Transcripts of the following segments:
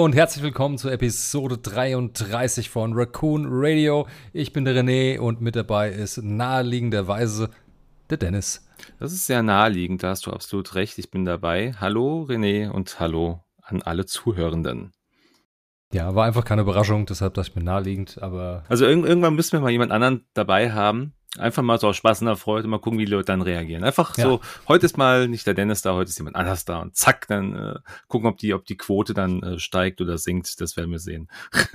Hallo und herzlich willkommen zur Episode 33 von Raccoon Radio. Ich bin der René und mit dabei ist naheliegenderweise der Dennis. Das ist sehr naheliegend, da hast du absolut recht. Ich bin dabei. Hallo René und hallo an alle Zuhörenden. Ja, war einfach keine Überraschung, deshalb dachte ich mir naheliegend, aber. Also irg irgendwann müssen wir mal jemand anderen dabei haben. Einfach mal so aus Spaß und der Freude, mal gucken, wie die Leute dann reagieren. Einfach ja. so, heute ist mal nicht der Dennis da, heute ist jemand anders da und zack, dann äh, gucken, ob die, ob die Quote dann äh, steigt oder sinkt, das werden wir sehen.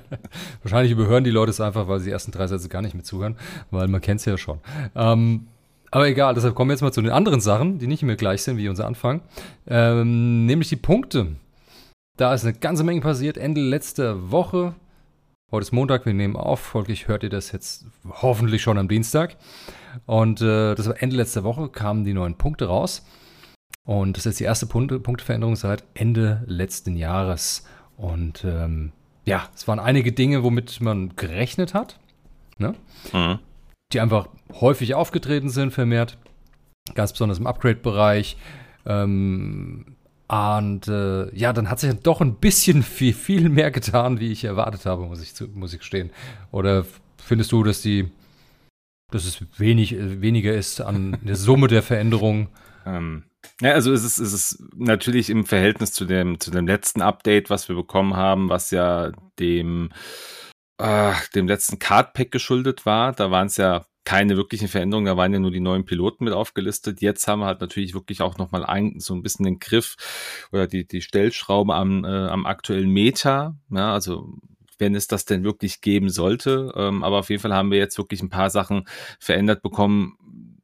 Wahrscheinlich überhören die Leute es einfach, weil sie die ersten drei Sätze gar nicht mehr zuhören, weil man kennt es ja schon. Ähm, aber egal, deshalb kommen wir jetzt mal zu den anderen Sachen, die nicht mehr gleich sind wie unser Anfang. Ähm, nämlich die Punkte. Da ist eine ganze Menge passiert. Ende letzter Woche Heute ist Montag, wir nehmen auf, folglich hört ihr das jetzt hoffentlich schon am Dienstag. Und äh, das war Ende letzter Woche, kamen die neuen Punkte raus. Und das ist jetzt die erste Punkte, Punkteveränderung seit Ende letzten Jahres. Und ähm, ja, es waren einige Dinge, womit man gerechnet hat, ne? Mhm. die einfach häufig aufgetreten sind, vermehrt. Ganz besonders im Upgrade-Bereich. Ähm, und äh, ja, dann hat sich doch ein bisschen viel, viel mehr getan, wie ich erwartet habe, muss ich, muss ich gestehen. Oder findest du, dass die, dass es wenig, äh, weniger ist an der Summe der Veränderungen? Ähm, ja, also es ist, es ist natürlich im Verhältnis zu dem, zu dem letzten Update, was wir bekommen haben, was ja dem, äh, dem letzten Card Pack geschuldet war. Da waren es ja keine wirklichen Veränderungen, da waren ja nur die neuen Piloten mit aufgelistet. Jetzt haben wir halt natürlich wirklich auch nochmal ein, so ein bisschen den Griff oder die, die Stellschraube am, äh, am aktuellen Meta. Ja, also wenn es das denn wirklich geben sollte. Ähm, aber auf jeden Fall haben wir jetzt wirklich ein paar Sachen verändert bekommen.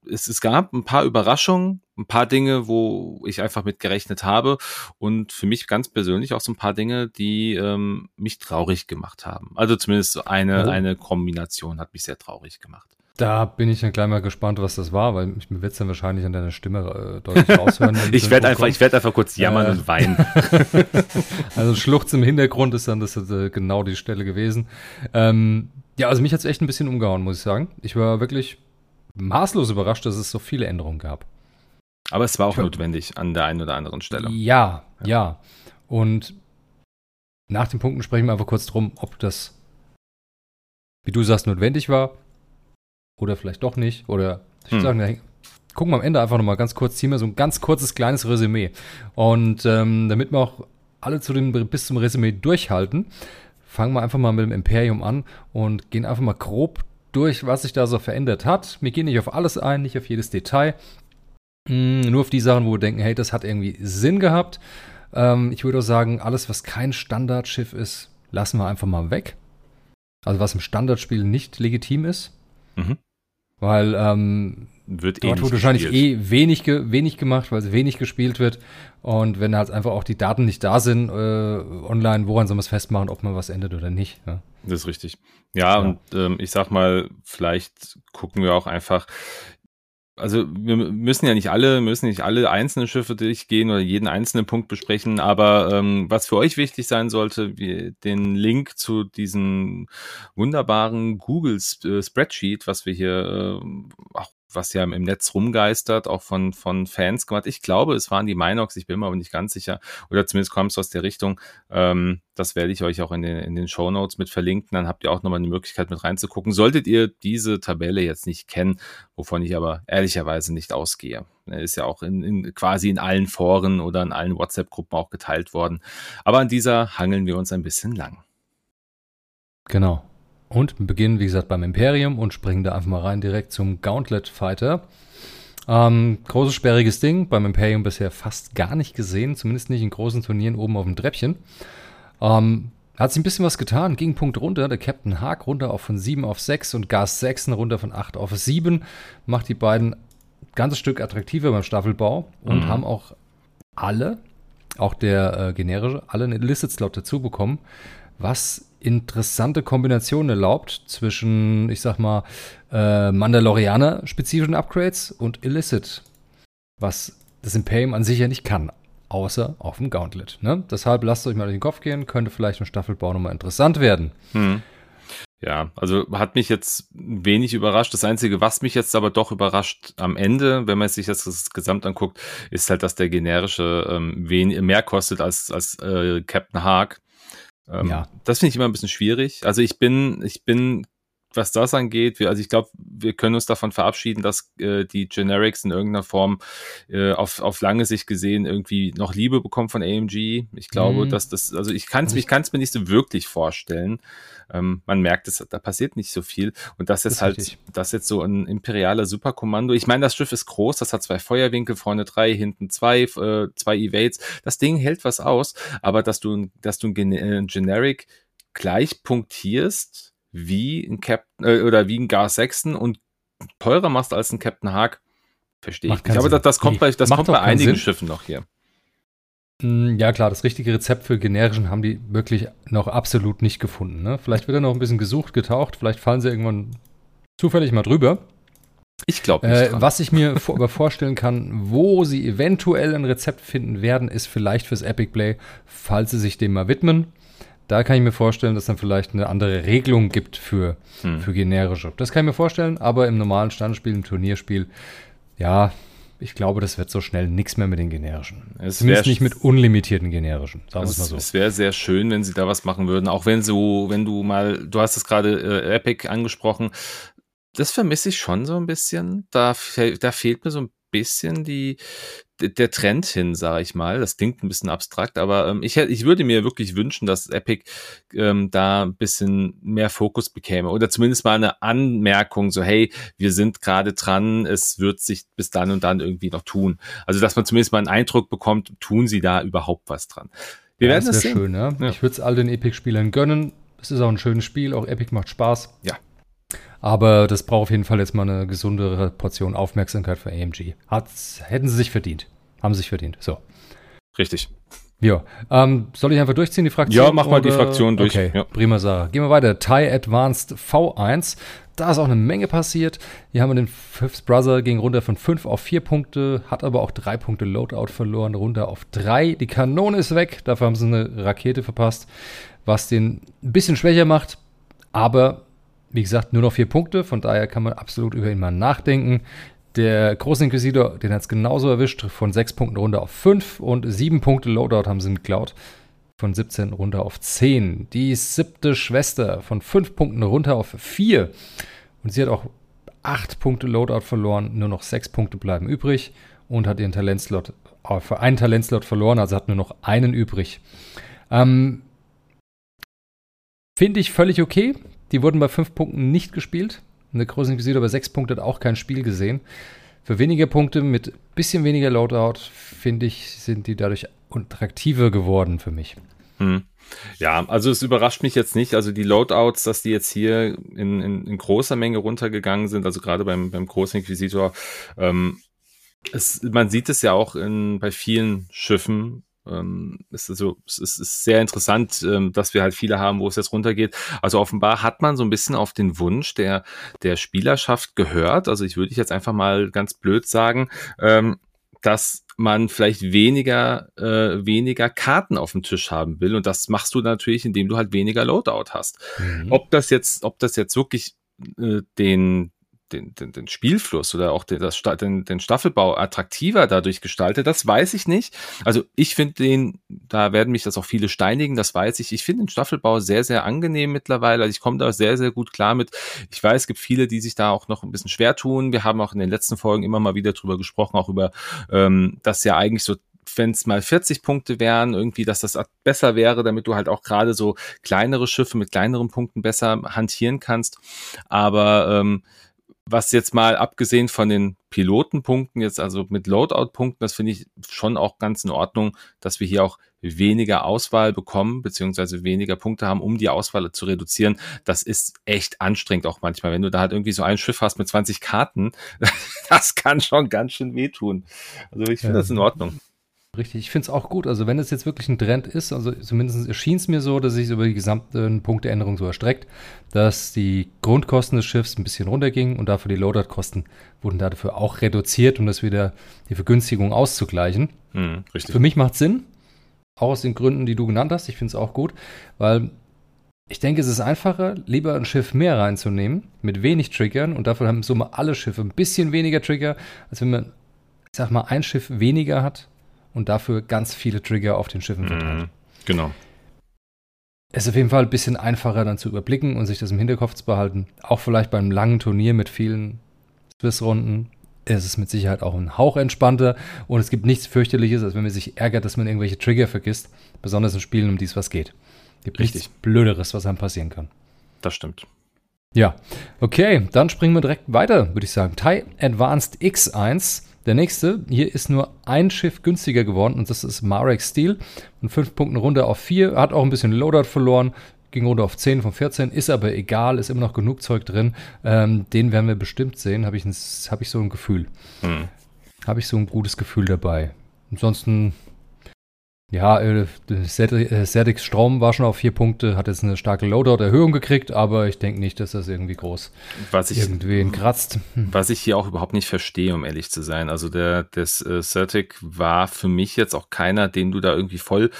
Es, es gab ein paar Überraschungen, ein paar Dinge, wo ich einfach mit gerechnet habe und für mich ganz persönlich auch so ein paar Dinge, die ähm, mich traurig gemacht haben. Also zumindest eine, oh. eine Kombination hat mich sehr traurig gemacht. Da bin ich dann gleich mal gespannt, was das war, weil ich mir wird es dann wahrscheinlich an deiner Stimme äh, deutlich raushören. ich werde einfach, ich werde einfach kurz jammern äh, und weinen. also Schluchz im Hintergrund ist dann das ist, äh, genau die Stelle gewesen. Ähm, ja, also mich hat es echt ein bisschen umgehauen, muss ich sagen. Ich war wirklich maßlos überrascht, dass es so viele Änderungen gab. Aber es war auch ich notwendig an der einen oder anderen Stelle. Ja, ja, ja. Und nach den Punkten sprechen wir einfach kurz drum, ob das, wie du sagst, notwendig war oder vielleicht doch nicht. Oder ich hm. sagen, gucken wir am Ende einfach nochmal ganz kurz, ziehen wir so ein ganz kurzes kleines Resümee. Und ähm, damit wir auch alle zu dem, bis zum Resümee durchhalten, fangen wir einfach mal mit dem Imperium an und gehen einfach mal grob durch, was sich da so verändert hat. Wir gehen nicht auf alles ein, nicht auf jedes Detail. Mm, nur auf die Sachen, wo wir denken, hey, das hat irgendwie Sinn gehabt. Ähm, ich würde auch sagen, alles, was kein Standardschiff ist, lassen wir einfach mal weg. Also was im Standardspiel nicht legitim ist. Mhm. Weil ähm, wird dort eh wird wahrscheinlich gespielt. eh wenig, wenig gemacht, weil es wenig gespielt wird. Und wenn halt einfach auch die Daten nicht da sind äh, online, woran soll man es festmachen, ob man was ändert oder nicht? Ja? Das ist richtig. Ja, ja. und ähm, ich sag mal, vielleicht gucken wir auch einfach, also wir müssen ja nicht alle, müssen nicht alle einzelnen Schiffe durchgehen oder jeden einzelnen Punkt besprechen, aber ähm, was für euch wichtig sein sollte, wie den Link zu diesem wunderbaren Google äh, Spreadsheet, was wir hier äh, auch was ja im Netz rumgeistert, auch von, von Fans gemacht. Ich glaube, es waren die Minox, ich bin mir aber nicht ganz sicher. Oder zumindest kommt es aus der Richtung. Ähm, das werde ich euch auch in den, in den Show Notes mit verlinken. Dann habt ihr auch nochmal eine Möglichkeit mit reinzugucken. Solltet ihr diese Tabelle jetzt nicht kennen, wovon ich aber ehrlicherweise nicht ausgehe. Ist ja auch in, in quasi in allen Foren oder in allen WhatsApp-Gruppen auch geteilt worden. Aber an dieser hangeln wir uns ein bisschen lang. Genau. Und beginnen, wie gesagt, beim Imperium und springen da einfach mal rein direkt zum Gauntlet Fighter. Ähm, großes, sperriges Ding. Beim Imperium bisher fast gar nicht gesehen, zumindest nicht in großen Turnieren oben auf dem Treppchen. Ähm, hat sich ein bisschen was getan, ging Punkt runter. Der Captain Haag runter auf von 7 auf 6 und Gas 6 runter von 8 auf 7. Macht die beiden ein ganzes Stück attraktiver beim Staffelbau und mhm. haben auch alle, auch der äh, generische, alle einen Illicit Slot dazu bekommen, was interessante Kombination erlaubt zwischen, ich sag mal, äh, Mandalorianer-spezifischen Upgrades und Illicit, was das Imperium an sich ja nicht kann, außer auf dem Gauntlet. Ne? Deshalb lasst euch mal durch den Kopf gehen, könnte vielleicht im Staffelbau nochmal interessant werden. Hm. Ja, also hat mich jetzt wenig überrascht. Das Einzige, was mich jetzt aber doch überrascht am Ende, wenn man sich das, das Gesamt anguckt, ist halt, dass der generische ähm, mehr kostet als, als äh, Captain Hark. Ähm, ja. Das finde ich immer ein bisschen schwierig. Also ich bin, ich bin was das angeht, wir, also ich glaube, wir können uns davon verabschieden, dass äh, die Generics in irgendeiner Form äh, auf, auf lange Sicht gesehen irgendwie noch Liebe bekommen von AMG. Ich glaube, mhm. dass das, also ich kann es ich kann's mir nicht so wirklich vorstellen. Ähm, man merkt es, da passiert nicht so viel. Und das ist halt, richtig. das jetzt so ein imperialer Superkommando. Ich meine, das Schiff ist groß, das hat zwei Feuerwinkel, vorne drei, hinten zwei, äh, zwei Evades. Das Ding hält was aus, aber dass du, dass du ein, ein Generic gleich punktierst, wie ein Captain äh, oder wie ein Gar Sexton und teurer machst als ein Captain Haag, verstehe ich nicht. Aber das, das kommt bei, das kommt bei einigen Sinn. Schiffen noch hier. Mm, ja, klar, das richtige Rezept für generischen haben die wirklich noch absolut nicht gefunden. Ne? Vielleicht wird er noch ein bisschen gesucht, getaucht, vielleicht fallen sie irgendwann zufällig mal drüber. Ich glaube nicht. Äh, was ich mir vor, aber vorstellen kann, wo sie eventuell ein Rezept finden werden, ist vielleicht fürs Epic Play, falls sie sich dem mal widmen. Da kann ich mir vorstellen, dass dann vielleicht eine andere Regelung gibt für, hm. für generische. Das kann ich mir vorstellen, aber im normalen Standspiel, im Turnierspiel, ja, ich glaube, das wird so schnell nichts mehr mit den generischen. Es Zumindest nicht mit unlimitierten generischen, sagen wir es mal so. Es wäre sehr schön, wenn sie da was machen würden, auch wenn so, wenn du mal, du hast es gerade äh, Epic angesprochen, das vermisse ich schon so ein bisschen. Da, da fehlt mir so ein bisschen die, der Trend hin, sage ich mal. Das klingt ein bisschen abstrakt, aber ähm, ich, ich würde mir wirklich wünschen, dass Epic ähm, da ein bisschen mehr Fokus bekäme oder zumindest mal eine Anmerkung, so hey, wir sind gerade dran, es wird sich bis dann und dann irgendwie noch tun. Also dass man zumindest mal einen Eindruck bekommt, tun sie da überhaupt was dran. Wir ja, werden das sehen. schön, ne? ja. Ich würde es all den Epic-Spielern gönnen. Es ist auch ein schönes Spiel, auch Epic macht Spaß. Ja. Aber das braucht auf jeden Fall jetzt mal eine gesundere Portion Aufmerksamkeit für AMG. Hat's, hätten sie sich verdient. Haben sie sich verdient. So. Richtig. Ja. Ähm, soll ich einfach durchziehen, die Fraktion? Ja, mach mal oder? die Fraktion durch. Okay, ja. prima Sache. Gehen wir weiter. TIE Advanced V1. Da ist auch eine Menge passiert. Hier haben wir den Fifth Brother ging runter von 5 auf 4 Punkte, hat aber auch 3 Punkte Loadout verloren, runter auf 3. Die Kanone ist weg, dafür haben sie eine Rakete verpasst, was den ein bisschen schwächer macht. Aber wie gesagt, nur noch vier Punkte, von daher kann man absolut über ihn mal nachdenken. Der große Inquisitor, den hat es genauso erwischt, von sechs Punkten runter auf fünf und sieben Punkte Loadout haben sie geklaut. Von 17 runter auf 10. Die siebte Schwester von fünf Punkten runter auf vier. Und sie hat auch acht Punkte Loadout verloren, nur noch sechs Punkte bleiben übrig und hat ihren Talentslot, äh, für einen Talentslot verloren, also hat nur noch einen übrig. Ähm, Finde ich völlig okay. Die wurden bei fünf Punkten nicht gespielt. Eine große Inquisitor bei sechs Punkten hat auch kein Spiel gesehen. Für weniger Punkte mit bisschen weniger Loadout, finde ich, sind die dadurch attraktiver geworden für mich. Hm. Ja, also es überrascht mich jetzt nicht. Also die Loadouts, dass die jetzt hier in, in, in großer Menge runtergegangen sind, also gerade beim, beim großen Inquisitor, ähm, es, man sieht es ja auch in, bei vielen Schiffen, ähm, ist also, es ist, ist sehr interessant, ähm, dass wir halt viele haben, wo es jetzt runtergeht. Also offenbar hat man so ein bisschen auf den Wunsch der, der Spielerschaft gehört. Also ich würde jetzt einfach mal ganz blöd sagen, ähm, dass man vielleicht weniger, äh, weniger Karten auf dem Tisch haben will. Und das machst du natürlich, indem du halt weniger Loadout hast. Mhm. Ob das jetzt, ob das jetzt wirklich äh, den, den, den, den Spielfluss oder auch den, das, den, den Staffelbau attraktiver dadurch gestaltet, das weiß ich nicht. Also ich finde den, da werden mich das auch viele steinigen, das weiß ich. Ich finde den Staffelbau sehr, sehr angenehm mittlerweile. Also ich komme da sehr, sehr gut klar mit. Ich weiß, es gibt viele, die sich da auch noch ein bisschen schwer tun. Wir haben auch in den letzten Folgen immer mal wieder drüber gesprochen, auch über, ähm, dass ja eigentlich so wenn es mal 40 Punkte wären, irgendwie, dass das besser wäre, damit du halt auch gerade so kleinere Schiffe mit kleineren Punkten besser hantieren kannst. Aber ähm, was jetzt mal abgesehen von den Pilotenpunkten, jetzt also mit Loadout-Punkten, das finde ich schon auch ganz in Ordnung, dass wir hier auch weniger Auswahl bekommen, beziehungsweise weniger Punkte haben, um die Auswahl zu reduzieren. Das ist echt anstrengend auch manchmal. Wenn du da halt irgendwie so ein Schiff hast mit 20 Karten, das kann schon ganz schön wehtun. Also ich finde ja. das in Ordnung. Richtig, ich finde es auch gut. Also wenn es jetzt wirklich ein Trend ist, also zumindest erschien es mir so, dass sich über die gesamte Punkteänderung so erstreckt, dass die Grundkosten des Schiffs ein bisschen runtergingen und dafür die Loadout-Kosten wurden dafür auch reduziert, um das wieder die Vergünstigung auszugleichen. Mhm, Für mich macht Sinn, auch aus den Gründen, die du genannt hast. Ich finde es auch gut, weil ich denke, es ist einfacher, lieber ein Schiff mehr reinzunehmen, mit wenig Triggern und dafür haben so mal alle Schiffe ein bisschen weniger Trigger, als wenn man, ich sag mal, ein Schiff weniger hat und dafür ganz viele Trigger auf den Schiffen verteilt. Mhm, genau. Es ist auf jeden Fall ein bisschen einfacher dann zu überblicken und sich das im Hinterkopf zu behalten. Auch vielleicht beim langen Turnier mit vielen Swiss-Runden ist es mit Sicherheit auch ein Hauch entspannter und es gibt nichts fürchterliches, als wenn man sich ärgert, dass man irgendwelche Trigger vergisst, besonders in Spielen, um die es was geht. Gibt Richtig. nichts Blöderes, was einem passieren kann. Das stimmt. Ja, okay, dann springen wir direkt weiter, würde ich sagen. Thai Advanced X1. Der nächste, hier ist nur ein Schiff günstiger geworden und das ist Marek Steel. Und fünf Punkten runter auf vier. Hat auch ein bisschen Loadout verloren, ging runter auf 10 von 14, ist aber egal, ist immer noch genug Zeug drin. Ähm, den werden wir bestimmt sehen, habe ich, hab ich so ein Gefühl. Hm. Habe ich so ein gutes Gefühl dabei. Ansonsten ja, äh, Cedric Strom war schon auf vier Punkte, hat jetzt eine starke Loadout-Erhöhung gekriegt, aber ich denke nicht, dass das irgendwie groß was ich, irgendwen kratzt. Hm. Was ich hier auch überhaupt nicht verstehe, um ehrlich zu sein. Also der das äh, Certic war für mich jetzt auch keiner, den du da irgendwie voll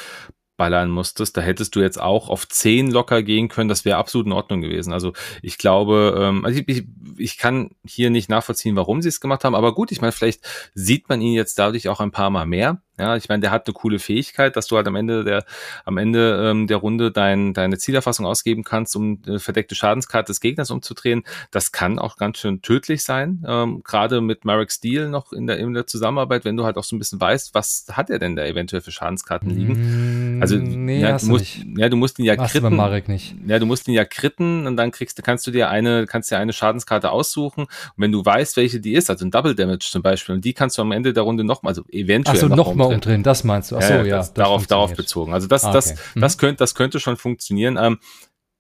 ballern musstest, da hättest du jetzt auch auf 10 locker gehen können, das wäre absolut in Ordnung gewesen. Also ich glaube, ähm, also ich, ich, ich kann hier nicht nachvollziehen, warum sie es gemacht haben, aber gut, ich meine, vielleicht sieht man ihn jetzt dadurch auch ein paar Mal mehr. Ja, ich meine, der hat eine coole Fähigkeit, dass du halt am Ende der am Ende ähm, der Runde dein, deine Zielerfassung ausgeben kannst, um eine verdeckte Schadenskarte des Gegners umzudrehen. Das kann auch ganz schön tödlich sein. Ähm, Gerade mit Marek Steel noch in der, in der Zusammenarbeit, wenn du halt auch so ein bisschen weißt, was hat er denn da eventuell für Schadenskarten liegen. Mm, also nee, ja, du musst, ja, du musst ihn ja kritten. Marek nicht. Ja, du musst ihn ja kritten und dann kriegst kannst du dir eine, kannst dir eine Schadenskarte aussuchen. Und wenn du weißt, welche die ist, also ein Double Damage zum Beispiel, und die kannst du am Ende der Runde nochmal, also eventuell so, noch, noch mal umdrehen. Das meinst du? Ach so, ja. ja das, darauf, darauf bezogen. Also das, ah, okay. das, mhm. das könnte, das könnte schon funktionieren. Ähm,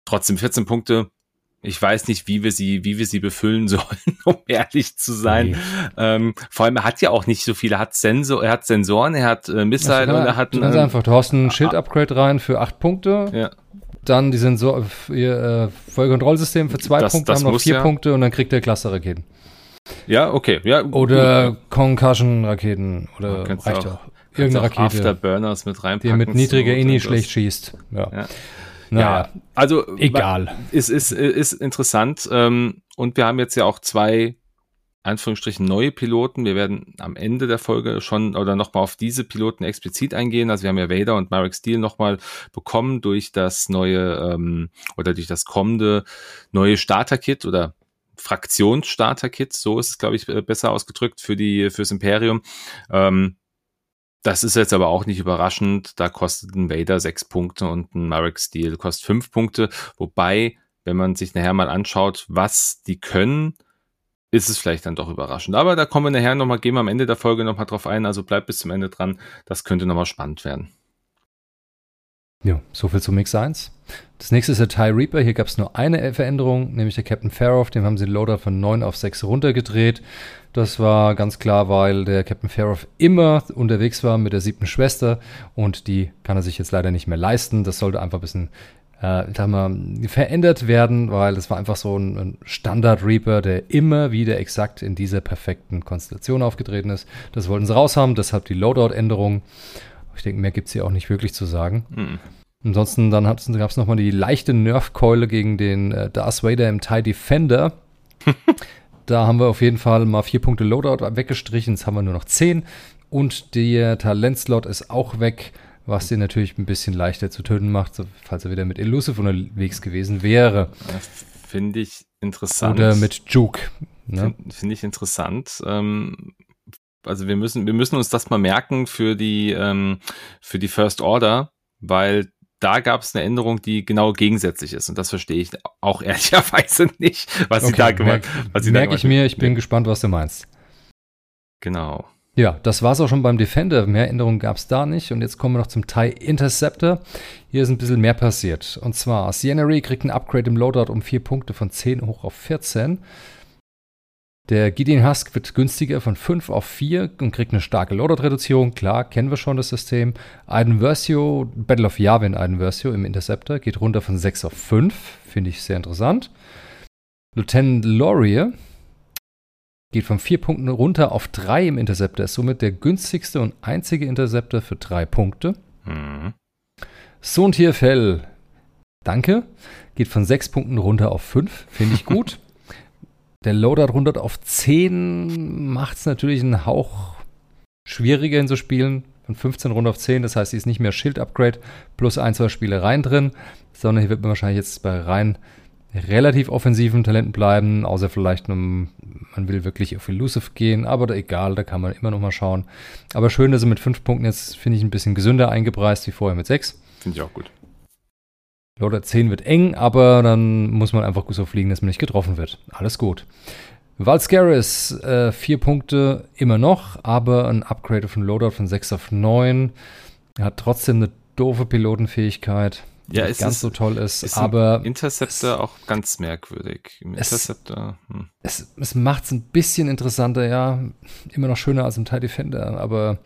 trotzdem 14 Punkte. Ich weiß nicht, wie wir sie, wie wir sie befüllen sollen, um ehrlich zu sein. Nee. Ähm, vor allem, er hat ja auch nicht so viele. Er hat Sensor, er hat Sensoren, er hat äh, Missile also, und er hat. Ganz einfach. Du hast ein Schild-Upgrade rein für acht Punkte. Ja. Dann die Sensor, ihr äh, Vollkontrollsystem für zwei das, Punkte, das haben noch vier ja. Punkte und dann kriegt er Cluster-Raketen. Ja, okay. Ja, oder Concussion-Raketen. Oder reicht auch. Irgendeine Rakete. Afterburners mit reinpacken. Die mit niedriger Ini schlecht schießt. Ja. ja. Ja, also egal. Ist, ist, ist interessant. Ähm, und wir haben jetzt ja auch zwei Anführungsstrichen neue Piloten. Wir werden am Ende der Folge schon oder nochmal auf diese Piloten explizit eingehen. Also wir haben ja Vader und Marek Steele nochmal bekommen durch das neue ähm, oder durch das kommende neue Starter-Kit oder Fraktionsstarter-Kit, so ist es, glaube ich, besser ausgedrückt für die fürs Imperium. Ähm, das ist jetzt aber auch nicht überraschend. Da kostet ein Vader sechs Punkte und ein Marek Steel kostet fünf Punkte. Wobei, wenn man sich nachher mal anschaut, was die können, ist es vielleicht dann doch überraschend. Aber da kommen wir nachher nochmal, gehen wir am Ende der Folge nochmal drauf ein. Also bleibt bis zum Ende dran. Das könnte nochmal spannend werden. Ja, soviel zu Mix 1. Das nächste ist der TIE Reaper. Hier gab es nur eine Veränderung, nämlich der Captain Faroff. Dem haben sie den Loader von 9 auf 6 runtergedreht. Das war ganz klar, weil der Captain Faroff immer unterwegs war mit der siebten Schwester und die kann er sich jetzt leider nicht mehr leisten. Das sollte einfach ein bisschen äh, sag mal, verändert werden, weil das war einfach so ein, ein Standard-Reaper, der immer wieder exakt in dieser perfekten Konstellation aufgetreten ist. Das wollten sie raushaben, deshalb die Loadout-Änderung. Ich denke, mehr gibt es hier auch nicht wirklich zu sagen. Mhm. Ansonsten dann gab es nochmal die leichte Nerf-Keule gegen den äh, Darth Vader im TIE Defender. da haben wir auf jeden Fall mal vier Punkte Loadout weggestrichen. Jetzt haben wir nur noch zehn. Und der Talentslot ist auch weg, was den natürlich ein bisschen leichter zu töten macht, falls er wieder mit Elusive unterwegs gewesen wäre. Finde ich interessant. Oder mit Juke. Ne? Finde find ich interessant. Ähm, also wir müssen, wir müssen uns das mal merken für die, ähm, für die First Order, weil da gab es eine Änderung, die genau gegensätzlich ist. Und das verstehe ich auch ehrlicherweise nicht, was okay, sie da gemacht haben. Merke ich mir, ich bin gespannt, was du meinst. Genau. Ja, das war es auch schon beim Defender. Mehr Änderungen gab es da nicht. Und jetzt kommen wir noch zum TIE Interceptor. Hier ist ein bisschen mehr passiert. Und zwar, Sienna kriegt ein Upgrade im Loadout um 4 Punkte von 10 hoch auf 14. Der Gideon Husk wird günstiger von 5 auf 4 und kriegt eine starke Loadout-Reduzierung. Klar, kennen wir schon das System. Aiden Versio, Battle of Yavin Aiden Versio im Interceptor geht runter von 6 auf 5. Finde ich sehr interessant. Lieutenant Laurier geht von 4 Punkten runter auf 3 im Interceptor. Ist somit der günstigste und einzige Interceptor für 3 Punkte. Mhm. Sohn Tierfell Danke. Geht von sechs Punkten runter auf fünf. Finde ich gut. Der Loadout runter auf 10 macht es natürlich einen Hauch schwieriger in so Spielen. Von 15 runter auf 10, das heißt, sie ist nicht mehr Schild-Upgrade plus ein, zwei Spielereien drin, sondern hier wird man wahrscheinlich jetzt bei rein relativ offensiven Talenten bleiben, außer vielleicht, man will wirklich auf Elusive gehen, aber da, egal, da kann man immer noch mal schauen. Aber schön, dass sie mit 5 Punkten jetzt, finde ich, ein bisschen gesünder eingepreist wie vorher mit 6. Finde ich auch gut. Loader 10 wird eng, aber dann muss man einfach so fliegen, dass man nicht getroffen wird. Alles gut. Valscaris, äh, vier Punkte immer noch, aber ein Upgrade von Loadout von 6 auf 9. Er hat trotzdem eine doofe Pilotenfähigkeit, die Ja, nicht es ganz ist- so toll ist, Ist aber Interceptor auch ganz merkwürdig. Im Es- Interceptor, hm. es, es macht es ein bisschen interessanter, ja. Immer noch schöner als im TIE Defender, aber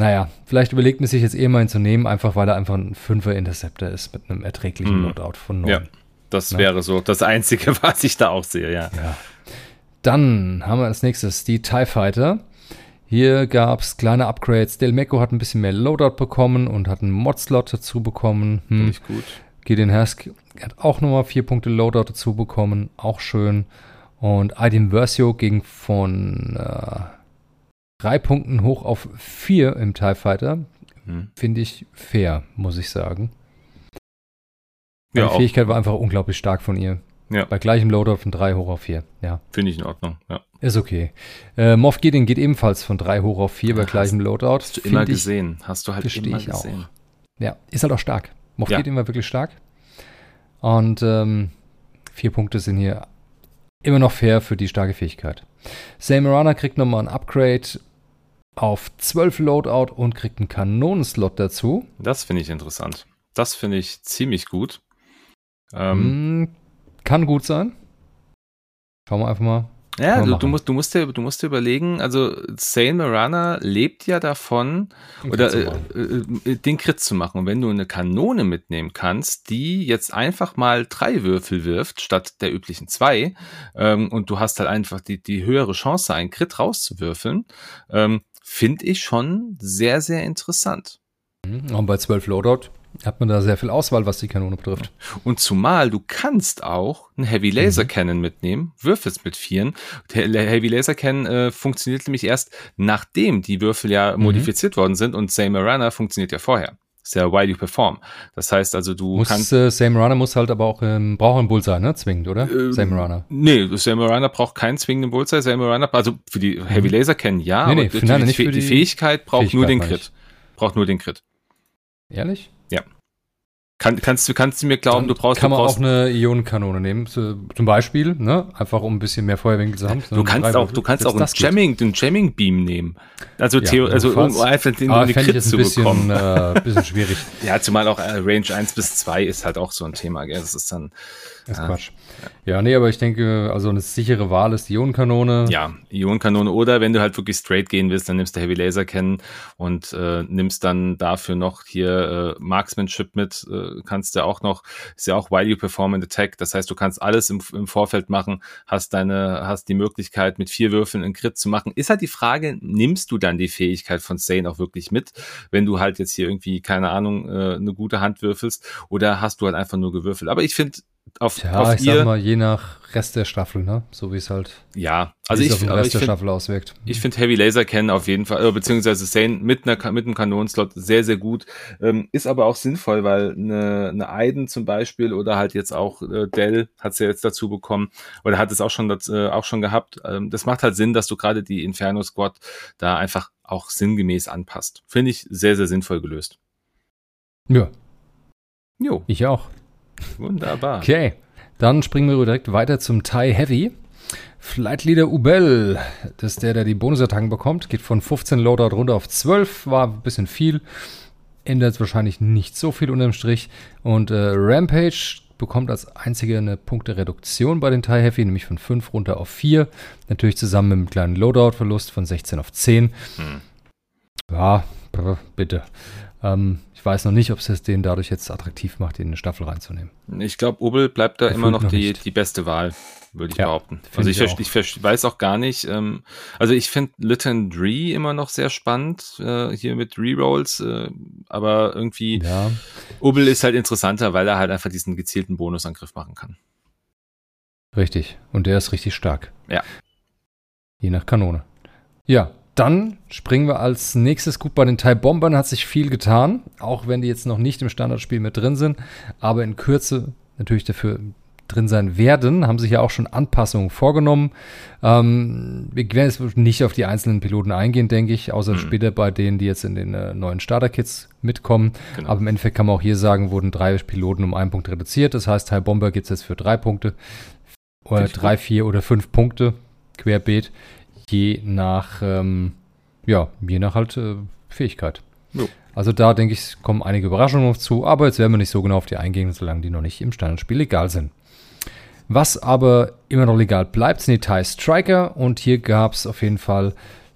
naja, vielleicht überlegt man sich jetzt eh mal ihn zu nehmen, einfach weil er einfach ein 5er Interceptor ist mit einem erträglichen Hm. Loadout von 9. ja, das Ne? wäre so das Einzige, was ich da auch sehe, ja. Ja. Dann haben wir als nächstes die TIE Fighter. Hier gab es kleine Upgrades. Delmeco hat ein bisschen mehr Loadout bekommen und hat einen Mod-Slot dazu bekommen. Finde Hm. ich gut. Gideon Hask hat auch nochmal vier Punkte Loadout dazu bekommen. Auch schön. Und Aiden Versio ging von äh, drei Punkten hoch auf vier im TIE Fighter. Hm. Finde ich fair, muss ich sagen. Ja, Die Fähigkeit war einfach unglaublich stark von ihr. Ja. Bei gleichem Loadout von drei hoch auf vier. Ja. finde ich in Ordnung, ja. Ist okay. Äh, Moff Gideon geht ebenfalls von 3 hoch auf 4 bei gleichem Loadout. Hast du immer ich- gesehen. Hast du halt immer ich auch. gesehen. Ja, ist halt auch stark. Moff Ja. Gideon war wirklich stark. Und ähm, vier Punkte sind hier immer noch fair für die starke Fähigkeit. Samarana kriegt nochmal ein Upgrade auf 12 Loadout und kriegt einen Kanonenslot dazu. Das finde ich interessant. Das finde ich ziemlich gut. Ähm, Hm, kann gut sein. Schauen wir einfach mal. Ja, du, du, musst, du, musst dir, du musst dir überlegen, also Sane Marana lebt ja davon, oder äh, äh, den Crit zu machen. Und wenn du eine Kanone mitnehmen kannst, die jetzt einfach mal drei Würfel wirft, statt der üblichen zwei, ähm, und du hast halt einfach die, die höhere Chance, einen Crit rauszuwürfeln, ähm, finde ich schon sehr, sehr interessant. Mhm. Und bei 12 Loadout hat man da sehr viel Auswahl, was die Kanone betrifft. Und zumal du kannst auch einen Heavy Laser Cannon mitnehmen, würfelst mit vieren. Der Heavy Laser Cannon äh, funktioniert nämlich erst nachdem die Würfel ja Mhm. modifiziert worden sind und Samarana funktioniert ja vorher. Ist ja While You Perform. Das heißt also, du Muss, kannst. äh, Samarana muss halt aber auch, ähm, braucht Bullseye, ne? Zwingend, oder? Ähm, Samarana. Nee, Samarana braucht keinen zwingenden Bullseye. Samarana, also für die Heavy Laser Cannon ja, Mhm. Nee, nee, aber für- nein, die, nicht für die, die Fähigkeit braucht nur Fähigkeit, den meine ich. Crit. Braucht nur den Crit. Ehrlich? Kann, kannst, du kannst du mir glauben, du brauchst, Kann du man brauchst auch eine Ionenkanone nehmen, zu, zum Beispiel, ne? Einfach um ein bisschen mehr Feuerwinkel zu haben. Du kannst auch, du kannst auch einen Jamming, den Jamming Beam nehmen. Also, Ja, Theo, also um einfach den, Aber den Crit zu bisschen, bekommen. äh, bisschen schwierig. Ja, zumal auch äh, Range 1 bis 2 ist halt auch so ein Thema, gell? Das ist dann, Das ist Ja. Quatsch. Ja, nee, aber ich denke, also eine sichere Wahl ist die Ionenkanone. ja, Ionenkanone oder wenn du halt wirklich straight gehen willst, dann nimmst du Heavy Laser Cannon und äh, nimmst dann dafür noch hier äh, Marksmanship mit, äh, kannst du auch noch, ist ja auch While You Perform an Attack, das heißt, du kannst alles im, im Vorfeld machen, hast deine, hast die Möglichkeit mit vier Würfeln einen Crit zu machen. Ist halt die Frage, nimmst du dann die Fähigkeit von Sane auch wirklich mit, wenn du halt jetzt hier irgendwie, keine Ahnung, äh, eine gute Hand würfelst oder hast du halt einfach nur gewürfelt. Aber ich finde, auf, Ja, auf ich ihr, sag mal, je nach Rest der Staffel, ne? So wie es halt ja, also es ich, auf den Rest ich der finde, Staffel auswirkt. ich finde Heavy Laser Cannon auf jeden Fall, äh, beziehungsweise Sane mit, einer, mit einem Kanonenslot sehr, sehr gut. Ähm, ist aber auch sinnvoll, weil eine, eine Aiden zum Beispiel oder halt jetzt auch äh, Dell hat sie ja jetzt dazu bekommen oder hat es auch schon, das, äh, auch schon gehabt. Ähm, das macht halt Sinn, dass du gerade die Inferno Squad da einfach auch sinngemäß anpasst. Finde ich sehr, sehr sinnvoll gelöst. Ja, Jo, ich auch. Wunderbar. Okay, dann springen wir direkt weiter zum TIE Heavy. Flight Leader Ubel, das ist der, der die Bonusattacken bekommt, geht von 15 Loadout runter auf 12, war ein bisschen viel, ändert wahrscheinlich nicht so viel unterm Strich. Und äh, Rampage bekommt als einziger eine Punktereduktion bei den TIE Heavy, nämlich von 5 runter auf 4. Natürlich zusammen mit einem kleinen Loadout-Verlust von 16 auf 10. Hm. Ja, bitte. Ähm, ich weiß noch nicht, ob es es den dadurch jetzt attraktiv macht, den in eine Staffel reinzunehmen. Ich glaube, Obel bleibt da Gefühlt immer noch, noch die, nicht. die beste Wahl, würde ich Ja, behaupten. Also ich, ich auch. ich weiß auch gar nicht, ähm, also ich finde Lytton Dree immer noch sehr spannend, äh, hier mit Rerolls, äh, aber irgendwie, Ja, Ubbel ist halt interessanter, weil er halt einfach diesen gezielten Bonusangriff machen kann. Richtig. Und der ist richtig stark. Ja. Je nach Kanone. Ja, dann springen wir als nächstes gut bei den Thai Bombern hat sich viel getan, auch wenn die jetzt noch nicht im Standardspiel mit drin sind, aber in Kürze natürlich dafür drin sein werden, haben sich ja auch schon Anpassungen vorgenommen. Ähm, wir werden jetzt nicht auf die einzelnen Piloten eingehen, denke ich, außer mhm. später bei denen, die jetzt in den äh, neuen Starter-Kits mitkommen. Genau. Aber im Endeffekt kann man auch hier sagen, wurden drei Piloten um einen Punkt reduziert. Das heißt, Thai Bomber gibt es jetzt für drei Punkte, oder drei, vier oder fünf Punkte querbeet je nach, ähm, ja, je nach halt äh, Fähigkeit. Jo. Also da denke ich, kommen einige Überraschungen noch zu, aber jetzt werden wir nicht so genau auf die eingehen, solange die noch nicht im Standardspiel legal sind. Was aber immer noch legal bleibt, sind die TIE Striker und hier gab es auf jeden Fall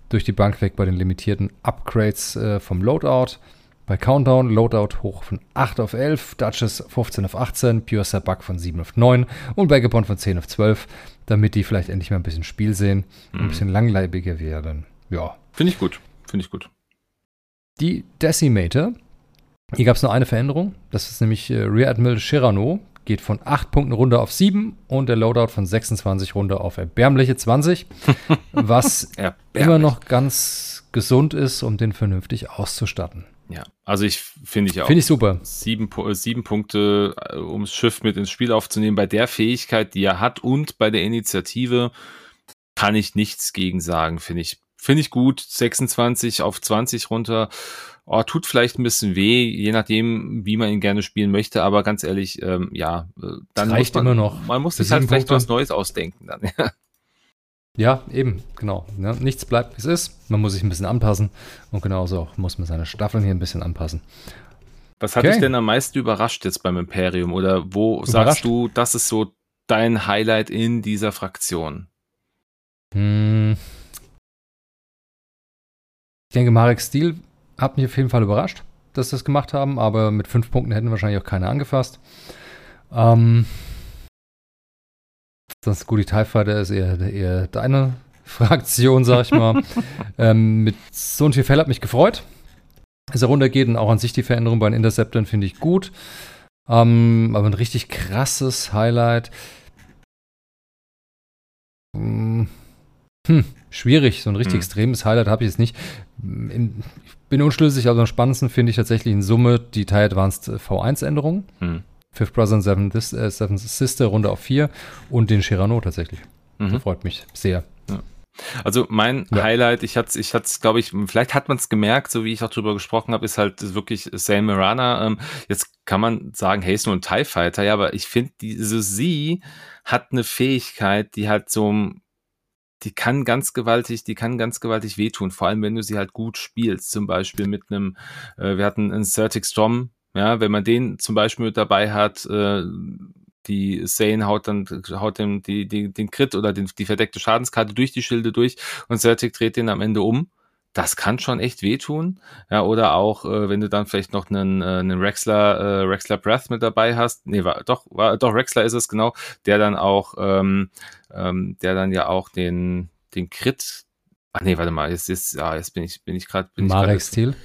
durch die Bank weg bei den limitierten Upgrades äh, vom Loadout. Bei Countdown Loadout hoch von 8 auf 11, Duchess 15 auf 18, Pure Sabak von 7 auf 9 und Vagabond von 10 auf 12 damit die vielleicht endlich mal ein bisschen Spiel sehen und ein mhm. bisschen langleibiger werden. Ja. Finde ich gut. Finde ich gut. Die Decimator. Hier gab es noch eine Veränderung. Das ist nämlich äh, Rear Admiral Shirano. Geht von 8 Punkten runter auf 7 und der Loadout von 26 runter auf erbärmliche 20. was erbärmlich. immer noch ganz gesund ist, um den vernünftig auszustatten. Ja, also ich finde ich auch. Finde ich super. Sieben, sieben Punkte, äh, um das Schiff mit ins Spiel aufzunehmen. Bei der Fähigkeit, die er hat und bei der Initiative kann ich nichts gegen sagen, finde ich. Finde ich gut. 26 auf 20 runter. Oh, tut vielleicht ein bisschen weh, je nachdem, wie man ihn gerne spielen möchte, aber ganz ehrlich, ähm, ja, äh, dann das reicht man, immer noch. Man muss sich halt vielleicht was Neues ausdenken dann. Ja. Ja, eben, genau. Ja, nichts bleibt, wie es ist. Man muss sich ein bisschen anpassen. Und genauso auch muss man seine Staffeln hier ein bisschen anpassen. Was hat okay. dich denn am meisten überrascht jetzt beim Imperium? Oder wo überrascht? sagst du, das ist so dein Highlight in dieser Fraktion? Hm. Ich denke, Marek Stil hat mich auf jeden Fall überrascht, dass sie das gemacht haben, aber mit fünf Punkten hätten wahrscheinlich auch keiner angefasst. Ähm, das gute TIE Fighter ist eher, eher deine Fraktion, sag ich mal. ähm, mit so viel Fell hat mich gefreut, dass er runtergeht und auch an sich die Veränderung bei den Interceptern finde ich gut. Ähm, aber ein richtig krasses Highlight. Hm, hm schwierig, so ein richtig hm. extremes Highlight habe ich jetzt nicht. Ich bin unschlüssig, aber am spannendsten finde ich tatsächlich in Summe die TIE Advanced V1-Änderung. Hm. Fifth Brother und Seven, This, äh, Seven Sister Runde auf 4 und den Shirano tatsächlich. Mhm. Das freut mich sehr. Ja. Also mein ja. Highlight, ich hatte ich hatte glaube ich, vielleicht hat man es gemerkt, so wie ich auch drüber gesprochen habe, ist halt wirklich Sam Mirana. Ähm, jetzt kann man sagen, hey, ist nur ein TIE Fighter, ja, aber ich finde, diese sie hat eine Fähigkeit, die halt so die kann ganz gewaltig, die kann ganz gewaltig wehtun, vor allem wenn du sie halt gut spielst, zum Beispiel mit einem, äh, wir hatten einen Certic Storm ja, wenn man den zum Beispiel mit dabei hat, äh, die Sane haut dann haut dem die, die, den Crit oder den, die verdeckte Schadenskarte durch die Schilde durch und Celtic dreht den am Ende um. Das kann schon echt wehtun. Ja, oder auch, äh, wenn du dann vielleicht noch einen, äh, einen Rexler, äh, Rexler Breath mit dabei hast. Nee, war doch, war doch Rexler ist es, genau, der dann auch, ähm, ähm, der dann ja auch den, den Crit. Ach nee, warte mal, jetzt ist, ja, jetzt bin ich, bin ich gerade. Marek Stil.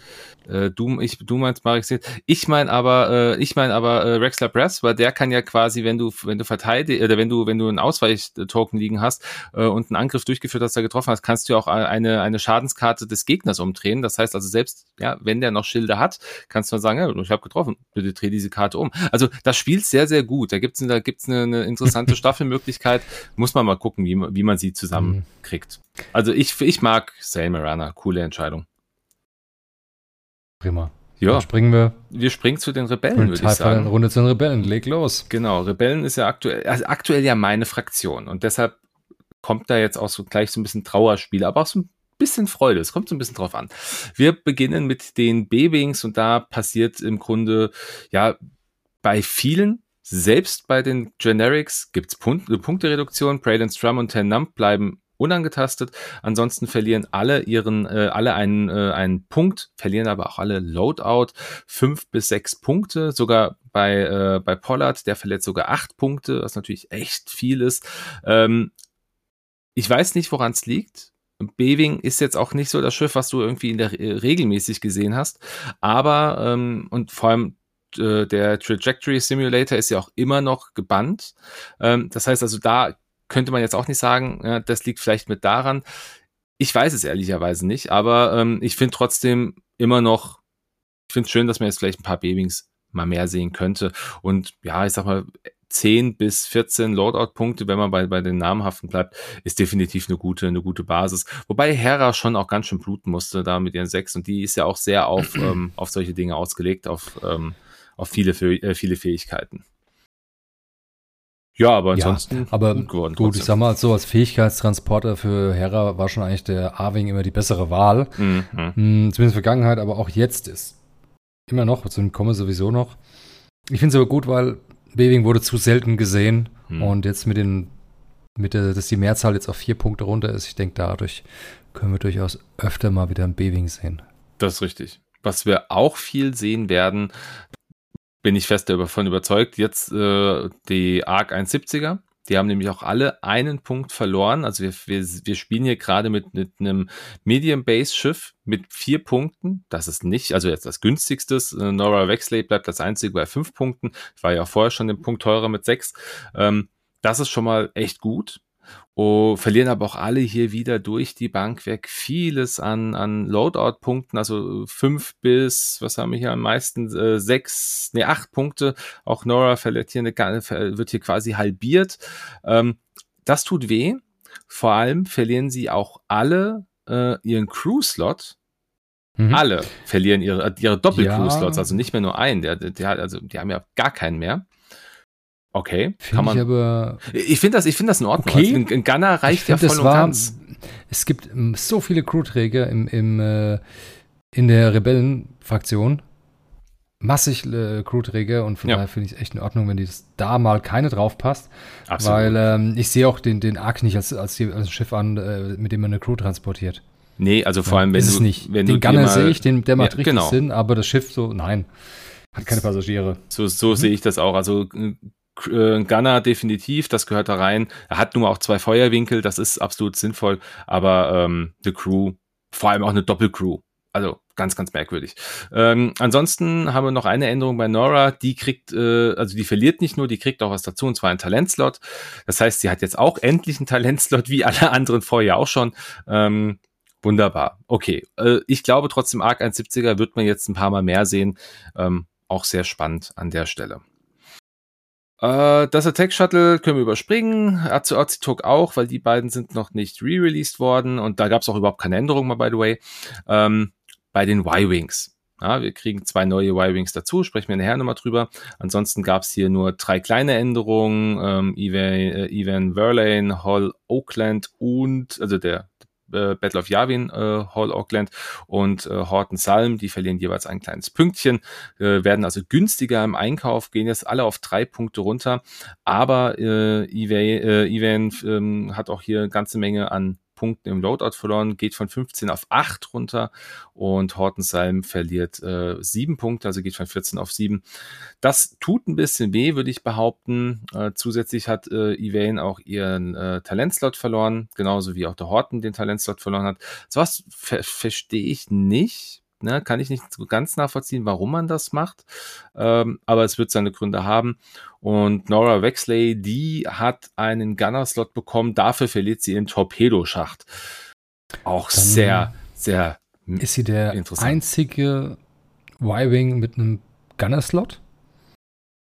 Äh, du, ich, du meinst Marek Stil. Ich meine aber, äh, ich meine aber äh, Rexler Brass, weil der kann ja quasi, wenn du, wenn du verteidigst, oder wenn du, wenn du einen Ausweichtoken liegen hast äh, und einen Angriff durchgeführt hast, der getroffen hast, kannst du auch eine, eine Schadenskarte des Gegners umdrehen. Das heißt also selbst, ja, wenn der noch Schilde hat, kannst du dann sagen, ja, ich habe getroffen, bitte dreh diese Karte um. Also das spielt sehr, sehr gut. Da gibt's, da gibt's eine, eine interessante Staffelmöglichkeit. Muss man mal gucken, wie, wie man sie zusammenkriegt. Mhm. Also ich, ich mag Sale Marana, coole Entscheidung. Prima. Ja. Dann springen wir. Wir springen zu den Rebellen, würde ich sagen. Runde zu den Rebellen. Leg los. Genau. Rebellen ist ja aktuell, also aktuell ja meine Fraktion. Und deshalb kommt da jetzt auch so gleich so ein bisschen Trauerspiel, aber auch so ein bisschen Freude. Es kommt so ein bisschen drauf an. Wir beginnen mit den B-Wings und da passiert im Grunde, ja, bei vielen selbst bei den Generics gibt's Punkt, Punktereduktion. Braden Strum und Ten Nump bleiben unangetastet. Ansonsten verlieren alle ihren, äh, alle einen, äh, einen Punkt, verlieren aber auch alle Loadout fünf bis sechs Punkte. Sogar bei, äh, bei Pollard, der verliert sogar acht Punkte, was natürlich echt viel ist. Ähm, ich weiß nicht, woran es liegt. Beving ist jetzt auch nicht so das Schiff, was du irgendwie in der regelmäßig gesehen hast, aber ähm, und vor allem äh, der Trajectory Simulator ist ja auch immer noch gebannt. Ähm, das heißt also, da könnte man jetzt auch nicht sagen, ja, das liegt vielleicht mit daran. Ich weiß es ehrlicherweise nicht, aber ähm, ich finde trotzdem immer noch, ich finde es schön, dass man jetzt vielleicht ein paar Babings mal mehr sehen könnte. Und ja, ich sag mal, 10 bis 14 Loadout-Punkte, wenn man bei, bei den namhaften bleibt, ist definitiv eine gute, eine gute Basis. Wobei Hera schon auch ganz schön bluten musste da mit ihren 6 und die ist ja auch sehr auf, ähm, auf solche Dinge ausgelegt, auf, ähm, auf viele, äh, viele Fähigkeiten. Ja, aber ansonsten ja, aber gut geworden. Gut, ich sag mal, so als Fähigkeitstransporter für Hera war schon eigentlich der A-Wing immer die bessere Wahl. Mhm. Hm, zumindest in der Vergangenheit, aber auch jetzt ist immer noch, zum komme sowieso noch. Ich finde es aber gut, weil B-Wing wurde zu selten gesehen mhm. und jetzt mit den, mit der, dass die Mehrzahl jetzt auf vier Punkte runter ist, ich denke, dadurch können wir durchaus öfter mal wieder ein B-Wing sehen. Das ist richtig. Was wir auch viel sehen werden, bin ich fest davon überzeugt. Jetzt äh, die ARC 170er. Die haben nämlich auch alle einen Punkt verloren. Also wir, wir, wir spielen hier gerade mit, mit einem Medium-Base-Schiff mit vier Punkten. Das ist nicht, also jetzt das günstigste. Äh, Nora Wexley bleibt das einzige bei fünf Punkten. Ich war ja vorher schon den Punkt teurer mit sechs. Ähm, das ist schon mal echt gut. Oh, verlieren aber auch alle hier wieder durch die Bank weg vieles an, an Loadout-Punkten, also fünf bis, was haben wir hier am meisten, äh, sechs, nee, acht Punkte. Auch Nora verliert hier eine, wird hier quasi halbiert. Ähm, das tut weh. Vor allem verlieren sie auch alle äh, ihren Crew-Slot. Mhm. Alle verlieren ihre, ihre Doppel-Crew-Slots, ja. also nicht mehr nur einen. Der, der, also, die haben ja gar keinen mehr. Okay, find kann man. Ich, aber ich finde das, ich finde das in Ordnung. Okay. Also ein Gunner reicht ja voll und war, ganz. Es gibt ähm, so viele Crewträger im, im, äh, in der Rebellenfraktion. Massig äh, Crewträger und von ja. daher finde ich es echt in Ordnung, wenn die das da mal keine drauf passt. Absolut. Weil ähm, ich sehe auch den, den Ark nicht als, als, als ein Schiff an, äh, mit dem man eine Crew transportiert. Nee, also vor ja, allem, wenn ist du. Es nicht. Wenn den Gunner sehe ich, den, der macht ja, richtig genau. Sinn, aber das Schiff so, nein. Hat keine Passagiere. So, so mhm. sehe ich das auch. Also äh, Gunner definitiv, das gehört da rein. Er hat nun auch zwei Feuerwinkel, das ist absolut sinnvoll, aber ähm, The Crew, vor allem auch eine Doppelcrew. Also ganz, ganz merkwürdig. Ähm, ansonsten haben wir noch eine Änderung bei Nora, die kriegt, äh, also die verliert nicht nur, die kriegt auch was dazu, und zwar einen Talentslot. Das heißt, sie hat jetzt auch endlich einen Talentslot, wie alle anderen vorher auch schon. Ähm, wunderbar. Okay. Äh, ich glaube trotzdem, Arc 170er wird man jetzt ein paar Mal mehr sehen. Ähm, auch sehr spannend an der Stelle. Äh, das Attack Shuttle können wir überspringen, Azuazitok auch, weil die beiden sind noch nicht re-released worden und da gab es auch überhaupt keine Änderungen mal, by the way. Ähm, bei den Y-Wings. Ja, wir kriegen zwei neue Y-Wings dazu, sprechen wir nachher nochmal drüber. Ansonsten gab es hier nur drei kleine Änderungen. Ähm, Evan, äh, Evan Verlane, Hall Oakland und, also der äh, Battle of Yavin, äh, Hall Auckland und äh, Horton Salm, die verlieren jeweils ein kleines Pünktchen, äh, werden also günstiger im Einkauf, gehen jetzt alle auf drei Punkte runter, aber äh, Evan, äh, Evan ähm, hat auch hier eine ganze Menge an Punkten im Loadout verloren, geht von 15 auf 8 runter und Hortensalm verliert äh, 7 Punkte, also geht von 14 auf 7. Das tut ein bisschen weh, würde ich behaupten. Äh, zusätzlich hat äh, Ivane auch ihren äh, Talentslot verloren, genauso wie auch der Horten den Talentslot verloren hat. So was ver verstehe ich nicht. Ne, kann ich nicht so ganz nachvollziehen, warum man das macht. Ähm, aber es wird seine Gründe haben. Und Nora Wexley, die hat einen Gunner-Slot bekommen. Dafür verliert sie ihren Torpedoschacht. Auch Dann sehr, sehr Ist sie der einzige Y-Wing mit einem Gunner-Slot?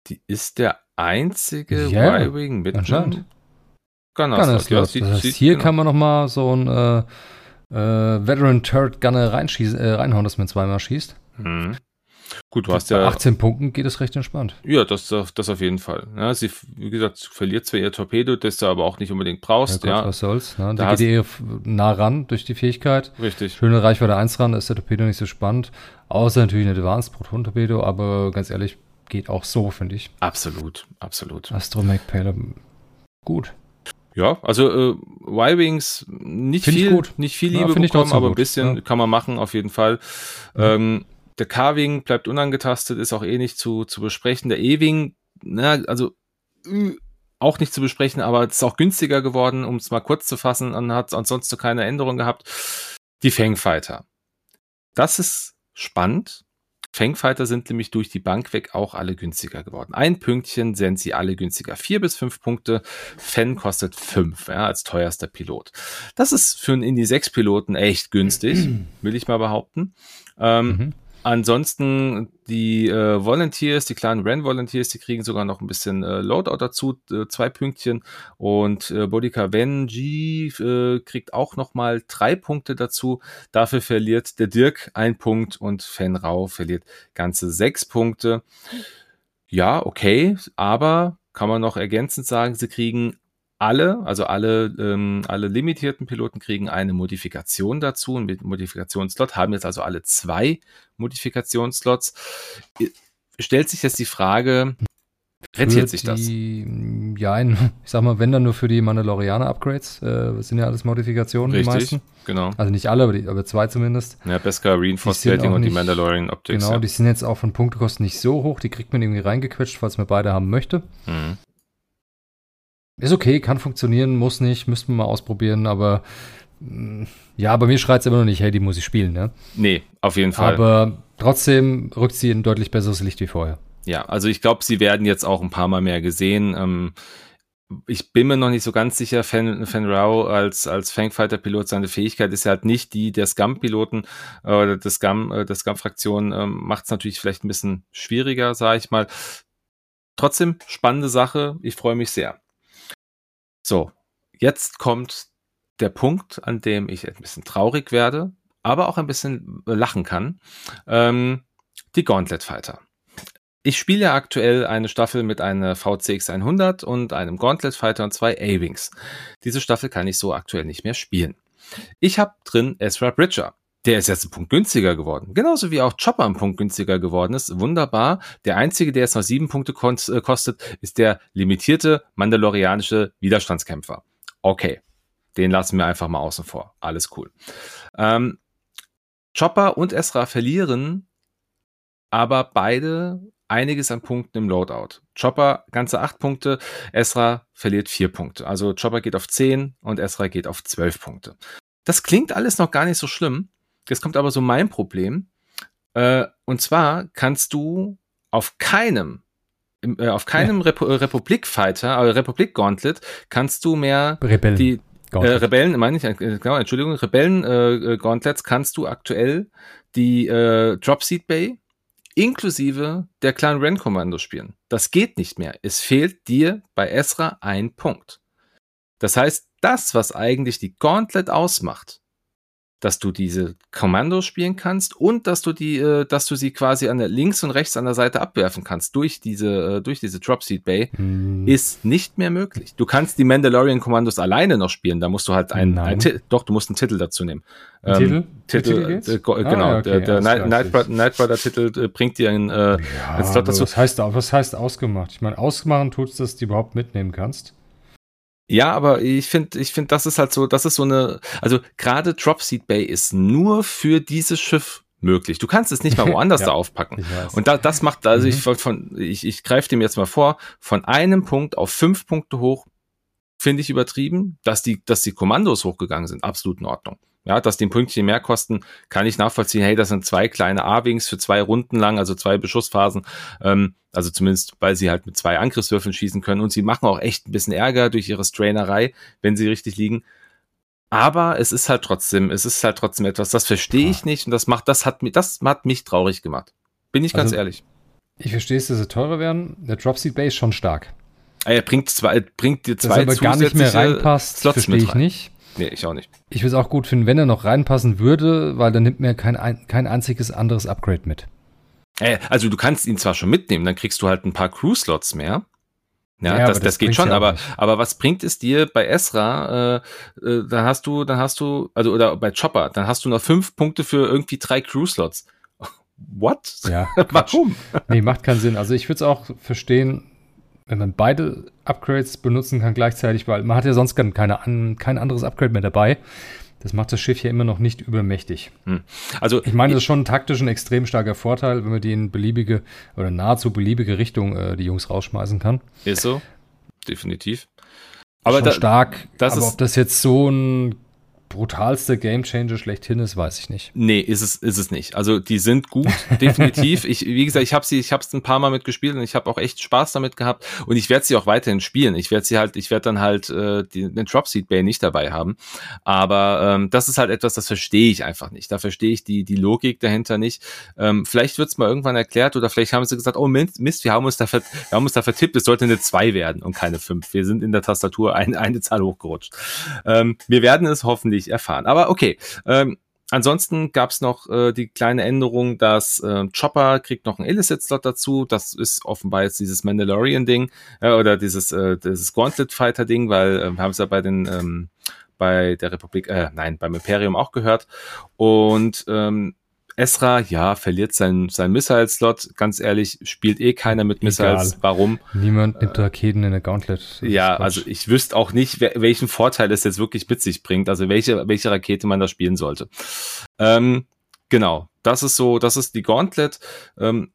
Die ist der einzige yeah, Y-Wing mit einem Gunner-Slot. Gunner ja, das heißt, hier genau. kann man noch mal so ein äh, äh, Veteran Turret Gunner reinschießen, äh, reinhauen, dass man zweimal schießt. Mhm. Gut, du hast ja. Bei 18 Punkten geht es recht entspannt. Ja, das, das auf jeden Fall. Ja, sie, wie gesagt, verliert zwar ihr Torpedo, das du aber auch nicht unbedingt brauchst. Ja, Gott, ja. was soll's. Ne? Da, geht ihr nah ran durch die Fähigkeit. Richtig. Schöne Reichweite 1 ran, da ist der Torpedo nicht so spannend. Außer natürlich eine Advanced Proton-Torpedo, aber ganz ehrlich, geht auch so, finde ich. Absolut, absolut. Astromech Payload, gut. Ja, also äh, Y-Wings nicht find viel, nicht viel Liebe ja, bekommen, aber ein bisschen ja. kann man machen auf jeden Fall. Mhm. Ähm, der K-Wing bleibt unangetastet, ist auch eh nicht zu, zu besprechen. Der E-Wing, na, also äh, auch nicht zu besprechen, aber es ist auch günstiger geworden, um es mal kurz zu fassen, und hat ansonsten keine Änderung gehabt. Die Fangfighter. Das ist spannend, Fangfighter sind nämlich durch die Bank weg auch alle günstiger geworden. Ein Pünktchen sind sie alle günstiger. Vier bis fünf Punkte. Fan kostet fünf, ja, als teuerster Pilot. Das ist für einen Indie 6 Piloten echt günstig, will ich mal behaupten. Ähm, mhm. Ansonsten die äh, Volunteers, die kleinen Ren Volunteers, die kriegen sogar noch ein bisschen äh, Loadout dazu, äh, zwei Pünktchen. Und äh, Bodika Venji äh, kriegt auch noch mal drei Punkte dazu. Dafür verliert der Dirk ein Punkt und Fenrau verliert ganze sechs Punkte. Ja, okay, aber kann man noch ergänzend sagen, sie kriegen alle, also alle, ähm, alle limitierten Piloten kriegen eine Modifikation dazu, einen Modifikationsslot, haben jetzt also alle zwei Modifikationsslots. Stellt sich jetzt die Frage, rentiert sich das? Ja, ich sag mal, wenn dann nur für die Mandalorianer-Upgrades, äh, sind ja alles Modifikationen, Richtig, die meisten. genau. Also nicht alle, aber, die, aber zwei zumindest. Ja, Beskar, Reinforced Plating und die Mandalorian Optics. Genau, ja. die sind jetzt auch von Punktekosten nicht so hoch, die kriegt man irgendwie reingequetscht, falls man beide haben möchte. Mhm. Ist okay, kann funktionieren, muss nicht, müssten wir mal ausprobieren, aber mm, ja, bei mir schreit es immer noch nicht, hey, die muss ich spielen, ne? Nee, auf jeden Fall. Aber trotzdem rückt sie in ein deutlich besseres Licht wie vorher. Ja, also ich glaube, sie werden jetzt auch ein paar Mal mehr gesehen. Ähm, ich bin mir noch nicht so ganz sicher, Fan, Fan Rao als, als Fangfighter-Pilot, seine Fähigkeit ist ja halt nicht die der Scum-Piloten äh, oder äh, der Scum-Fraktion, ähm, macht es natürlich vielleicht ein bisschen schwieriger, sage ich mal. Trotzdem spannende Sache, ich freue mich sehr. So, jetzt kommt der Punkt, an dem ich ein bisschen traurig werde, aber auch ein bisschen lachen kann. Ähm, die Gauntlet Fighter. Ich spiele ja aktuell eine Staffel mit einer VCX 100 und einem Gauntlet Fighter und zwei A-Wings. Diese Staffel kann ich so aktuell nicht mehr spielen. Ich habe drin Ezra Bridger. Der ist jetzt ein Punkt günstiger geworden. Genauso wie auch Chopper ein Punkt günstiger geworden ist. Wunderbar. Der einzige, der jetzt noch sieben Punkte äh, kostet, ist der limitierte mandalorianische Widerstandskämpfer. Okay. Den lassen wir einfach mal außen vor. Alles cool. Ähm, Chopper und Esra verlieren aber beide einiges an Punkten im Loadout. Chopper ganze acht Punkte, Esra verliert vier Punkte. Also Chopper geht auf zehn und Esra geht auf zwölf Punkte. Das klingt alles noch gar nicht so schlimm, Jetzt kommt aber so mein Problem. Äh, und zwar kannst du auf keinem äh, auf keinem ja. Repu Republik-Fighter, äh, Republik-Gauntlet kannst du mehr Rebellen. die äh, Rebellen, meine ich, äh, genau, Entschuldigung, Rebellen-Gauntlets äh, kannst du aktuell die äh, Dropseed Bay inklusive der Clan Ren Kommando spielen. Das geht nicht mehr. Es fehlt dir bei Esra ein Punkt. Das heißt, das, was eigentlich die Gauntlet ausmacht, dass du diese Kommandos spielen kannst und dass du die, äh, dass du sie quasi an der links und rechts an der Seite abwerfen kannst durch diese, äh, durch diese Dropseed Bay, hm. ist nicht mehr möglich. Du kannst die Mandalorian Kommandos alleine noch spielen. Da musst du halt einen, ein, doch, du musst einen Titel dazu nehmen. Ähm, Titel? Titel, äh, äh, genau. Ah, okay. Der, der Night, Night, Night Rider Titel äh, bringt dir einen, äh, ja, Slot dazu. Was heißt, was heißt ausgemacht? Ich meine, ausmachen tut es, dass du die überhaupt mitnehmen kannst. Ja, aber ich finde, ich finde, das ist halt so, das ist so eine, also gerade Dropseed Bay ist nur für dieses Schiff möglich. Du kannst es nicht mal woanders ja, da aufpacken. Und da, das macht, also mhm. ich von, ich, ich greife dem jetzt mal vor, von einem Punkt auf fünf Punkte hoch, finde ich übertrieben, dass die, dass die Kommandos hochgegangen sind, absolut in Ordnung. Ja, dass die Pünktchen mehr kosten, kann ich nachvollziehen. Hey, das sind zwei kleine A-Wings für zwei Runden lang, also zwei Beschussphasen. Ähm, also zumindest, weil sie halt mit zwei Angriffswürfeln schießen können. Und sie machen auch echt ein bisschen Ärger durch ihre Strainerei, wenn sie richtig liegen. Aber es ist halt trotzdem, es ist halt trotzdem etwas, das verstehe ich nicht. Und das macht, das hat mich, das hat mich traurig gemacht. Bin ich ganz also, ehrlich. Ich verstehe es, dass sie teurer werden. Der Dropseed Base ist schon stark. Er bringt zwei, bringt dir zwei dass er aber gar nicht mehr reinpasst, Slots verstehe ich nicht. Nee, ich auch nicht. Ich würde es auch gut finden, wenn er noch reinpassen würde, weil dann nimmt mir kein, kein einziges anderes Upgrade mit. Äh, also du kannst ihn zwar schon mitnehmen, dann kriegst du halt ein paar Crew-Slots mehr. Ja, ja das, das, das geht schon, ja aber, aber was bringt es dir bei Esra? Äh, äh, dann hast du, dann hast du, also oder bei Chopper, dann hast du noch fünf Punkte für irgendwie drei Crew-Slots. What? Ja. Warum? nee, macht keinen Sinn. Also ich würde es auch verstehen, wenn man beide Upgrades benutzen kann gleichzeitig, weil man hat ja sonst keine, kein anderes Upgrade mehr dabei. Das macht das Schiff ja immer noch nicht übermächtig. Hm. Also ich meine, das ist schon taktisch ein extrem starker Vorteil, wenn man die in beliebige oder nahezu beliebige Richtung äh, die Jungs rausschmeißen kann. Ist so, definitiv. Aber schon da, stark. Das aber ob das jetzt so ein brutalste Gamechanger schlechthin ist, weiß ich nicht. Nee, ist es, ist es nicht. Also die sind gut, definitiv. ich, wie gesagt, ich habe sie, ich habe es ein paar Mal mitgespielt und ich habe auch echt Spaß damit gehabt und ich werde sie auch weiterhin spielen. Ich werde sie halt, ich werde dann halt äh, die, den Dropseed Bay nicht dabei haben. Aber ähm, das ist halt etwas, das verstehe ich einfach nicht. Da verstehe ich die, die Logik dahinter nicht. Ähm, vielleicht wird's mal irgendwann erklärt oder vielleicht haben sie gesagt, oh Mist, wir haben uns da, ver wir haben uns da vertippt, es sollte eine 2 werden und keine 5. Wir sind in der Tastatur ein, eine Zahl hochgerutscht. Ähm, wir werden es hoffentlich erfahren. Aber okay. Ähm, Ansonsten gab es noch äh, die kleine Änderung, dass äh, Chopper kriegt noch einen Illicit-Slot dazu. Das ist offenbar jetzt dieses Mandalorian-Ding äh, oder dieses, äh, dieses Gauntlet-Fighter-Ding, weil äh, wir haben es ja bei den ähm, bei der Republik, äh, nein, beim Imperium auch gehört. Und ähm, Esra, ja, verliert seinen sein Missile-Slot. Ganz ehrlich, spielt eh keiner mit Missiles. Egal. Warum? Niemand nimmt Raketen in der Gauntlet. Ja, also ich wüsste auch nicht, welchen Vorteil es jetzt wirklich mit sich bringt. Also welche, welche Rakete man da spielen sollte. Ähm, genau, das ist so, das ist die Gauntlet. Ähm,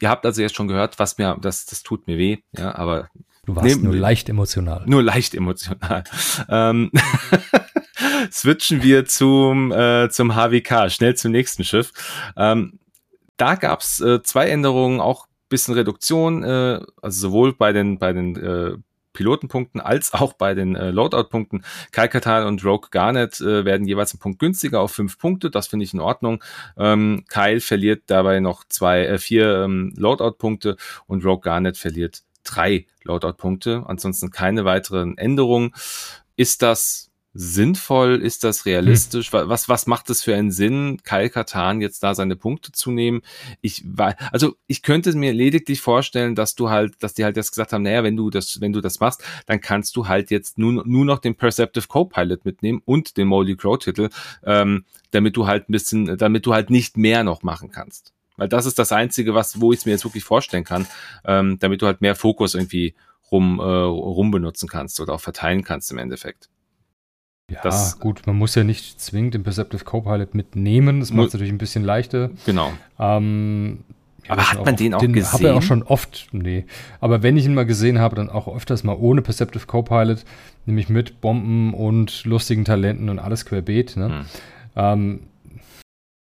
ihr habt also jetzt schon gehört, was mir, das, das tut mir weh, ja, aber. Du warst nehm, nur leicht emotional. Nur leicht emotional. ähm, switchen wir zum, äh, zum HWK, schnell zum nächsten Schiff. Ähm, da gab's äh, zwei Änderungen, auch bisschen Reduktion, äh, also sowohl bei den, bei den äh, Pilotenpunkten als auch bei den äh, Loadout-Punkten. Kai und Rogue Garnet äh, werden jeweils einen Punkt günstiger auf fünf Punkte. Das finde ich in Ordnung. Ähm, Kyle verliert dabei noch zwei, äh, vier ähm, Loadout-Punkte und Rogue Garnet verliert drei Loadout-Punkte. Ansonsten keine weiteren Änderungen. Ist das sinnvoll? Ist das realistisch? Hm. Was, was macht es für einen Sinn, Kyle Katan jetzt da seine Punkte zu nehmen? Ich war, also ich könnte mir lediglich vorstellen, dass du halt, dass die halt jetzt gesagt haben, naja, wenn du das, wenn du das machst, dann kannst du halt jetzt nur, nur noch den Perceptive Co-Pilot mitnehmen und den Moldy Crow Titel, ähm, damit du halt ein bisschen, damit du halt nicht mehr noch machen kannst. Weil das ist das Einzige, was, wo ich es mir jetzt wirklich vorstellen kann, ähm, damit du halt mehr Fokus irgendwie rum, äh, rum benutzen kannst oder auch verteilen kannst im Endeffekt. Ja, das, gut, man muss ja nicht zwingend den Perceptive Copilot mitnehmen. Das macht es natürlich ein bisschen leichter. Genau. Ähm, ja, aber hat man den auch den gesehen? Habe ich auch schon oft, nee. Aber wenn ich ihn mal gesehen habe, dann auch öfters mal ohne Perceptive Copilot, nämlich mit Bomben und lustigen Talenten und alles querbeet. Ne? Hm. Ähm,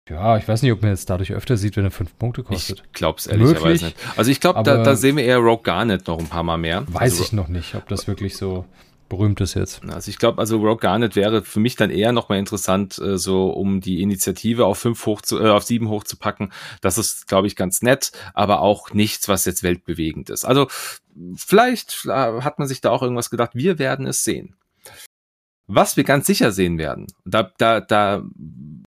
ja, ich weiß nicht, ob man jetzt dadurch öfter sieht, wenn er fünf Punkte kostet. Ich glaube es ehrlicherweise nicht. Also ich glaube, da, da, sehen wir eher Rogue Garnet noch ein paar Mal mehr. Weiß also, ich noch nicht, ob das wirklich so berühmt ist jetzt. Also ich glaube, also Rogue Garnet wäre für mich dann eher nochmal interessant, äh, so um die Initiative auf fünf hoch zu, äh, auf sieben hoch zu packen. Das ist, glaube ich, ganz nett, aber auch nichts, was jetzt weltbewegend ist. Also vielleicht äh, hat man sich da auch irgendwas gedacht. Wir werden es sehen. Was wir ganz sicher sehen werden, da, da, da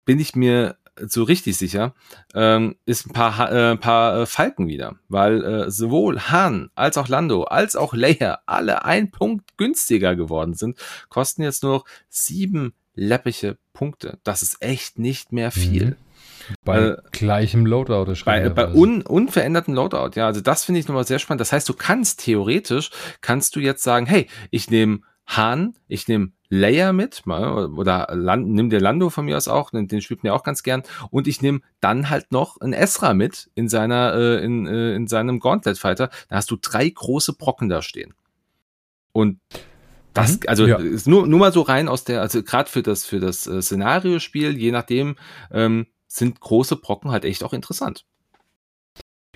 bin ich mir so richtig sicher, ähm, ist ein paar, äh, paar äh, Falken wieder, weil äh, sowohl Han als auch Lando als auch Leia alle ein Punkt günstiger geworden sind, kosten jetzt nur noch sieben läppische Punkte. Das ist echt nicht mehr viel. Mhm. Bei äh, gleichem Loadout. Bei, bei un, unveränderten Loadout, ja. Also das finde ich nochmal sehr spannend. Das heißt, du kannst theoretisch, kannst du jetzt sagen, hey, ich nehme Han, ich nehme Leia mit, oder Land, nimm dir Lando von mir aus auch, den, den spielt mir auch ganz gern. Und ich nehme dann halt noch ein Esra mit in seiner, äh, in, äh, in seinem Gauntlet Fighter. Da hast du drei große Brocken da stehen. Und das, mhm, also ja. ist nur, nur mal so rein aus der, also gerade für das, für das äh, Szenariospiel, je nachdem, ähm, sind große Brocken halt echt auch interessant.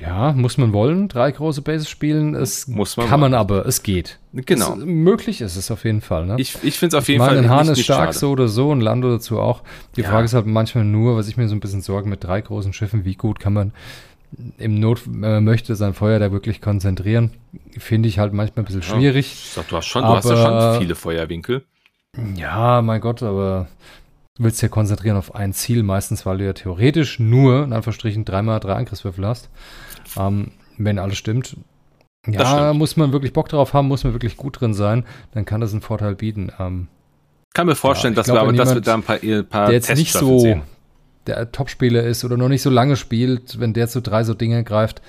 Ja, muss man wollen, drei große Bases spielen. Es muss man kann wollen. man aber, es geht. Genau. Es, möglich ist es auf jeden Fall. Ne? Ich, ich finde es auf jeden ich meine, Fall. Ein Hahn ist stark schade. so oder so und Lando dazu auch. Die ja. Frage ist halt manchmal nur, was ich mir so ein bisschen sorge mit drei großen Schiffen, wie gut kann man im Not äh, möchte sein Feuer da wirklich konzentrieren, finde ich halt manchmal ein bisschen schwierig. Ja, sag, du hast schon, aber, du hast ja schon viele Feuerwinkel. Ja, mein Gott, aber du willst ja konzentrieren auf ein Ziel, meistens, weil du ja theoretisch nur, in Anführungsstrichen, dreimal drei Angriffswürfel hast. Ähm, wenn alles stimmt. Ja, muss man wirklich Bock drauf haben, muss man wirklich gut drin sein, dann kann das einen Vorteil bieten. Ähm, kann mir vorstellen, ja, dass, glaub, wir, aber, dass wir da ein paar, ein paar der jetzt nicht so sehen. der Topspieler ist oder noch nicht so lange spielt, wenn der zu drei so Dinge greift,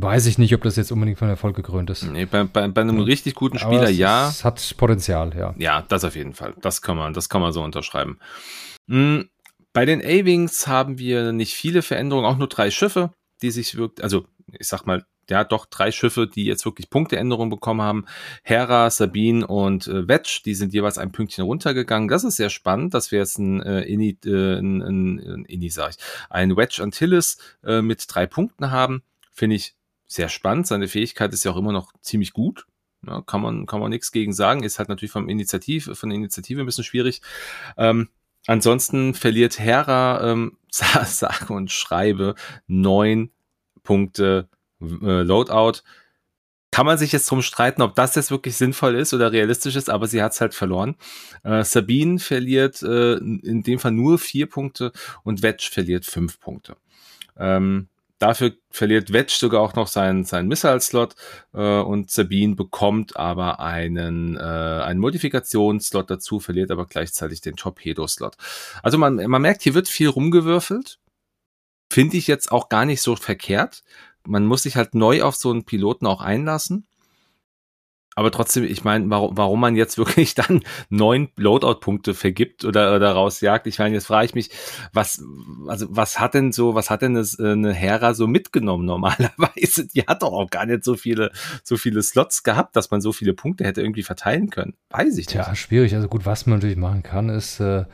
weiß ich nicht, ob das jetzt unbedingt von Erfolg gekrönt ist. Nee, bei, bei, bei einem richtig guten Spieler es, ja. Es hat Potenzial, ja. Ja, das auf jeden Fall. Das kann man, das kann man so unterschreiben. Mhm. Bei den A-Wings haben wir nicht viele Veränderungen, auch nur drei Schiffe die sich wirkt, also ich sag mal, ja doch drei Schiffe, die jetzt wirklich Punkteänderungen bekommen haben. Hera, Sabine und äh, Wedge, die sind jeweils ein Pünktchen runtergegangen. Das ist sehr spannend, dass wir jetzt ein, äh, Inni, äh, ein, ein, ein Inni, sag ich, ein Wedge Antilles äh, mit drei Punkten haben. Finde ich sehr spannend. Seine Fähigkeit ist ja auch immer noch ziemlich gut. Ja, kann man, kann man nichts gegen sagen. Ist halt natürlich vom Initiativ, von der Initiative ein bisschen schwierig. Ähm, ansonsten verliert Hera, ähm, sage und schreibe, neun Punkte äh, Loadout. Kann man sich jetzt drum streiten, ob das jetzt wirklich sinnvoll ist oder realistisch ist, aber sie hat es halt verloren. Äh, Sabine verliert äh, in dem Fall nur vier Punkte und Wedge verliert fünf Punkte. Ähm, Dafür verliert Wedge sogar auch noch seinen, seinen Missile-Slot äh, und Sabine bekommt aber einen, äh, einen Modifikationsslot dazu, verliert aber gleichzeitig den Torpedo-Slot. Also man, man merkt, hier wird viel rumgewürfelt. Finde ich jetzt auch gar nicht so verkehrt. Man muss sich halt neu auf so einen Piloten auch einlassen. Aber trotzdem, ich meine, warum, warum man jetzt wirklich dann neun Loadout-Punkte vergibt oder, oder rausjagt, ich meine, jetzt frage ich mich, was, also was hat denn so, was hat denn das, äh, eine Hera so mitgenommen normalerweise? Die hat doch auch gar nicht so viele, so viele Slots gehabt, dass man so viele Punkte hätte irgendwie verteilen können. Weiß ich nicht. Ja, schwierig. Also gut, was man natürlich machen kann, ist, äh,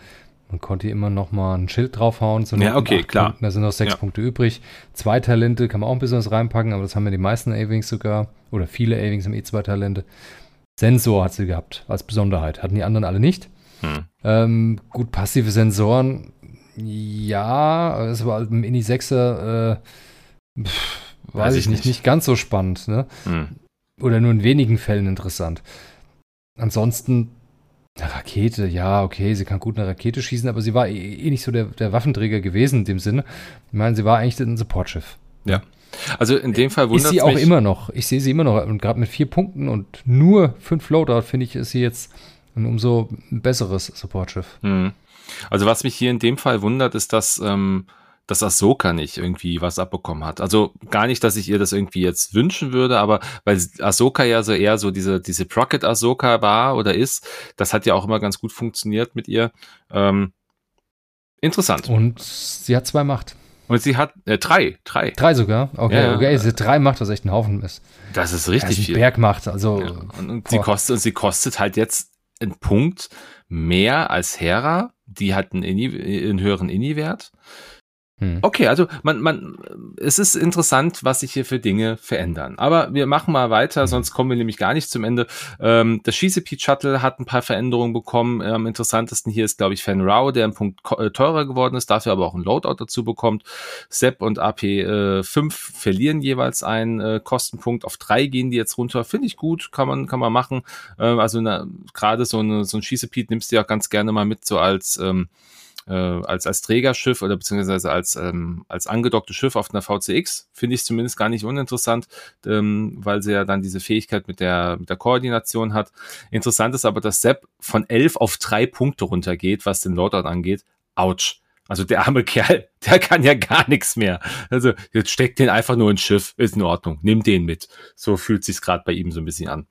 man konnte immer noch mal ein Schild draufhauen. So ja, okay, klar. Punkten, da sind noch sechs ja. Punkte übrig. Zwei Talente kann man auch ein bisschen was reinpacken, aber das haben ja die meisten A-Wings sogar. Oder viele A-Wings haben eh zwei Talente. Sensor hat sie gehabt als Besonderheit. Hatten die anderen alle nicht. Hm. Ähm, gut, passive Sensoren. Ja, es war im Mini 6er, äh, pff, weiß, weiß, ich nicht, nicht ganz so spannend. Ne? Hm. Oder nur in wenigen Fällen interessant. Ansonsten eine Rakete, ja, okay, sie kann gut eine Rakete schießen, aber sie war eh, eh nicht so der, der, Waffenträger gewesen in dem Sinne. Ich meine, sie war eigentlich ein Supportschiff. Ja. Also in dem Fall wundert Ist sie auch immer noch. Ich sehe sie immer noch. Und gerade mit vier Punkten und nur fünf Loadout, finde ich, ist sie jetzt ein umso besseres Supportschiff. Hm. Also was mich hier in dem Fall wundert, ist, dass ähm, dass Ahsoka nicht irgendwie was abbekommen hat. Also gar nicht, dass ich ihr das irgendwie jetzt wünschen würde, aber weil Ahsoka ja so eher so diese, diese Procket Ahsoka war oder ist, das hat ja auch immer ganz gut funktioniert mit ihr. Ähm, interessant. Und sie hat zwei Macht. Und sie hat äh, drei, drei. Drei sogar? Okay, ja, okay. Sie drei Macht, was echt ein Haufen ist. Das ist richtig ja, viel. Bergmacht, also. Ja. Und, und sie kostet, und sie kostet halt jetzt einen Punkt mehr als Hera. Die hat einen, Inni, einen höheren Inni-Wert. Hm. Okay, also man, man, es ist interessant, was sich hier für Dinge verändern. Aber wir machen mal weiter, hm. sonst kommen wir nämlich gar nicht zum Ende. Ähm, das Schießepeat Shuttle hat ein paar Veränderungen bekommen. Am interessantesten hier ist, glaube ich, Fan Rao, der ein Punkt äh, teurer geworden ist, dafür aber auch ein Loadout dazu bekommt. Sepp und AP5 äh, verlieren jeweils einen äh, Kostenpunkt. Auf drei gehen die jetzt runter. Finde ich gut, kann man, kann man machen. Ähm, also gerade so, eine, so ein Schießepeat nimmst du ja auch ganz gerne mal mit, so als ähm, äh, als, als Trägerschiff oder beziehungsweise als, ähm, als angedocktes Schiff auf einer VCX, finde ich zumindest gar nicht uninteressant, ähm, weil sie ja dann diese Fähigkeit mit der, mit der Koordination hat. Interessant ist aber, dass Sepp von elf auf drei Punkte runtergeht, was den Loadout angeht. Autsch. Also der arme Kerl, der kann ja gar nichts mehr. Also jetzt steckt den einfach nur ins Schiff, ist in Ordnung, nimm den mit. So fühlt sich's gerade bei ihm so ein bisschen an.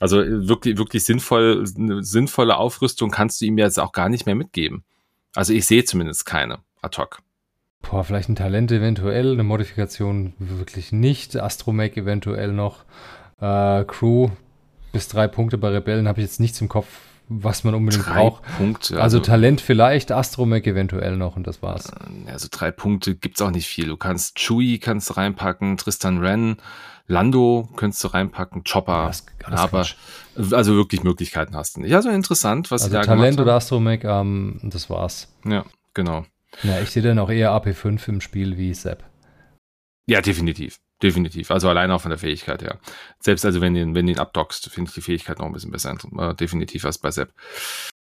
Also wirklich, wirklich sinnvoll, sinnvolle Aufrüstung kannst du ihm jetzt auch gar nicht mehr mitgeben. Also ich sehe zumindest keine ad hoc. Boah, vielleicht ein Talent eventuell, eine Modifikation wirklich nicht. Astromech eventuell noch. Äh, Crew bis drei Punkte bei Rebellen habe ich jetzt nichts im Kopf, was man unbedingt drei braucht. Punkte, also, also, Talent vielleicht, Astromech eventuell noch und das war's. Äh, also drei Punkte gibt's auch nicht viel. Du kannst Chewie kannst reinpacken, Tristan Wren, Lando könntest du reinpacken, Chopper. Das, das aber Quatsch. Also wirklich Möglichkeiten hast du nicht. Also interessant, was also sie da Talent oder Astromech, ähm, das war's. Ja, genau. Ja, ich sehe dann auch eher AP5 im Spiel wie Sepp. Ja, definitiv. Definitiv. Also alleine auch von der Fähigkeit her. Selbst also, wenn du ihn, wenn du ihn abdockst, finde ich die Fähigkeit noch ein bisschen besser. Äh, definitiv als bei Sepp.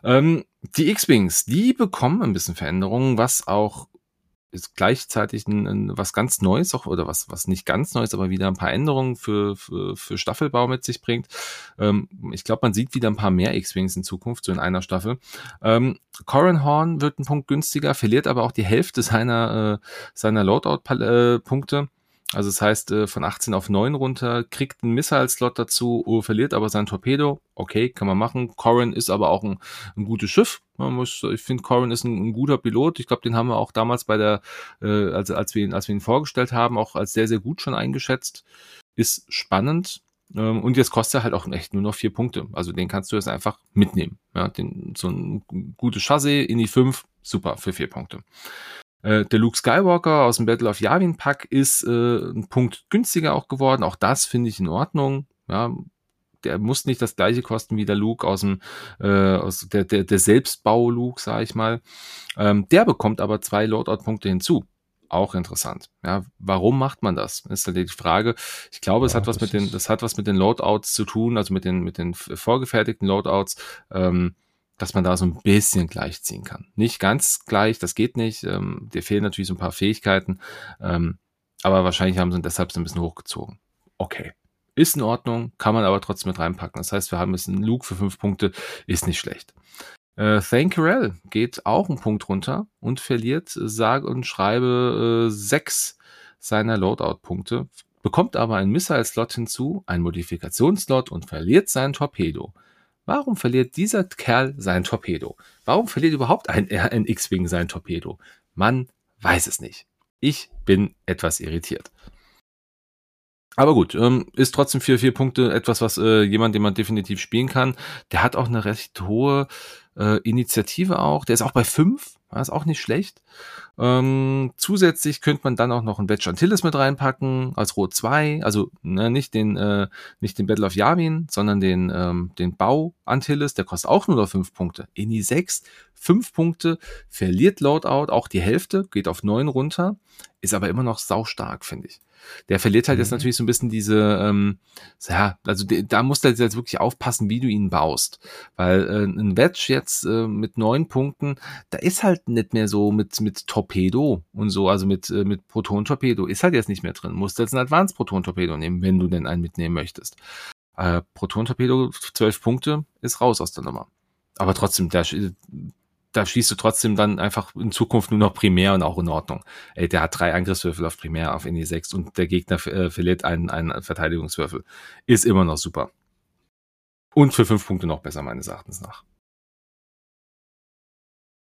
Ähm, die X-Wings, die bekommen ein bisschen Veränderungen, was auch ist gleichzeitig ein, ein, was ganz Neues auch, oder was, was nicht ganz Neues, aber wieder ein paar Änderungen für, für, für Staffelbau mit sich bringt. Ähm, ich glaube, man sieht wieder ein paar mehr X-Wings in Zukunft, so in einer Staffel. Ähm, Corin Horn wird ein Punkt günstiger, verliert aber auch die Hälfte seiner, äh, seiner Loadout-Punkte. Also das heißt, äh, von 18 auf 9 runter, kriegt einen Missile-Slot dazu, oh, verliert aber sein Torpedo. Okay, kann man machen. Corin ist aber auch ein, ein gutes Schiff. Man muss, ich finde, Corin ist ein, ein, guter Pilot. Ich glaube, den haben wir auch damals bei der, äh, also als wir ihn, als wir ihn vorgestellt haben, auch als sehr, sehr gut schon eingeschätzt. Ist spannend. Ähm, und jetzt kostet er halt auch echt nur noch vier Punkte. Also den kannst du jetzt einfach mitnehmen. Ja, den, so ein gutes Chassis in die 5, super für vier Punkte. Äh, der Luke Skywalker aus dem Battle of Yavin Pack ist äh, ein Punkt günstiger auch geworden. Auch das finde ich in Ordnung. Ja, der muss nicht das gleiche kosten wie der Luke aus dem äh, aus der, der, der Selbstbau Luke, sage ich mal. Ähm, der bekommt aber zwei Loadout-Punkte hinzu. Auch interessant. Ja, warum macht man das? Ist halt die Frage. Ich glaube, ja, es hat was mit den, das hat was mit den Loadouts zu tun, also mit den, mit den vorgefertigten Loadouts. Ähm, dass man da so ein bisschen gleichziehen kann. Nicht ganz gleich, das geht nicht. Ähm, dir fehlen natürlich so ein paar Fähigkeiten, ähm, aber wahrscheinlich haben sie deshalb so ein bisschen hochgezogen. Okay. Ist in Ordnung, kann man aber trotzdem mit reinpacken. Das heißt, wir haben jetzt einen Luke für fünf Punkte, ist nicht schlecht. Äh, Thankerel geht auch einen Punkt runter und verliert, sage und schreibe, äh, sechs seiner Loadout-Punkte, bekommt aber einen Missile-Slot hinzu, einen Modifikationsslot und verliert sein Torpedo. Warum verliert dieser Kerl sein Torpedo? Warum verliert überhaupt ein, ein X-Wing sein Torpedo? Man weiß es nicht. Ich bin etwas irritiert. Aber gut, ähm, ist trotzdem für vier Punkte etwas, was äh, jemand, den man definitiv spielen kann. Der hat auch eine recht hohe äh, Initiative auch. Der ist auch bei fünf, ist auch nicht schlecht. Ähm, zusätzlich könnte man dann auch noch ein Wedge Antilles mit reinpacken, als Rot 2, also ne, nicht den äh, nicht den Battle of Yavin, sondern den ähm, den Bau Antilles, der kostet auch nur noch 5 Punkte. Ini 6, 5 Punkte, verliert Loadout, auch die Hälfte, geht auf 9 runter, ist aber immer noch saustark, finde ich. Der verliert halt mhm. jetzt natürlich so ein bisschen diese, ähm, ja, also de, da musst du jetzt wirklich aufpassen, wie du ihn baust. Weil äh, ein Wedge jetzt äh, mit neun Punkten, da ist halt nicht mehr so mit, mit Torpedo und so, also mit, äh, mit Proton-Torpedo, ist halt jetzt nicht mehr drin. Musst jetzt ein Advanced-Proton-Torpedo nehmen, wenn du denn einen mitnehmen möchtest. Äh, Proton-Torpedo, zwölf Punkte, ist raus aus der Nummer. Aber trotzdem, der, da schießt du trotzdem dann einfach in Zukunft nur noch primär und auch in Ordnung. Ey, der hat drei Angriffswürfel auf primär auf NE 6 und der Gegner äh, verliert einen, einen Verteidigungswürfel. Ist immer noch super. Und für fünf Punkte noch besser, meines Erachtens nach.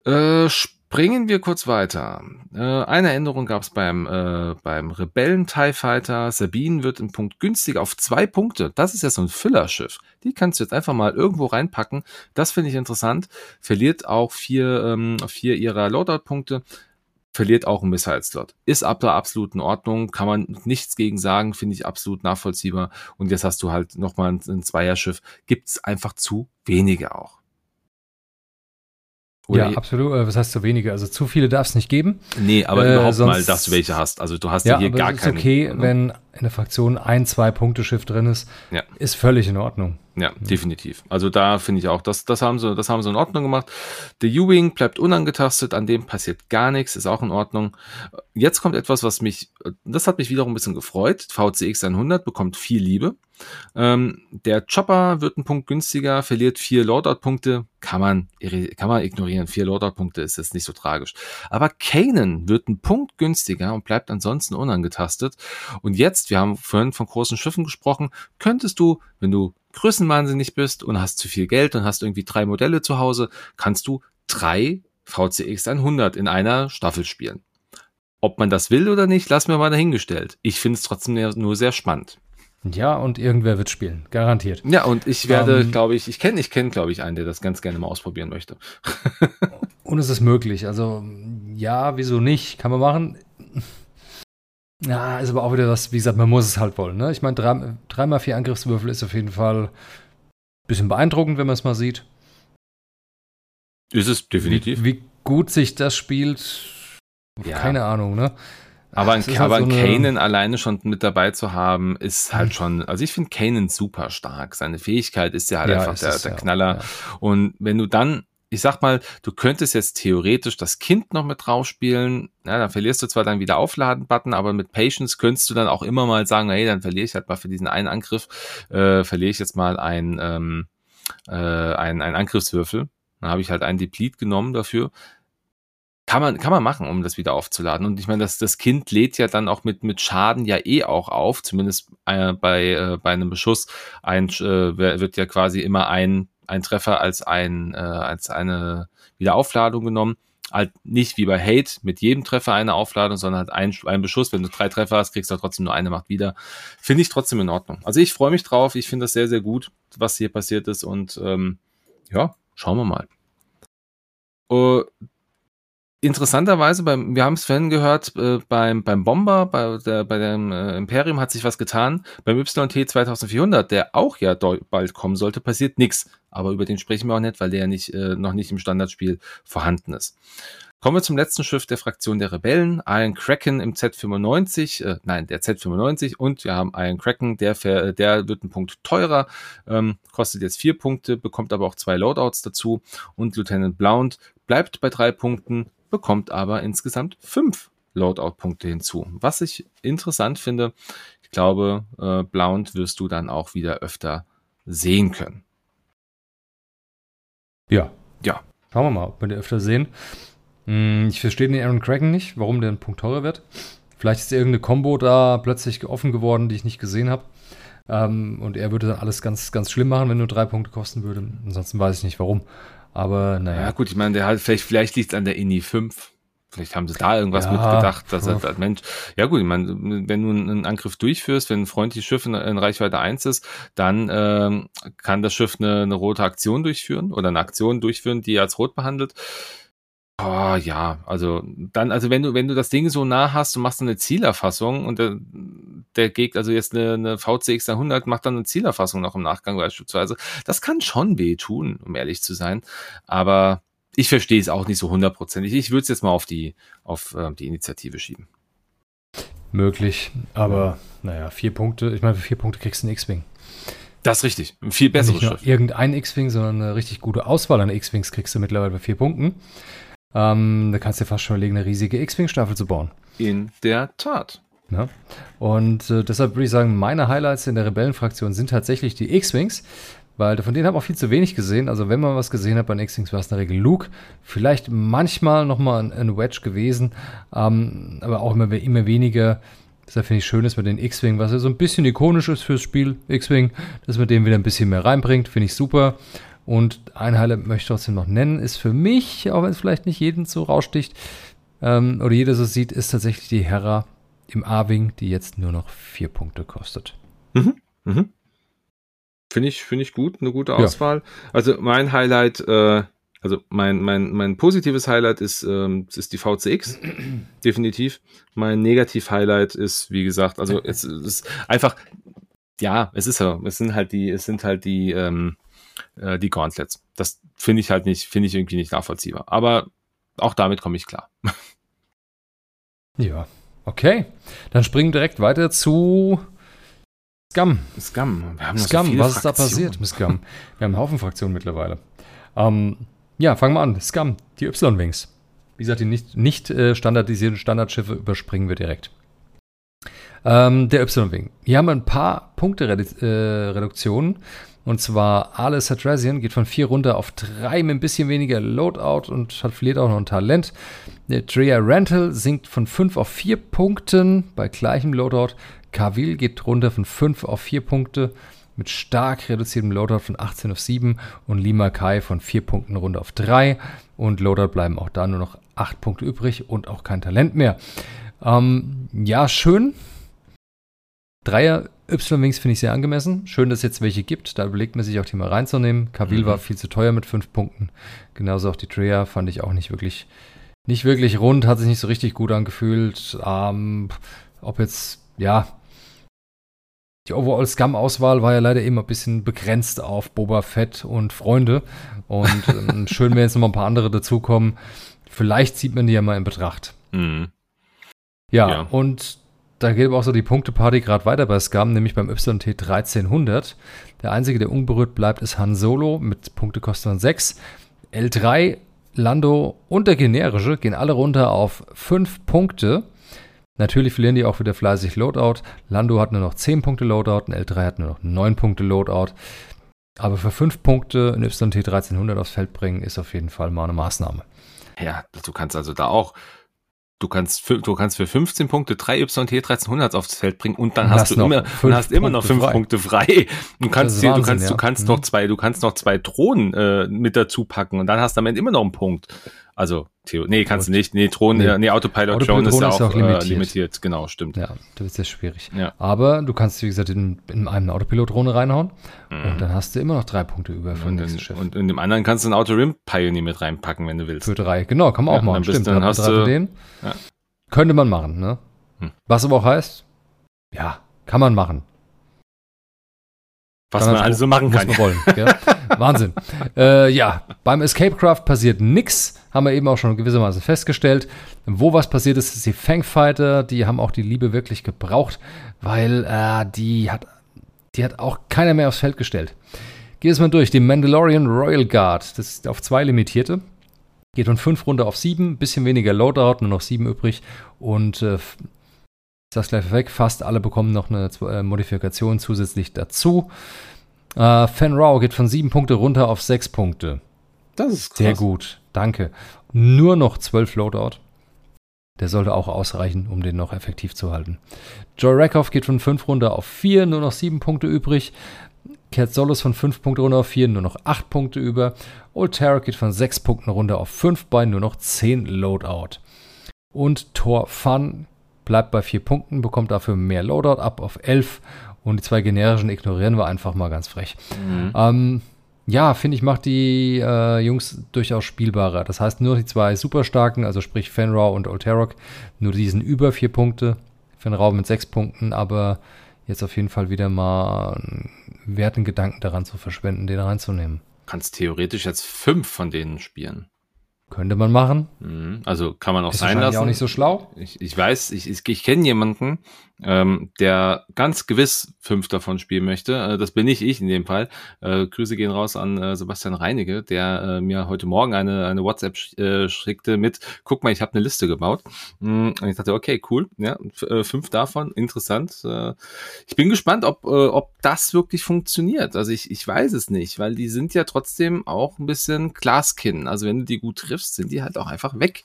Äh, Springen wir kurz weiter. Äh, eine Änderung gab es beim, äh, beim Rebellen TIE Fighter. Sabine wird im Punkt günstig auf zwei Punkte. Das ist ja so ein Füllerschiff. Die kannst du jetzt einfach mal irgendwo reinpacken. Das finde ich interessant. Verliert auch vier, ähm, vier ihrer Loadout-Punkte. Verliert auch einen Missile-Slot. Ist ab der absoluten Ordnung. Kann man nichts gegen sagen. Finde ich absolut nachvollziehbar. Und jetzt hast du halt nochmal ein, ein Zweierschiff. Gibt's einfach zu wenige auch. Oder ja, absolut. Äh, was heißt so wenige? Also zu viele darf es nicht geben. Nee, aber äh, überhaupt sonst, mal, dass du welche hast. Also du hast ja, ja hier gar keine. Ist okay, ne? wenn in der Fraktion ein, zwei Punkte Schiff drin ist. Ja. Ist völlig in Ordnung. Ja, mhm. definitiv. Also da finde ich auch, das, das haben sie, das haben sie in Ordnung gemacht. Der U-Wing bleibt unangetastet, an dem passiert gar nichts, ist auch in Ordnung. Jetzt kommt etwas, was mich, das hat mich wiederum ein bisschen gefreut. VCX 100 bekommt viel Liebe. Ähm, der Chopper wird ein Punkt günstiger, verliert vier Loadout-Punkte. Kann man, kann man ignorieren. Vier Loadout-Punkte ist jetzt nicht so tragisch. Aber Kanan wird ein Punkt günstiger und bleibt ansonsten unangetastet. Und jetzt, wir haben vorhin von großen Schiffen gesprochen, könntest du, wenn du größenwahnsinnig bist und hast zu viel Geld und hast irgendwie drei Modelle zu Hause, kannst du drei VCX 100 in einer Staffel spielen. Ob man das will oder nicht, lassen wir mal dahingestellt. Ich finde es trotzdem nur sehr spannend. Ja, und irgendwer wird spielen, garantiert. Ja, und ich werde, ähm, glaube ich, ich kenne, ich kenne, glaube ich, einen, der das ganz gerne mal ausprobieren möchte. und es ist möglich. Also ja, wieso nicht? Kann man machen. Ja, ist aber auch wieder was, wie gesagt, man muss es halt wollen. Ne? Ich meine, drei, dreimal vier Angriffswürfel ist auf jeden Fall ein bisschen beeindruckend, wenn man es mal sieht. Ist es definitiv. Wie, wie gut sich das spielt, ja. keine Ahnung, ne? Aber, ein, aber halt so Kanan alleine schon mit dabei zu haben, ist halt hm. schon, also ich finde Kanan super stark. Seine Fähigkeit ist ja halt ja, einfach der, der Knaller. Ja. Und wenn du dann ich sag mal, du könntest jetzt theoretisch das Kind noch mit drauf spielen. Ja, dann verlierst du zwar dann wieder Aufladen-Button, aber mit Patience könntest du dann auch immer mal sagen, hey, dann verliere ich halt mal für diesen einen Angriff, äh, verliere ich jetzt mal ein, ähm, äh, ein, ein Angriffswürfel. Dann habe ich halt einen Deplete genommen dafür. kann man, kann man machen, um das wieder aufzuladen. Und ich meine, das, das Kind lädt ja dann auch mit, mit Schaden ja eh auch auf, zumindest äh, bei, äh, bei einem Beschuss. Ein, äh, wird ja quasi immer ein, ein Treffer als, ein, äh, als eine Wiederaufladung genommen. Halt nicht wie bei Hate mit jedem Treffer eine Aufladung, sondern halt ein, ein Beschuss. Wenn du drei Treffer hast, kriegst du trotzdem nur eine Macht wieder. Finde ich trotzdem in Ordnung. Also ich freue mich drauf. Ich finde das sehr, sehr gut, was hier passiert ist. Und ähm, ja, schauen wir mal. Uh, interessanterweise, beim, wir haben es vorhin gehört, äh, beim, beim Bomber, bei, der, bei dem äh, Imperium hat sich was getan. Beim YT 2400, der auch ja bald kommen sollte, passiert nichts. Aber über den sprechen wir auch nicht, weil der ja nicht, äh, noch nicht im Standardspiel vorhanden ist. Kommen wir zum letzten Schiff der Fraktion der Rebellen, Iron Kraken im Z95, äh, nein, der Z95 und wir haben Iron Kraken, der, der wird ein Punkt teurer, ähm, kostet jetzt vier Punkte, bekommt aber auch zwei Loadouts dazu und Lieutenant Blount bleibt bei drei Punkten, bekommt aber insgesamt fünf Loadout-Punkte hinzu. Was ich interessant finde, ich glaube, äh, Blount wirst du dann auch wieder öfter sehen können. Ja. Ja. Schauen wir mal, ob wir den öfter sehen. Hm, ich verstehe den Aaron Kraken nicht, warum der ein Punkt teurer wird. Vielleicht ist irgendeine Combo da plötzlich offen geworden, die ich nicht gesehen habe. Ähm, und er würde dann alles ganz, ganz schlimm machen, wenn nur drei Punkte kosten würde. Ansonsten weiß ich nicht warum. Aber naja. Ja, gut, ich meine, der hat vielleicht, vielleicht liegt es an der INI 5. Vielleicht haben sie da irgendwas ja, mitgedacht, dass er als Mensch. Ja gut, ich meine, wenn du einen Angriff durchführst, wenn ein freundliches Schiff in, in Reichweite 1 ist, dann ähm, kann das Schiff eine, eine rote Aktion durchführen oder eine Aktion durchführen, die er als rot behandelt. Oh, ja, also dann, also wenn du, wenn du das Ding so nah hast, du machst eine Zielerfassung und der, der Gegner, also jetzt eine, eine VCX 100 macht dann eine Zielerfassung noch im Nachgang beispielsweise. Das kann schon weh tun, um ehrlich zu sein. Aber ich verstehe es auch nicht so hundertprozentig. Ich würde es jetzt mal auf die, auf äh, die Initiative schieben. Möglich, aber naja, vier Punkte. Ich meine, für vier Punkte kriegst du einen X-Wing. Das ist richtig. Ein viel besseres Nicht nur Irgendein X-Wing, sondern eine richtig gute Auswahl an X-Wings kriegst du mittlerweile bei vier Punkten. Ähm, da kannst du dir fast schon überlegen, eine riesige X-Wing-Staffel zu bauen. In der Tat. Ja. Und äh, deshalb würde ich sagen, meine Highlights in der Rebellenfraktion sind tatsächlich die X-Wings, weil von denen ich auch viel zu wenig gesehen. Also wenn man was gesehen hat bei den X-Wings, war es in der Regel Luke. Vielleicht manchmal nochmal ein, ein Wedge gewesen, ähm, aber auch immer, immer weniger. Deshalb finde ich schön, dass man den X-Wing, was ja so ein bisschen ikonisch ist fürs Spiel, X-Wing, dass man den wieder ein bisschen mehr reinbringt, finde ich super. Und ein Highlight möchte ich trotzdem noch nennen, ist für mich, auch wenn es vielleicht nicht jeden so raussticht ähm, oder jeder so sieht, ist tatsächlich die Hera im A-Wing, die jetzt nur noch vier Punkte kostet. Mhm. Mhm. Finde ich, finde ich gut, eine gute Auswahl. Ja. Also mein Highlight, äh, also mein, mein, mein positives Highlight ist, ähm, ist die VCX, definitiv. Mein Negativ-Highlight ist, wie gesagt, also es ist einfach, ja, es ist ja, es sind halt die, es sind halt die, ähm, äh, die Gauntlets. Das finde ich halt nicht, finde ich irgendwie nicht nachvollziehbar. Aber auch damit komme ich klar. ja, okay. Dann springen wir direkt weiter zu Scum. Scum. Wir haben Scum, so was ist da passiert mit Scum? Wir haben einen Haufen Fraktionen mittlerweile. Ähm, ja, fangen wir an. Scum, die Y-Wings. Wie gesagt, die nicht, nicht äh, standardisierten Standardschiffe überspringen wir direkt. Ähm, der Y-Wing. Hier haben wir ein paar Punkte-Reduktionen. Äh, und zwar Alice Hadrasian geht von 4 runter auf 3 mit ein bisschen weniger Loadout und hat verliert auch noch ein Talent. Drea Rental sinkt von 5 auf 4 Punkten bei gleichem Loadout. Kavil geht runter von 5 auf 4 Punkte mit stark reduziertem Loadout von 18 auf 7 und Lima Kai von 4 Punkten runter auf 3 und Loadout bleiben auch da nur noch 8 Punkte übrig und auch kein Talent mehr. Ähm, ja, schön. Dreier Y-Wings finde ich sehr angemessen. Schön, dass es jetzt welche gibt. Da überlegt man sich auch die mal reinzunehmen. Kavil mhm. war viel zu teuer mit fünf Punkten. Genauso auch die Drea fand ich auch nicht wirklich, nicht wirklich rund, hat sich nicht so richtig gut angefühlt. Ähm, ob jetzt, ja, die Overall Scum-Auswahl war ja leider immer ein bisschen begrenzt auf Boba Fett und Freunde. Und ähm, schön, wenn jetzt noch mal ein paar andere dazukommen. Vielleicht zieht man die ja mal in Betracht. Mhm. Ja, ja, und da geht aber auch so die Punkteparty gerade weiter bei Scum, nämlich beim YT 1300. Der einzige, der unberührt bleibt, ist Han Solo mit Punktekosten von 6. L3, Lando und der generische gehen alle runter auf 5 Punkte. Natürlich verlieren die auch wieder fleißig Loadout. Lando hat nur noch 10 Punkte Loadout und L3 hat nur noch 9 Punkte Loadout. Aber für 5 Punkte ein YT 1300 aufs Feld bringen, ist auf jeden Fall mal eine Maßnahme. Ja, du kannst also da auch Du kannst, für, du kannst für 15 Punkte drei YT 1300 aufs Feld bringen und dann hast, hast du immer, und hast immer noch fünf frei. Punkte frei. Du kannst, Wahnsinn, du kannst, ja. du kannst mhm. noch zwei, du kannst noch zwei Drohnen äh, mit dazu packen und dann hast du am Ende immer noch einen Punkt. Also, Theo, nee, kannst du nicht. Nee, Thron, nee, nee Autopilot, Autopilot Drone ist ja auch, auch limitiert. Äh, limitiert. Genau, stimmt. Ja, das ist ja schwierig. Ja. Aber du kannst, wie gesagt, in, in einen Autopilot-Drohne reinhauen mhm. und dann hast du immer noch drei Punkte über für und, Schiff. Und in dem anderen kannst du einen Auto-Rim-Pioneer mit reinpacken, wenn du willst. Für drei, genau, kann man ja, auch machen. Dann, stimmt, dann, dann hast du den. Ja. Könnte man machen, ne? Hm. Was aber auch heißt, ja, kann man machen. Was man also machen kann. Muss man wollen, ja? Wahnsinn. Äh, ja, beim Escape Craft passiert nichts, haben wir eben auch schon gewissermaßen festgestellt. Wo was passiert ist, ist die Fangfighter, die haben auch die Liebe wirklich gebraucht, weil äh, die hat die hat auch keiner mehr aufs Feld gestellt. Geh es mal durch. Die Mandalorian Royal Guard, das ist auf zwei limitierte. Geht von 5 runter auf 7, bisschen weniger Loadout, nur noch 7 übrig. Und äh, ich sag's gleich weg, fast alle bekommen noch eine äh, Modifikation zusätzlich dazu. Äh, Fan Rao geht von 7 Punkte runter auf 6 Punkte. Das ist krass. Sehr gut, danke. Nur noch 12 Loadout. Der sollte auch ausreichen, um den noch effektiv zu halten. Joy Rakoff geht von 5 runter auf 4, nur noch 7 Punkte übrig. Kehrt Solos von 5 Punkte runter auf 4, nur noch 8 Punkte über. Old Terror geht von 6 Punkten runter auf 5 bei nur noch 10 Loadout. Und Thor Fun bleibt bei 4 Punkten, bekommt dafür mehr Loadout ab auf 11. Und die zwei generischen ignorieren wir einfach mal ganz frech. Mhm. Ähm, ja, finde ich, macht die äh, Jungs durchaus spielbarer. Das heißt, nur die zwei super starken, also sprich Fenrau und Olterok, nur diesen über 4 Punkte. Fenrau mit 6 Punkten, aber jetzt auf jeden Fall wieder mal einen werten Gedanken daran zu verschwenden, den reinzunehmen. Kannst theoretisch jetzt fünf von denen spielen. Könnte man machen. Mhm. Also kann man auch ist sein lassen. auch nicht so schlau. Ich, ich weiß, ich, ich, ich kenne jemanden, ähm, der ganz gewiss fünf davon spielen möchte. Äh, das bin nicht ich in dem Fall. Äh, Grüße gehen raus an äh, Sebastian Reinige, der äh, mir heute Morgen eine, eine WhatsApp sch äh, schickte mit, guck mal, ich habe eine Liste gebaut. Mm, und ich dachte, okay, cool, ja, äh, fünf davon, interessant. Äh, ich bin gespannt, ob, äh, ob das wirklich funktioniert. Also ich, ich weiß es nicht, weil die sind ja trotzdem auch ein bisschen Glaskin. Also wenn du die gut triffst, sind die halt auch einfach weg.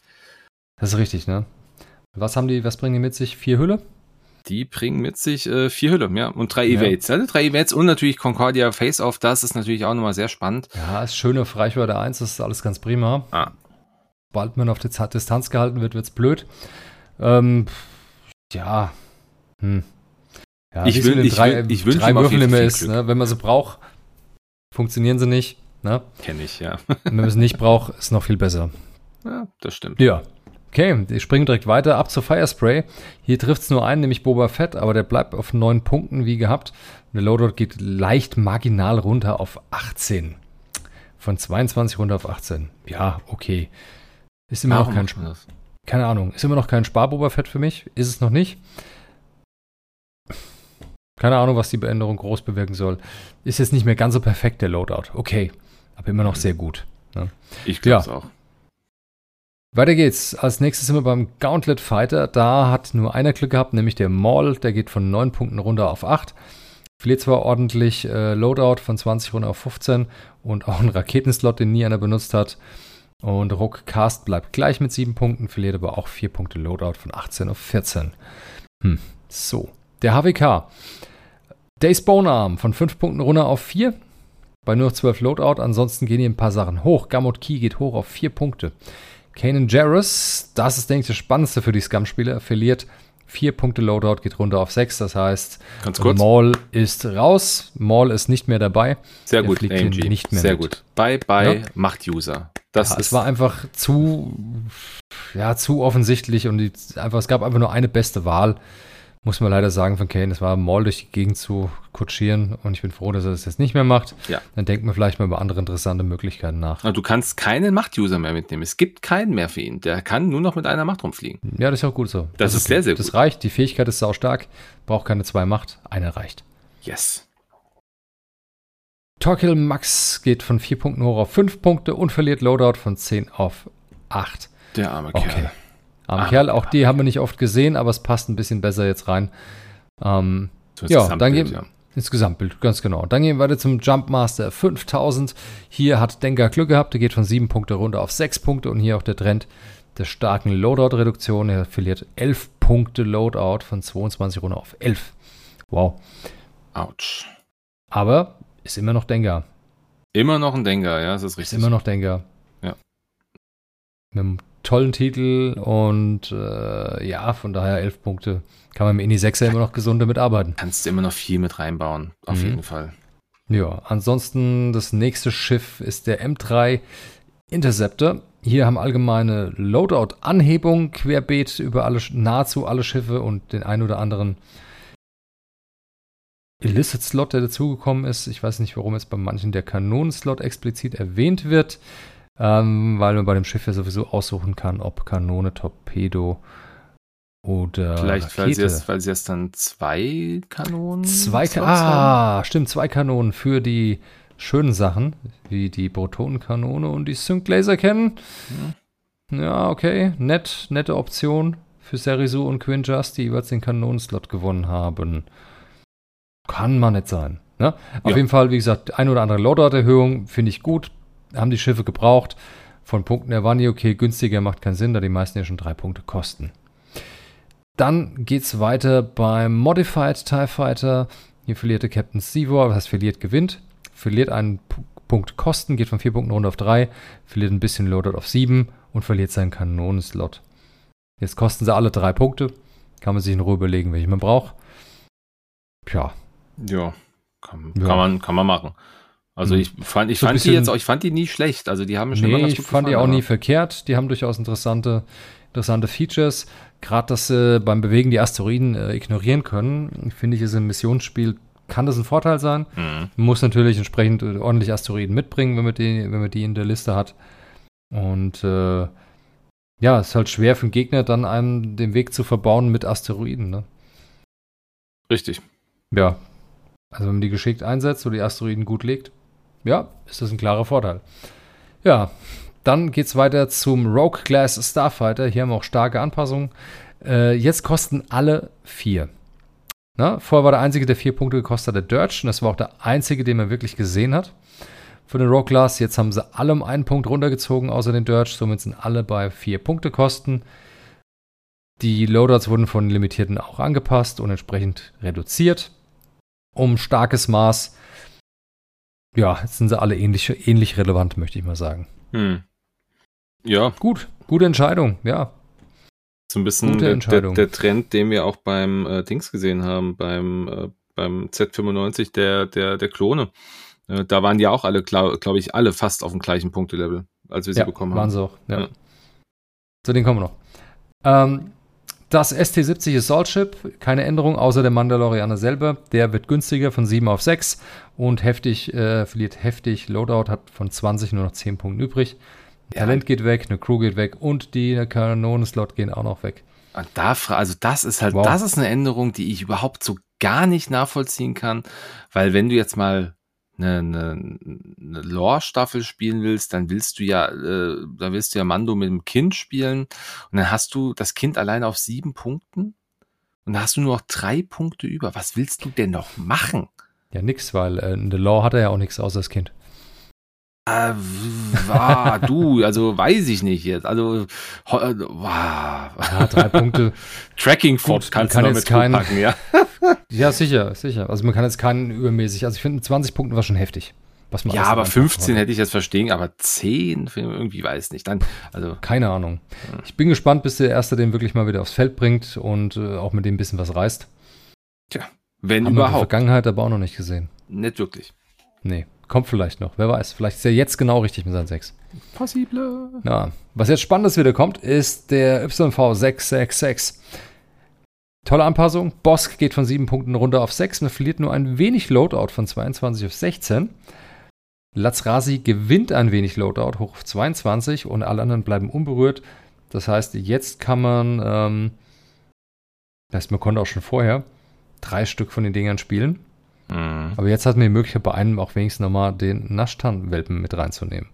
Das ist richtig, ne? Was haben die, was bringen die mit sich? Vier Hülle? Die bringen mit sich äh, vier Hüllen, ja, und drei Evades. Ja. Also drei Evades und natürlich Concordia Face-Off, das ist natürlich auch nochmal sehr spannend. Ja, ist schön auf Reichweite 1, das ist alles ganz prima. Ah. Sobald man auf Distanz gehalten wird, wird's blöd. Ähm, ja, hm. Ja, ich will, ich drei, will, ich wünsche drei Würfel immer ist, ne? wenn man sie braucht, funktionieren sie nicht. Ne? Kenne ich, ja. wenn man sie nicht braucht, ist noch viel besser. Ja, das stimmt. Ja, Okay, ich springe direkt weiter ab zu Firespray. Hier trifft es nur einen, nämlich Boba Fett, aber der bleibt auf 9 Punkten wie gehabt. der Loadout geht leicht marginal runter auf 18. Von 22 runter auf 18. Ja, okay. Ist immer Warum noch kein Spaß. Keine Ahnung. Ist immer noch kein Spar-Boba Fett für mich. Ist es noch nicht. Keine Ahnung, was die Beänderung groß bewirken soll. Ist jetzt nicht mehr ganz so perfekt, der Loadout. Okay. Aber immer noch sehr gut. Ne? Ich glaube es ja. auch. Weiter geht's. Als nächstes sind wir beim Gauntlet Fighter. Da hat nur einer Glück gehabt, nämlich der Maul. Der geht von 9 Punkten runter auf 8. Verliert zwar ordentlich äh, Loadout von 20 runter auf 15 und auch einen Raketenslot, den nie einer benutzt hat. Und Ruck Cast bleibt gleich mit 7 Punkten, verliert aber auch 4 Punkte Loadout von 18 auf 14. Hm, so. Der HWK. Days Bone Arm von 5 Punkten runter auf 4. Bei nur 12 Loadout. Ansonsten gehen hier ein paar Sachen hoch. Gamut Key geht hoch auf 4 Punkte. Kanan Jarrus, das ist, denke ich, das Spannendste für die Scum-Spieler, verliert vier Punkte Loadout, geht runter auf sechs. Das heißt, Ganz kurz. Maul ist raus, Maul ist nicht mehr dabei. Sehr gut, AMG. Nicht mehr Sehr mit. gut. Bye, bye, ja. Macht-User. Das ja, es war einfach zu, ja, zu offensichtlich und die, einfach, es gab einfach nur eine beste Wahl muss man leider sagen von Kane, es war Maul durch die Gegend zu kutschieren und ich bin froh, dass er das jetzt nicht mehr macht. Ja. Dann denkt man vielleicht mal über andere interessante Möglichkeiten nach. Du kannst keinen Macht-User mehr mitnehmen. Es gibt keinen mehr für ihn. Der kann nur noch mit einer Macht rumfliegen. Ja, das ist auch gut so. Das, das ist okay. sehr, sehr gut. Das reicht. Die Fähigkeit ist sau stark. Braucht keine zwei Macht. Eine reicht. Yes. Torkill Max geht von 4 Punkten hoch auf 5 Punkte und verliert Loadout von 10 auf 8. Der arme okay. Kerl. Arme ah, Kerl, auch die haben wir nicht oft gesehen, aber es passt ein bisschen besser jetzt rein. Ähm, ja, dann gehen, ja. ins Gesamtbild, ganz genau. Dann gehen wir weiter zum Jumpmaster 5000. Hier hat Denker Glück gehabt, der geht von 7 Punkte runter auf 6 Punkte und hier auch der Trend der starken Loadout-Reduktion. Er verliert 11 Punkte Loadout von 22 runter auf 11. Wow. Autsch. Aber ist immer noch Denker. Immer noch ein Denker, ja, das ist richtig. Ist immer noch Denker. Ja. Mit einem tollen Titel und äh, ja, von daher 11 Punkte. Kann man im Indie 6 immer noch gesund damit arbeiten. Kannst du immer noch viel mit reinbauen, auf Mhm. jeden Fall. Ja, ansonsten das nächste Schiff ist der M3 Interceptor. Hier haben allgemeine Loadout-Anhebung querbeet über alle, nahezu alle Schiffe und den ein oder anderen Illicit-Slot, der dazugekommen ist. Ich weiß nicht, warum jetzt bei manchen der Kanonenslot explizit erwähnt wird, ähm, weil man bei dem Schiff ja sowieso aussuchen kann, ob Kanone, Torpedo oder Vielleicht, weil sie, jetzt, weil sie jetzt dann zwei Kanonen. Zwei Slots Ka Ah, stimmt, zwei Kanonen für die schönen Sachen, wie die Protonenkanone und die Sync Laser kennen. Ja, okay, nett, nette Option für Serisu und Quinn Just, die jeweils den Kanonenslot gewonnen haben. Kann man nicht sein. Ne? Auf Ja. jeden Fall, wie gesagt, ein oder andere Loadout-Erhöhung finde ich gut. Haben die Schiffe gebraucht. Von Punkten her waren die okay. Günstiger macht keinen Sinn, da die meisten ja schon drei Punkte kosten. Dann geht's weiter beim Modified TIE Fighter. Hier verlierte Captain Sivor, was heißt verliert, gewinnt. Verliert einen P Punkt Kosten, geht von vier Punkten runter auf drei, verliert ein bisschen Loadout auf sieben und verliert seinen Kanonenslot. Jetzt kosten sie alle drei Punkte. Kann man sich in Ruhe überlegen, welche man braucht. Tja, Ja, kann, Ja. kann, man, kann man machen. Also Hm. ich fand, ich So fand die jetzt auch, ich fand die nie schlecht. Also die haben mir schon immer Nee, ganz ich gut fand die gefallen, auch nie aber- verkehrt. Die haben durchaus interessante, interessante Features. Gerade, dass sie beim Bewegen die Asteroiden äh, ignorieren können, finde ich, ist im Missionsspiel, kann das ein Vorteil sein. Mhm. Man muss natürlich entsprechend äh, ordentlich Asteroiden mitbringen, wenn man die, wenn man die in der Liste hat. Und äh, ja, es ist halt schwer für den Gegner, dann einem den Weg zu verbauen mit Asteroiden. Ne? Richtig. Ja. Also wenn man die geschickt einsetzt oder die Asteroiden gut legt, ja, ist das ein klarer Vorteil. Ja, dann geht's weiter zum Rogue Class Starfighter. Hier haben wir auch starke Anpassungen. Äh, jetzt kosten alle vier. Na, vorher war der einzige, der vier Punkte gekostet hat, der Dirge. Und das war auch der einzige, den man wirklich gesehen hat. Für den Rogue Class. Jetzt haben sie alle um einen Punkt runtergezogen, außer den Dirge. Somit sind alle bei vier Punkte kosten. Die Loadouts wurden von Limitierten auch angepasst und entsprechend reduziert. Um starkes Maß. Ja, jetzt sind sie alle ähnlich, ähnlich relevant, möchte ich mal sagen. Hm. Ja, Gut, gute Entscheidung, ja. so ein bisschen Gute der, der, Entscheidung. der Trend, den wir auch beim äh, Dings gesehen haben, beim, äh, beim Z95 der, der, der Klone. Äh, da waren die auch alle, glaube glaub ich, alle fast auf dem gleichen Punktelevel, als wir sie ja, bekommen waren haben. sie auch. Ja. Ja. Zu denen kommen wir noch. Ähm, das ST-70 Assault Ship, keine Änderung, außer der Mandalorianer selber. Der wird günstiger von 7 auf 6 und heftig, äh, verliert heftig. Loadout hat von 20 nur noch 10 Punkte übrig. Ja. Talent geht weg, eine Crew geht weg und die Kanonenslot gehen auch noch weg. Und da, also das ist halt, Wow. das ist eine Änderung, die ich überhaupt so gar nicht nachvollziehen kann, weil wenn du jetzt mal eine, eine, eine Lore-Staffel spielen willst, dann willst du ja, äh, dann willst du ja Mando mit dem Kind spielen und dann hast du das Kind alleine auf sieben Punkten und dann hast du nur noch drei Punkte über. Was willst du denn noch machen? Ja, nix, weil äh, in The Law hat er ja auch nichts außer das Kind. Äh, ah, du, also weiß ich nicht jetzt. Also, äh, wow. Ja, drei Punkte. Tracking Fob kannst man du kann noch jetzt mit keinen- packen, ja. Ja, sicher, sicher. Also man kann jetzt keinen übermäßig. Also ich finde 20 Punkte war schon heftig. Was man Ja, aber einfach 15 hat. hätte ich jetzt verstehen, aber 10 für- irgendwie weiß nicht. Dann, also, Keine Ahnung. Ich bin gespannt, bis der Erste den wirklich mal wieder aufs Feld bringt und äh, auch mit dem ein bisschen was reißt. wenn Haben wir in der überhaupt. Vergangenheit aber auch noch nicht gesehen. Nicht wirklich. Nee, kommt vielleicht noch. Wer weiß. Vielleicht ist er jetzt genau richtig mit seinen 6. Possible. Ja. Was jetzt Spannendes wieder kommt, ist der YV 666. Tolle Anpassung. Bosk geht von 7 Punkten runter auf 6 und verliert nur ein wenig Loadout von 22 auf 16. Lazrasi gewinnt ein wenig Loadout hoch auf 22 und alle anderen bleiben unberührt. Das heißt, jetzt kann man, ähm, das heißt, man konnte auch schon vorher drei Stück von den Dingern spielen. Mhm. Aber jetzt hat man die Möglichkeit, bei einem auch wenigstens nochmal den Naschtan-Welpen mit reinzunehmen.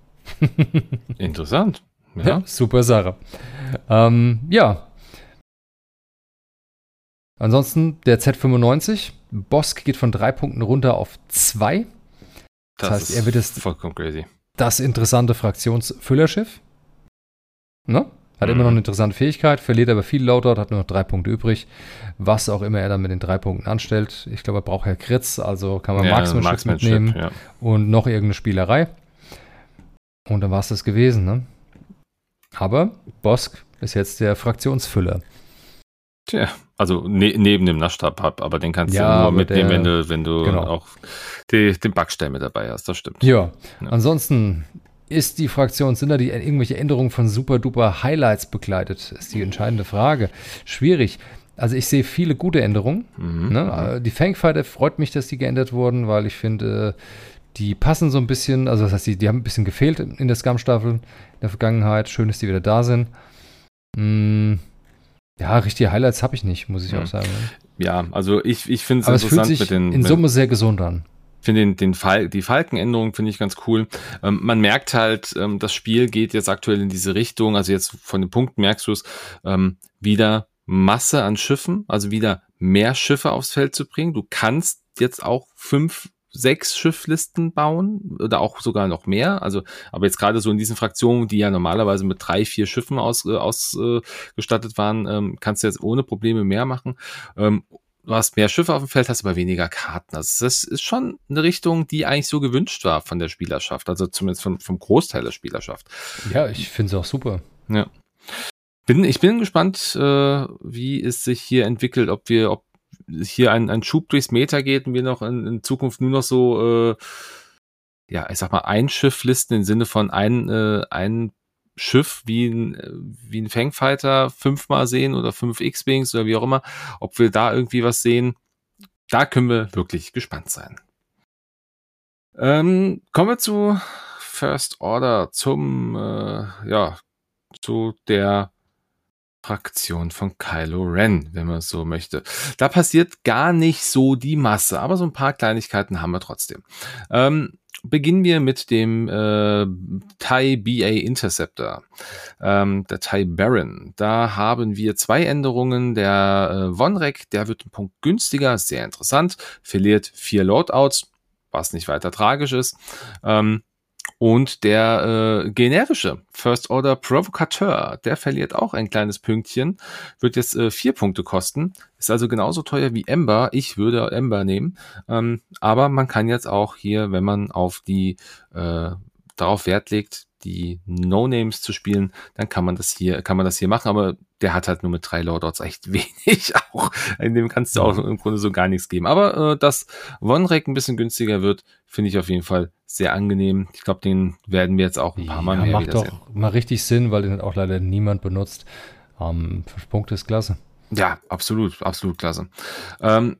Interessant. Ja. Ja, super Sache. Ähm, ja. Ansonsten der Z95 Bosk geht von drei Punkten runter auf zwei. Das, das heißt, er wird das, vollkommen crazy. Das interessante Fraktionsfüllerschiff. Ne? Hat mhm. immer noch eine interessante Fähigkeit, verliert aber viel Loadout, hat nur noch drei Punkte übrig. Was auch immer er dann mit den drei Punkten anstellt. Ich glaube, er braucht Herr Kritz, also kann man ja, Marksmanship, Marksmanship mitnehmen ja. und noch irgendeine Spielerei. Und dann war es das gewesen, ne? Aber Bosk ist jetzt der Fraktionsfüller. Tja, also ne, neben dem Naschtab, aber den kannst ja, du nur mitnehmen, wenn du, wenn du genau. auch die, den Backstein mit dabei hast, das stimmt. Ja, ja. ansonsten ist die Fraktion, sind da die irgendwelche Änderungen von super duper Highlights begleitet? Ist die entscheidende Frage. Schwierig. Also ich sehe viele gute Änderungen. Mhm. Ne? Die Fangfighter freut mich, dass die geändert wurden, weil ich finde, die passen so ein bisschen, also das heißt, die, die haben ein bisschen gefehlt in der Scum-Staffel in der Vergangenheit. Schön, dass die wieder da sind. Mm, ja, richtige Highlights habe ich nicht, muss ich ja. auch sagen. Ne? Ja, also ich, ich finde es interessant mit den. In Summe sehr gesund an finde den, den Fall, die Falkenänderung finde ich ganz cool. Ähm, man merkt halt, ähm, das Spiel geht jetzt aktuell in diese Richtung. Also jetzt von den Punkten merkst du es ähm, wieder Masse an Schiffen, also wieder mehr Schiffe aufs Feld zu bringen. Du kannst jetzt auch fünf sechs Schifflisten bauen oder auch sogar noch mehr. Also, aber jetzt gerade so in diesen Fraktionen, die ja normalerweise mit drei, vier Schiffen ausgestattet aus, äh, waren, ähm, kannst du jetzt ohne Probleme mehr machen. Ähm, du hast mehr Schiffe auf dem Feld, hast aber weniger Karten. Also das ist schon eine Richtung, die eigentlich so gewünscht war von der Spielerschaft, also zumindest vom, vom Großteil der Spielerschaft. Ja, ich finde es auch super. Ja. Bin, ich bin gespannt, äh, wie es sich hier entwickelt, ob wir, ob hier ein, ein Schub durchs Meter geht und wir noch in, in Zukunft nur noch so, äh, ja, ich sag mal, ein Schifflisten im Sinne von ein, äh, ein Schiff wie ein, wie ein Fangfighter fünfmal sehen oder fünf X-Wings oder wie auch immer, ob wir da irgendwie was sehen, da können wir wirklich gespannt sein. Ähm, kommen wir zu First Order, zum, äh, ja, zu der Fraktion von Kylo Ren, wenn man es so möchte. Da passiert gar nicht so die Masse, aber so ein paar Kleinigkeiten haben wir trotzdem. Ähm, beginnen wir mit dem äh, TIE BA Interceptor, ähm, der TIE Baron. Da haben wir zwei Änderungen. Der äh, Vonrek, der wird einen Punkt günstiger, sehr interessant, verliert vier Loadouts, was nicht weiter tragisch ist. Ähm, und der äh, generische First Order Provocateur, der verliert auch ein kleines Pünktchen, wird jetzt äh, vier Punkte kosten, ist also genauso teuer wie Ember. Ich würde Ember nehmen, ähm, aber man kann jetzt auch hier, wenn man auf die äh, darauf Wert legt, die No-Names zu spielen, dann kann man das hier, kann man das hier machen, aber der hat halt nur mit drei Lordots echt wenig auch. In dem kannst du auch im Grunde so gar nichts geben. Aber äh, dass Vonrek ein bisschen günstiger wird, finde ich auf jeden Fall sehr angenehm. Ich glaube, den werden wir jetzt auch ein paar Mal ja, mehr macht doch mal richtig Sinn, weil den hat auch leider niemand benutzt. Ähm, fünf Punkte ist klasse. Ja, absolut, absolut klasse. Ähm,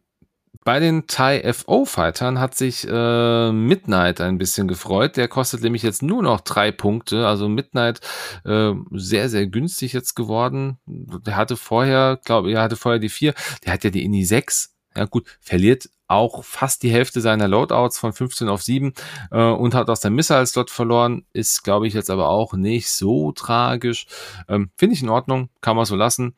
bei den Thai FO Fightern hat sich äh, Midnight ein bisschen gefreut. Der kostet nämlich jetzt nur noch drei Punkte. Also Midnight äh, sehr, sehr günstig jetzt geworden. Der hatte vorher, glaube ich, er hatte vorher die vier. Der hat ja die Ini 6. Ja gut, verliert auch fast die Hälfte seiner Loadouts von 15 auf 7 äh, und hat aus der Missile-Slot verloren. Ist, glaube ich, jetzt aber auch nicht so tragisch. Ähm, Finde ich in Ordnung, kann man so lassen.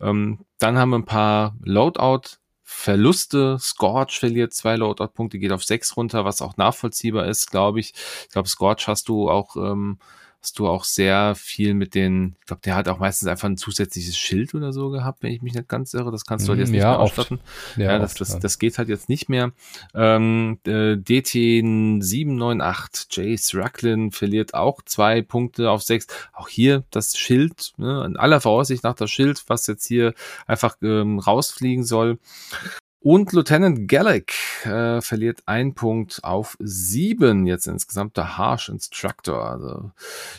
Ähm, dann haben wir ein paar Loadout Verluste. Scorch verliert zwei Loadout-Punkte, geht auf sechs runter, was auch nachvollziehbar ist, glaube ich. Ich glaube, Scorch hast du auch ähm, hast du auch sehr viel mit den, ich glaube, der hat auch meistens einfach ein zusätzliches Schild oder so gehabt, wenn ich mich nicht ganz irre. Das kannst du halt jetzt nicht ja, mehr ausstatten. Ja, ja, das, oft, das, das geht halt jetzt nicht mehr. Ähm, äh, DT 798, Jace Racklin verliert auch zwei Punkte auf sechs. Auch hier das Schild, ne, in aller Voraussicht nach das Schild, was jetzt hier einfach ähm, rausfliegen soll. Und Lieutenant Gallic äh, verliert ein Punkt auf sieben jetzt insgesamt der Harsh Instructor. Also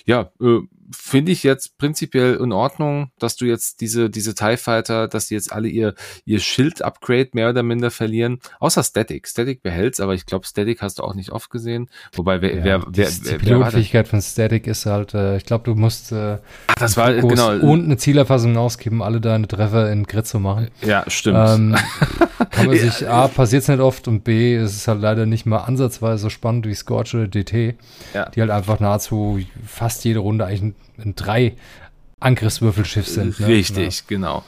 ja, äh, finde ich jetzt prinzipiell in Ordnung, dass du jetzt diese, diese TIE Fighter, dass die jetzt alle ihr, ihr Schild-Upgrade mehr oder minder verlieren. Außer Static. Static behält's, aber ich glaube, Static hast du auch nicht oft gesehen. Wobei, wer, ja, wer, wer, die, wer, die Pilotfähigkeit von Static ist halt, äh, ich glaube, du musst äh, Ach, das war, genau. und eine Zielerfassung ausgeben, alle deine Treffer in Grid zu machen. Ja, stimmt. Ähm, kann man sich, A, passiert's nicht oft und B, ist es halt leider nicht mal ansatzweise so spannend wie Scorch oder DT, ja. die halt einfach nahezu fast jede Runde eigentlich ein, ein 3 Angriffswürfelschiff sind. Ne? Richtig, ja. genau.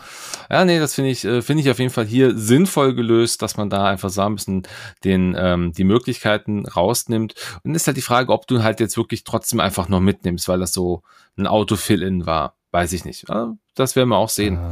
Ja, nee, das finde ich, äh, finde ich auf jeden Fall hier sinnvoll gelöst, dass man da einfach so ein bisschen den, ähm, die Möglichkeiten rausnimmt. Und ist halt die Frage, ob du halt jetzt wirklich trotzdem einfach noch mitnimmst, weil das so ein Auto-Fill-In war. Weiß ich nicht. Das werden wir auch sehen. Ah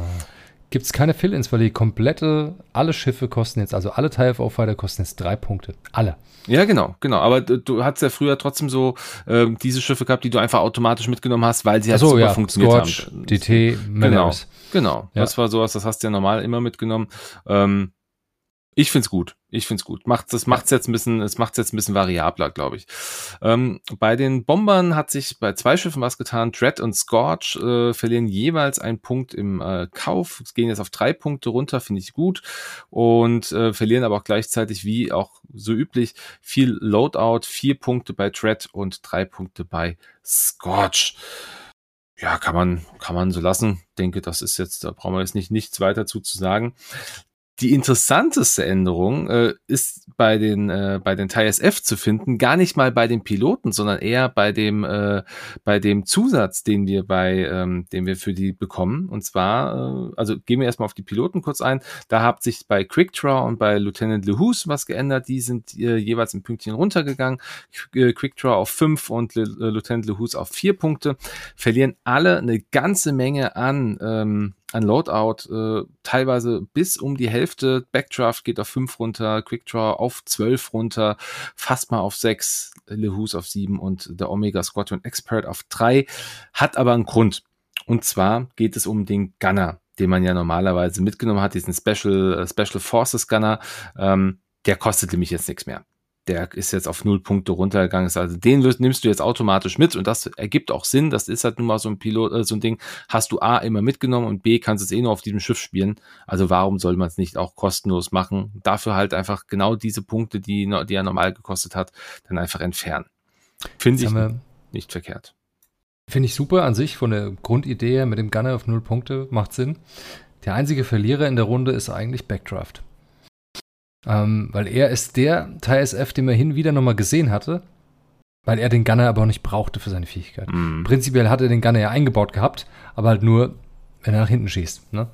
gibt es keine Fill-Ins, weil die komplette, alle Schiffe kosten jetzt, also alle TIE of Fighter kosten jetzt drei Punkte. Alle. Ja, genau, genau. Aber du, du hattest ja früher trotzdem so äh, diese Schiffe gehabt, die du einfach automatisch mitgenommen hast, weil sie halt so, super ja. funktioniert Scorch, haben. DT, Manners. Genau, genau. Ja. Das war sowas, das hast du ja normal immer mitgenommen. Ähm, ich find's gut. Ich find's gut. Macht das macht's jetzt ein bisschen, es macht's jetzt ein bisschen variabler, glaube ich. Ähm, bei den Bombern hat sich bei zwei Schiffen was getan. Dread und Scorch äh, verlieren jeweils einen Punkt im äh, Kauf. Es gehen jetzt auf drei Punkte runter, finde ich gut. Und äh, verlieren aber auch gleichzeitig, wie auch so üblich, viel Loadout. Vier Punkte bei Dread und drei Punkte bei Scorch. Ja, kann man, kann man so lassen. Denke, das ist jetzt, da brauchen wir jetzt nicht nichts weiter zu, zu sagen. Die interessanteste Änderung äh, ist bei den äh, bei den TISF zu finden, gar nicht mal bei den Piloten, sondern eher bei dem äh, bei dem Zusatz, den wir bei ähm, den wir für die bekommen. Und zwar, äh, also gehen wir erstmal auf die Piloten kurz ein. Da hat sich bei Quickdraw und bei Lieutenant LeHouse was geändert. Die sind äh, jeweils ein Pünktchen runtergegangen. Äh, Quickdraw auf fünf und Le äh, Lieutenant LeHouse auf vier Punkte. Verlieren alle eine ganze Menge an ähm, an Loadout, äh, teilweise bis um die Hälfte. Backdraft geht auf 5 runter, Quickdraw auf 12 runter, fast mal auf 6, Lehus auf 7 und der Omega Squadron Expert auf 3. Hat aber einen Grund. Und zwar geht es um den Gunner, den man ja normalerweise mitgenommen hat, diesen Special, äh, Special Forces Gunner. Ähm, der kostet nämlich jetzt nichts mehr der ist jetzt auf null Punkte runtergegangen. Also den nimmst du jetzt automatisch mit und das ergibt auch Sinn. Das ist halt nun mal so ein Pilot, äh, so ein Ding. Hast du A immer mitgenommen und B kannst es eh nur auf diesem Schiff spielen. Also warum soll man es nicht auch kostenlos machen? Dafür halt einfach genau diese Punkte, die, die er normal gekostet hat, dann einfach entfernen. Finde ich nicht verkehrt. Finde ich super an sich von der Grundidee mit dem Gunner auf null Punkte macht Sinn. Der einzige Verlierer in der Runde ist eigentlich Backdraft. Ähm, weil er ist der TSF, den man hin wieder nochmal gesehen hatte, weil er den Gunner aber auch nicht brauchte für seine Fähigkeit. Mm. Prinzipiell hat er den Gunner ja eingebaut gehabt, aber halt nur, wenn er nach hinten schießt. Ne?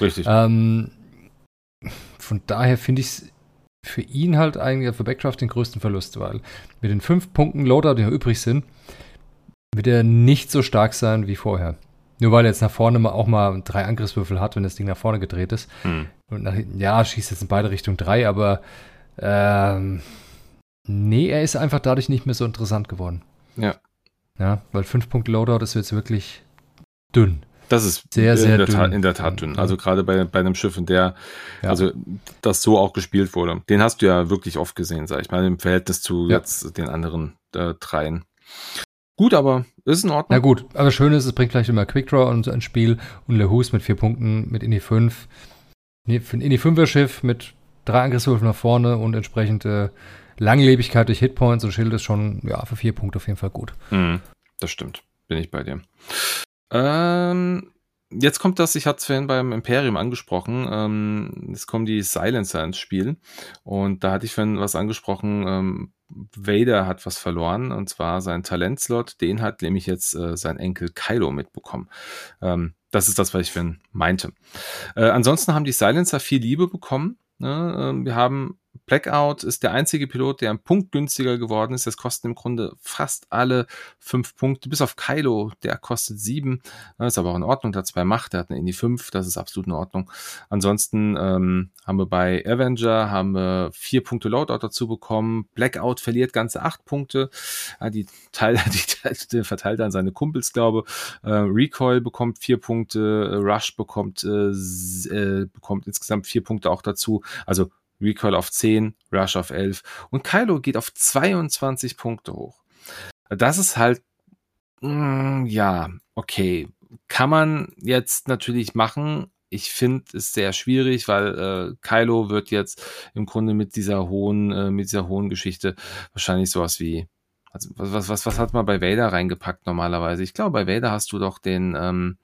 Richtig. Ähm, von daher finde ich es für ihn halt eigentlich für Backdraft den größten Verlust, weil mit den fünf Punkten Loader, die noch übrig sind, wird er nicht so stark sein wie vorher. Nur weil er jetzt nach vorne mal auch mal drei Angriffswürfel hat, wenn das Ding nach vorne gedreht ist. Hm. Und nach hinten, ja, schießt jetzt in beide Richtungen drei, aber ähm, nee, er ist einfach dadurch nicht mehr so interessant geworden. Ja. Ja, weil fünf Punkte Loadout ist jetzt wirklich dünn. Das ist sehr, sehr in der, dünn. Tat, in der Tat dünn. Also gerade bei, bei einem Schiff, in der, ja. also das so auch gespielt wurde. Den hast du ja wirklich oft gesehen, sag ich mal, im Verhältnis zu ja. jetzt den anderen äh, dreien. Gut, aber ist in Ordnung. Na gut, aber schön ist, es bringt vielleicht immer Quickdraw und ein Spiel und Lehus mit vier Punkten mit Indie 5. Ein Indie 5er Schiff mit drei Angriffswürfen nach vorne und entsprechende Langlebigkeit durch Hitpoints und Schild ist schon, ja, für vier Punkte auf jeden Fall gut. Mhm, das stimmt. Bin ich bei dir. Ähm, jetzt kommt das, ich hatte es vorhin beim Imperium angesprochen, ähm, jetzt kommen die Silencer ins Spiel und da hatte ich vorhin was angesprochen, ähm, Vader hat was verloren und zwar sein Talentslot, den hat nämlich jetzt äh, sein Enkel Kylo mitbekommen. Ähm, das ist das, was ich für meinte. Äh, ansonsten haben die Silencer viel Liebe bekommen. Ne? Ähm, wir haben Blackout ist der einzige Pilot, der ein Punkt günstiger geworden ist. Das kosten im Grunde fast alle fünf Punkte, bis auf Kylo, der kostet sieben. Das ist aber auch in Ordnung, der hat zwei Macht, der hat eine Indie fünf, das ist absolut in Ordnung. Ansonsten ähm, haben wir bei Avenger haben wir vier Punkte Loadout dazu bekommen. Blackout verliert ganze acht Punkte. Ja, die, Teil, die, die verteilt an seine Kumpels, glaube. Äh, Recoil bekommt vier Punkte, Rush bekommt, äh, äh, bekommt insgesamt vier Punkte auch dazu. Also Recoil auf 10, Rush auf 11 und Kylo geht auf 22 Punkte hoch. Das ist halt, mh, mm, ja, okay. Kann man jetzt natürlich machen. Ich finde es sehr schwierig, weil äh, Kylo wird jetzt im Grunde mit dieser hohen, äh, mit dieser hohen Geschichte wahrscheinlich sowas wie also was, was, was hat man bei Vader reingepackt normalerweise? Ich glaube, bei Vader hast du doch den, ähm,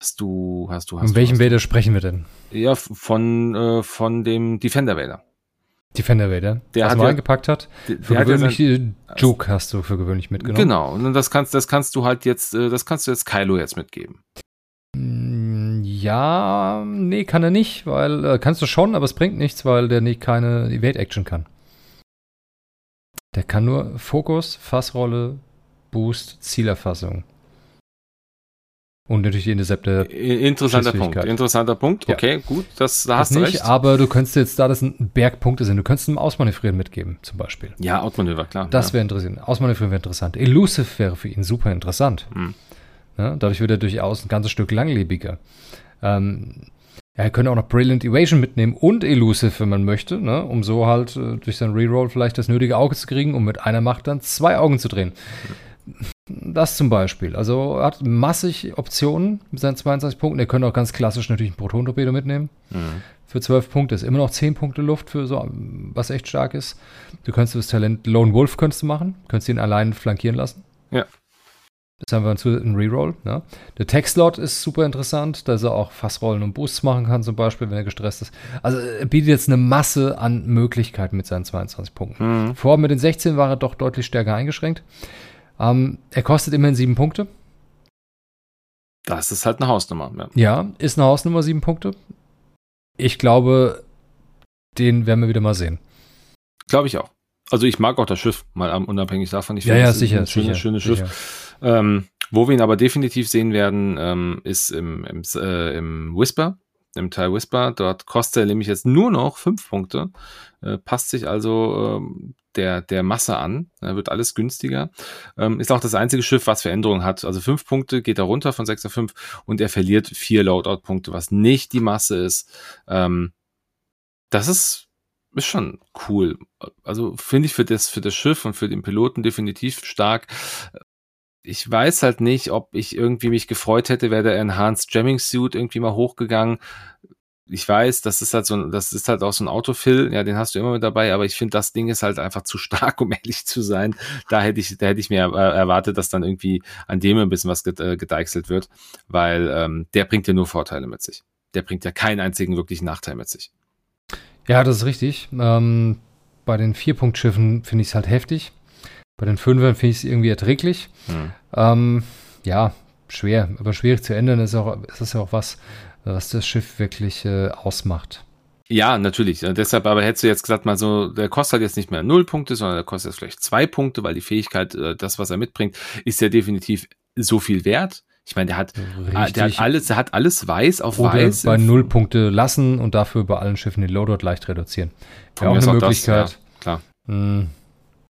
Hast du, hast du, hast Von welchem Vader sprechen wir denn? Ja, von, äh, von dem Defender Vader. Defender Vader, der was hat man reingepackt hat. Der, für der gewöhnlich ja sein, Juke hast du für gewöhnlich mitgenommen. Genau, und das kannst, das kannst du halt jetzt, äh, das kannst du jetzt Kylo jetzt mitgeben. Ja, nee, kann er nicht, weil äh, kannst du schon, aber es bringt nichts, weil der nicht keine Evade-Action kann. Der kann nur Fokus, Fassrolle, Boost, Zielerfassung. Und natürlich die Intercepte. Interessanter Punkt. Interessanter Punkt. Ja. Okay, gut, das, da das hast du nicht, recht. Aber du könntest jetzt, da das ein Bergpunkte sind, du könntest ein Ausmanövrieren mitgeben, zum Beispiel. Ja, Outmanöver, klar. Das ja. wäre interessant. Ausmanövrieren wäre interessant. Elusive wäre für ihn super interessant. Hm. Ja, dadurch wird er durchaus ein ganzes Stück langlebiger. Ähm, er könnte auch noch Brilliant Evasion mitnehmen und Elusive, wenn man möchte, ne? um so halt äh, durch seinen Reroll vielleicht das nötige Auge zu kriegen, um mit einer Macht dann zwei Augen zu drehen. Das zum Beispiel. Also er hat massig Optionen mit seinen 22 Punkten. Er könnte auch ganz klassisch natürlich einen Proton-Torpedo mitnehmen. Mhm. Für 12 Punkte ist immer noch 10 Punkte Luft für so, was echt stark ist. Du könntest das Talent Lone Wolf könntest du machen. Könntest ihn allein flankieren lassen. Ja. Das haben wir zu ein Reroll. Ne? Der Tech-Slot ist super interessant, dass er auch Fassrollen und Boosts machen kann, zum Beispiel, wenn er gestresst ist. Also er bietet jetzt eine Masse an Möglichkeiten mit seinen 22 Punkten. Mhm. Vor mit den 16 war er doch deutlich stärker eingeschränkt. Ähm, er kostet immerhin sieben Punkte. Das ist halt eine Hausnummer. Ja, ja ist eine Hausnummer, sieben Punkte. Ich glaube, den werden wir wieder mal sehen. Glaube ich auch. Also ich mag auch das Schiff, mal unabhängig davon. Ich ja, ja, sicher, ein schönes, schönes Schiff. Ähm, wo wir ihn aber definitiv sehen werden, ähm, ist im, im, äh, im Whisper, im Teil Whisper. Dort kostet er nämlich jetzt nur noch fünf Punkte. Äh, passt sich also ähm, der, der Masse an. Da wird alles günstiger. Ähm, ist auch das einzige Schiff, was Veränderungen hat. Also fünf Punkte geht er runter von sechs auf fünf und er verliert vier Loadout-Punkte, was nicht die Masse ist. Ähm, das ist, ist schon cool. Also finde ich für das, für das Schiff und für den Piloten definitiv stark. Ich weiß halt nicht, ob ich irgendwie mich gefreut hätte, wäre der Enhanced Jamming Suit irgendwie mal hochgegangen ich weiß, das ist halt so ein, das ist halt auch so ein Autofill, ja, den hast du immer mit dabei, aber ich finde, das Ding ist halt einfach zu stark, um ehrlich zu sein. Da hätte ich, da hätte ich mir erwartet, dass dann irgendwie an dem ein bisschen was äh, gedeichselt wird, weil ähm, der bringt ja nur Vorteile mit sich. Der bringt ja keinen einzigen wirklichen Nachteil mit sich. Ja, das ist richtig. Ähm, bei den Vierpunktschiffen finde ich es halt heftig. Bei den Fünfern finde ich es irgendwie erträglich. Hm. Ähm, ja, schwer, aber schwierig zu ändern ist auch, ist das ja auch was, was das Schiff wirklich äh, ausmacht. Ja, natürlich. Deshalb aber hättest du jetzt gesagt, mal so, der kostet halt jetzt nicht mehr null Punkte, sondern der kostet jetzt vielleicht zwei Punkte, weil die Fähigkeit, äh, das, was er mitbringt, ist ja definitiv so viel wert. Ich meine, der hat, Richtig. der hat alles, der hat alles weiß auf Oder weiß. Bei null Punkte lassen und dafür bei allen Schiffen den Loadout leicht reduzieren. Wäre auch eine Möglichkeit. Das, ja, klar. Hm,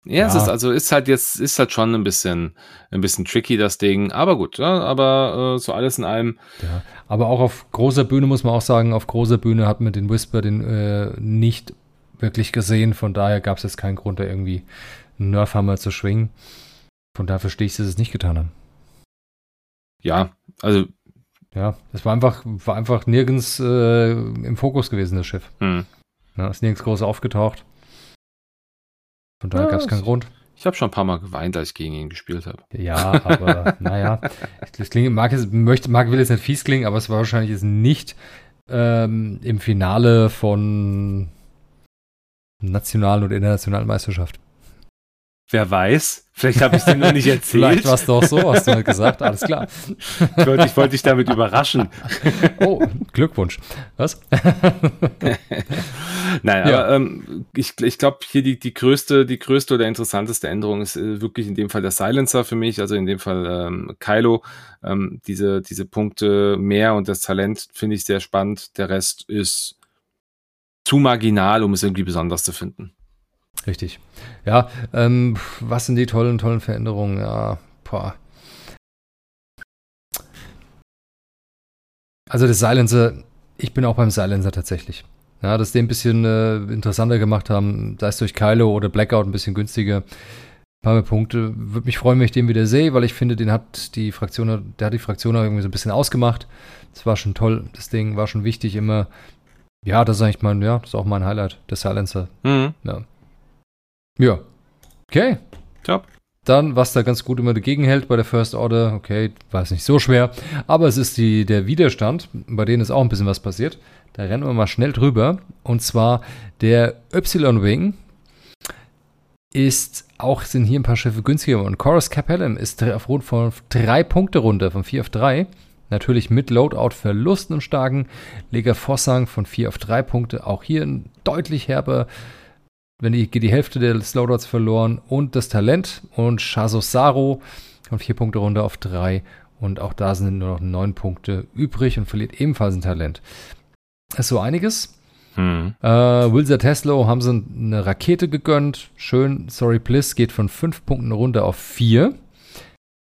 ja, ja, es ist also ist halt jetzt ist halt schon ein bisschen ein bisschen tricky das Ding, aber gut, ja, aber äh, so alles in allem. Ja, aber auch auf großer Bühne muss man auch sagen, auf großer Bühne hat man den Whisper den äh, nicht wirklich gesehen, von daher gab es jetzt keinen Grund, da irgendwie einen Nerfhammer zu schwingen. Von daher verstehe ich, dass es nicht getan haben. Ja, also ja, es war einfach war einfach nirgends äh, im Fokus gewesen das Schiff. Hm. Ja, ist nirgends groß aufgetaucht. Von daher ja, gab es keinen Grund. Ich habe schon ein paar Mal geweint, als ich gegen ihn gespielt habe. Ja, aber naja, das klingt, mag, es, möchte, mag will jetzt nicht fies klingen, aber es war wahrscheinlich jetzt nicht ähm, im Finale von nationalen und internationalen Meisterschaft. Wer weiß, vielleicht habe ich dir noch nicht erzählt. vielleicht war es doch so, hast du gesagt, alles klar. ich wollte, ich wollte dich damit überraschen. oh, Glückwunsch. Was? Nein, ja. aber ähm, ich, ich glaube, hier die, die größte, die größte oder interessanteste Änderung ist äh, wirklich in dem Fall der Silencer für mich, also in dem Fall ähm, Kylo. Ähm, diese, diese Punkte mehr und das Talent finde ich sehr spannend. Der Rest ist zu marginal, um es irgendwie besonders zu finden. Richtig. Ja, ähm, was sind die tollen, tollen Veränderungen? Ja, boah. Also das Silencer, ich bin auch beim Silencer tatsächlich. Ja, dass die ein bisschen äh, interessanter gemacht haben, sei es durch Kylo oder Blackout ein bisschen günstiger. Ein paar mehr Punkte. Würde mich freuen, wenn ich den wieder sehe, weil ich finde, den hat die Fraktion, der hat die Fraktion irgendwie so ein bisschen ausgemacht. Das war schon toll, das Ding war schon wichtig immer. Ja, das ist eigentlich mein, ja, das ist auch mein Highlight, der Silencer. Mhm. Ja. Ja. Okay. Top. Dann, was da ganz gut immer dagegen hält bei der First Order, okay, war es nicht so schwer, aber es ist die, der Widerstand, bei denen ist auch ein bisschen was passiert. Da rennen wir mal schnell drüber. Und zwar der Y-Wing ist auch, sind hier ein paar Schiffe günstiger. Und Chorus Capellum ist aufgrund von drei Punkte runter, von vier auf drei. Natürlich mit Loadout-Verlusten im starken. Lega Fossang von 4 auf 3 Punkte. Auch hier ein deutlich herber, wenn die, geht die Hälfte des Loadouts verloren. Und das Talent. Und Shazo Saro von 4 Punkte runter auf 3. Und auch da sind nur noch 9 Punkte übrig und verliert ebenfalls ein Talent. Ist so einiges. Hm. Äh, Wilser Tesla haben sie eine Rakete gegönnt. Schön. Sorry Bliss geht von 5 Punkten runter auf 4.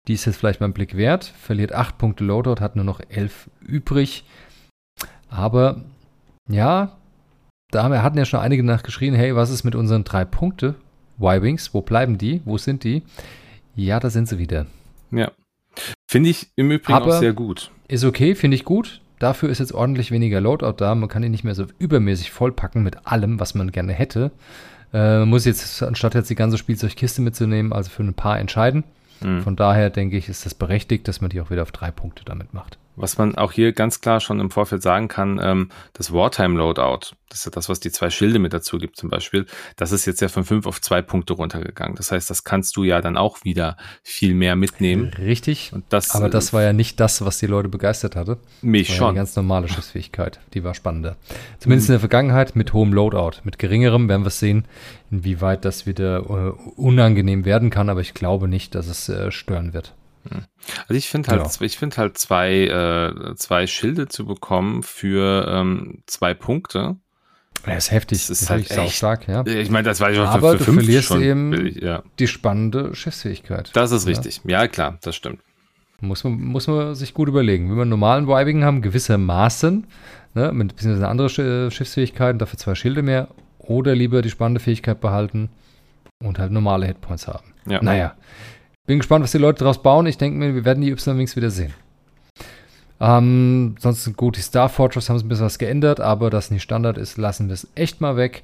Die ist jetzt vielleicht mal einen Blick wert. Verliert 8 Punkte Loadout, hat nur noch 11 übrig. Aber ja, da hatten ja schon einige nachgeschrien, hey, was ist mit unseren drei Punkte? Y-Wings, wo bleiben die? Wo sind die? Ja, da sind sie wieder. Ja. Finde ich im Übrigen Aber auch sehr gut. Ist okay, finde ich gut. Dafür ist jetzt ordentlich weniger Loadout da. Man kann ihn nicht mehr so übermäßig vollpacken mit allem, was man gerne hätte. Äh, man muss jetzt, anstatt jetzt die ganze Spielzeugkiste mitzunehmen, also für ein paar entscheiden. Mhm. Von daher denke ich, ist das berechtigt, dass man die auch wieder auf drei Punkte damit macht. Was man auch hier ganz klar schon im Vorfeld sagen kann, ähm, das Wartime Loadout, das ist ja das, was die zwei Schilde mit dazu gibt zum Beispiel, das ist jetzt ja von fünf auf zwei Punkte runtergegangen. Das heißt, das kannst du ja dann auch wieder viel mehr mitnehmen. Richtig. Und das, Aber das war ja nicht das, was die Leute begeistert hatte. Mich schon. Ja die ganz normale Schussfähigkeit, die war spannender. Zumindest mhm. in der Vergangenheit mit hohem Loadout. Mit geringerem werden wir sehen, inwieweit das wieder äh, unangenehm werden kann. Aber ich glaube nicht, dass es äh, stören wird. Also ich finde halt, genau. ich finde halt zwei, äh, zwei Schilde zu bekommen für ähm, zwei Punkte. Ja, ist heftig. Das ist, das halt echt stark, ja. Ich meine, das war schon Aber für, für du verlierst eben billig, ja. die spannende Schiffsfähigkeit. Das ist richtig. Ja. ja, klar, das stimmt. Muss man, muss man sich gut überlegen. Wenn wir einen normalen Vibing haben, gewissermaßen, ne, mit ein bisschen andere Schiffsfähigkeiten, dafür zwei Schilde mehr, oder lieber die spannende Fähigkeit behalten und halt normale Hitpoints haben. Ja. Naja, bin gespannt, was die Leute daraus bauen. Ich denke mir, wir werden die Y-Wings wieder sehen. Ähm, sonst gut, die Star Fortress haben ein bisschen was geändert, aber das nicht Standard ist, lassen wir es echt mal weg.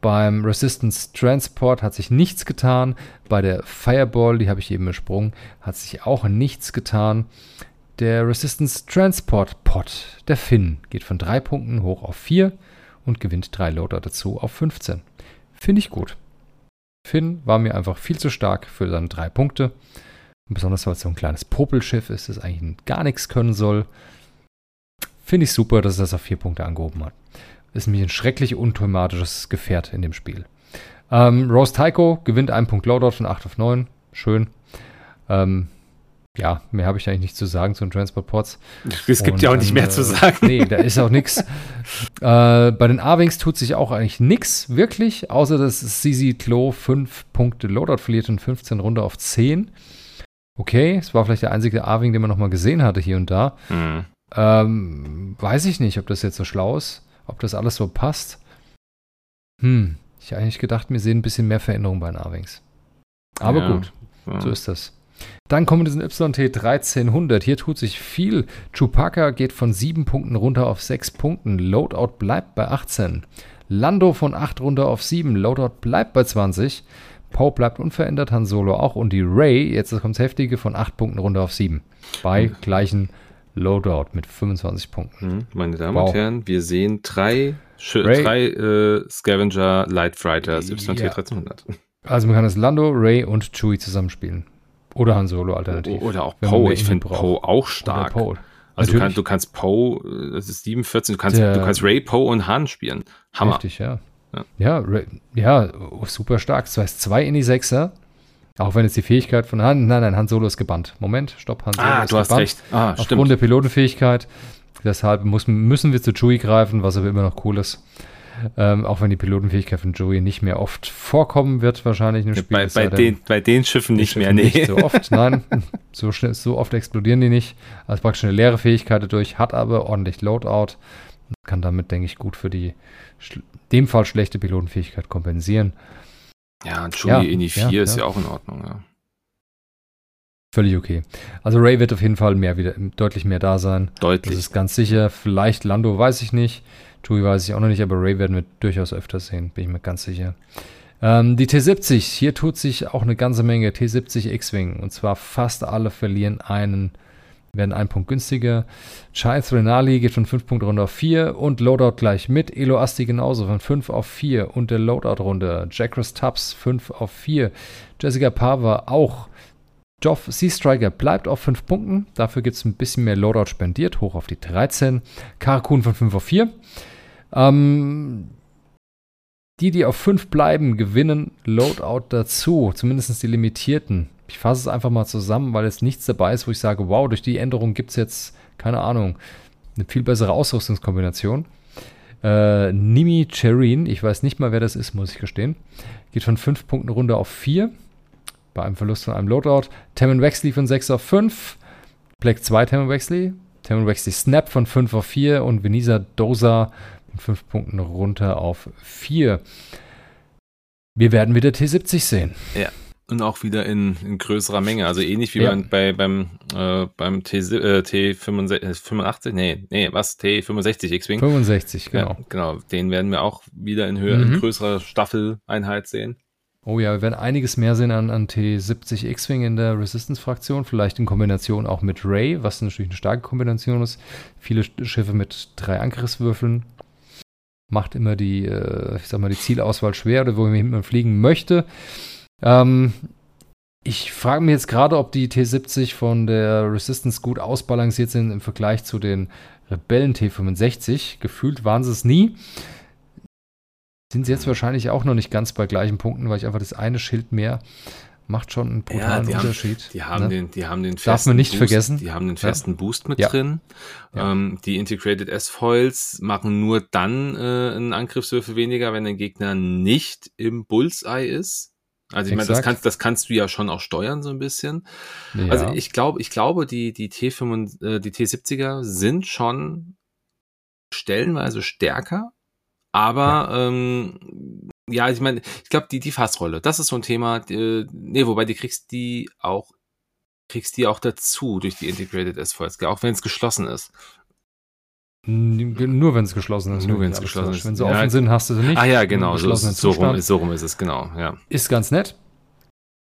Beim Resistance Transport hat sich nichts getan. Bei der Fireball, die habe ich eben besprungen, hat sich auch nichts getan. Der Resistance Transport Pot, der Finn, geht von 3 Punkten hoch auf 4 und gewinnt 3 Loader dazu auf 15. Finde ich gut. Finn war mir einfach viel zu stark für seine drei Punkte. Und besonders weil es so ein kleines Popelschiff ist, das eigentlich gar nichts können soll. Finde ich super, dass er das auf vier Punkte angehoben hat. Ist nämlich ein schrecklich unthematisches Gefährt in dem Spiel. Ähm, Rose Taiko gewinnt einen Punkt Loadout von 8 auf 9. Schön. Ähm, ja, mehr habe ich eigentlich nicht zu sagen zu den Transportports. Es gibt und, ja auch nicht mehr äh, zu sagen. Nee, da ist auch nichts. Äh, bei den A-Wings tut sich auch eigentlich nichts, wirklich, außer dass CZ Klo 5 Punkte Loadout verliert und 15 runter auf 10. Okay, es war vielleicht der einzige A-Wing, den man nochmal gesehen hatte hier und da. Mhm. Ähm, weiß ich nicht, ob das jetzt so schlau ist, ob das alles so passt. Hm, ich habe eigentlich gedacht, wir sehen ein bisschen mehr Veränderungen bei den A-Wings. Aber ja, gut, so ist das. Dann kommen wir diesen YT 1300. Hier tut sich viel. Chewbacca geht von 7 Punkten runter auf 6 Punkten. Loadout bleibt bei 18. Lando von 8 runter auf 7. Loadout bleibt bei 20. Poe bleibt unverändert, Han Solo auch. Und die Ray, jetzt kommt das Heftige, von 8 Punkten runter auf 7. Bei mhm. gleichen Loadout mit 25 Punkten. Mhm. Meine Damen wow. und Herren, wir sehen drei, drei äh, Scavenger Light Fighters YT ja. 1300. Also man kann das Lando, Ray und Chewie zusammenspielen. Oder Han Solo alternativ. Oder auch Poe. Ich finde Poe auch stark. Poe. Also du, kann, du, kannst Poe, das ist 7, 14, du kannst, Der, du kannst Ray, Poe und Han spielen. Hammer. Richtig, ja. Ja, ja, Ray, ja oh, super stark. Das heißt, zwei in die Sechser. Auch wenn jetzt die Fähigkeit von Han, nein, nein, Han Solo ist gebannt. Moment, stopp, Han Solo ah, ist du gebannt. hast recht. Ah, Aufgrund stimmt. der Pilotenfähigkeit. Deshalb muss, müssen wir zu Chewie greifen, was aber immer noch cool ist. Ähm, auch wenn die Pilotenfähigkeit von Joey nicht mehr oft vorkommen wird, wahrscheinlich im Spiel. Bei, bei, den, bei den Schiffen nicht Schiffen mehr, nee. Nicht so oft, nein. so, schnell, so oft explodieren die nicht. Also praktisch eine leere Fähigkeit dadurch, hat aber ordentlich Loadout. Kann damit, denke ich, gut für die, dem Fall schlechte Pilotenfähigkeit kompensieren. Ja, und Joey ja, in die 4 ja, ist ja. ja auch in Ordnung, ja. Völlig okay. Also Ray wird auf jeden Fall mehr wieder, deutlich mehr da sein. Deutlich. Das ist ganz sicher. Vielleicht Lando, weiß ich nicht. Chewie weiß ich auch noch nicht, aber Ray werden wir durchaus öfter sehen, bin ich mir ganz sicher. Ähm, die T70, hier tut sich auch eine ganze Menge. T70 X-Wing, und zwar fast alle verlieren einen, werden einen Punkt günstiger. Chais Renali geht von 5 Punkten runter auf 4 und Loadout gleich mit. Elo Asti genauso von 5 auf 4 und der Loadout runter. Jackris Tubbs 5 auf 4. Jessica Pava auch Joff Sea Striker bleibt auf 5 Punkten. Dafür gibt es ein bisschen mehr Loadout spendiert, hoch auf die 13. Karakun von 5 auf 4. Ähm, die, die auf 5 bleiben, gewinnen Loadout dazu. Zumindest die limitierten. Ich fasse es einfach mal zusammen, weil jetzt nichts dabei ist, wo ich sage, wow, durch die Änderung gibt es jetzt, keine Ahnung, eine viel bessere Ausrüstungskombination. Äh, Nimi Cherin, ich weiß nicht mal, wer das ist, muss ich gestehen, geht von 5 Punkten runter auf 4 bei einem Verlust von einem Loadout. Tamron Wexley von 6 auf 5. Black 2 Tamron Wexley. Tamron Wexley Snap von 5 auf 4 und Venisa Dosa mit 5 Punkten runter auf 4. Wir werden wieder T70 sehen. Ja. Und auch wieder in, in größerer Menge. Also ähnlich wie ja. bei, beim, äh, beim T, äh, T85, nee, nee, was? T65 X-Wing. 65, genau. Ja, genau. Den werden wir auch wieder in höher, mhm. in größerer Staffeleinheit sehen. Oh ja, wir werden einiges mehr sehen an, an T70 X-Wing in der Resistance-Fraktion, vielleicht in Kombination auch mit Ray, was natürlich eine starke Kombination ist. Viele Schiffe mit drei Angriffswürfeln. Macht immer die, äh, ich sag mal, die Zielauswahl schwer oder wohin man fliegen möchte. Ähm, ich frage mich jetzt gerade, ob die T70 von der Resistance gut ausbalanciert sind im Vergleich zu den Rebellen T65. Gefühlt waren sie es nie. Sind sie jetzt wahrscheinlich auch noch nicht ganz bei gleichen Punkten, weil ich einfach das eine Schild mehr macht schon einen brutalen ja, Unterschied. Haben, die haben ne? den, die haben den festen Darf man nicht Boost, vergessen. Die haben den festen ja. Boost mit ja. drin. Ähm, die Integrated S-Foils machen nur dann äh, einen Angriffswürfel weniger, wenn der Gegner nicht im Bullseye ist. Also ich meine, das kannst, das kannst du ja schon auch steuern so ein bisschen. Also ich glaube, ich glaube, die die T5, äh, die T70er sind schon stellenweise stärker aber ja, ähm, ja ich meine, ich glaube, die, die Fassrolle, das ist so ein Thema, die, nee, wobei die kriegst die auch, kriegst die auch dazu durch die Integrated S-Foils, auch wenn es geschlossen ist. Nur wenn es geschlossen ist. Nur wenn es geschlossen ist. Wenn sie ja. offen sind, hast du sie nicht. Ah ja, genau. So, so, rum, so rum ist es, genau. Ja. Ist ganz nett.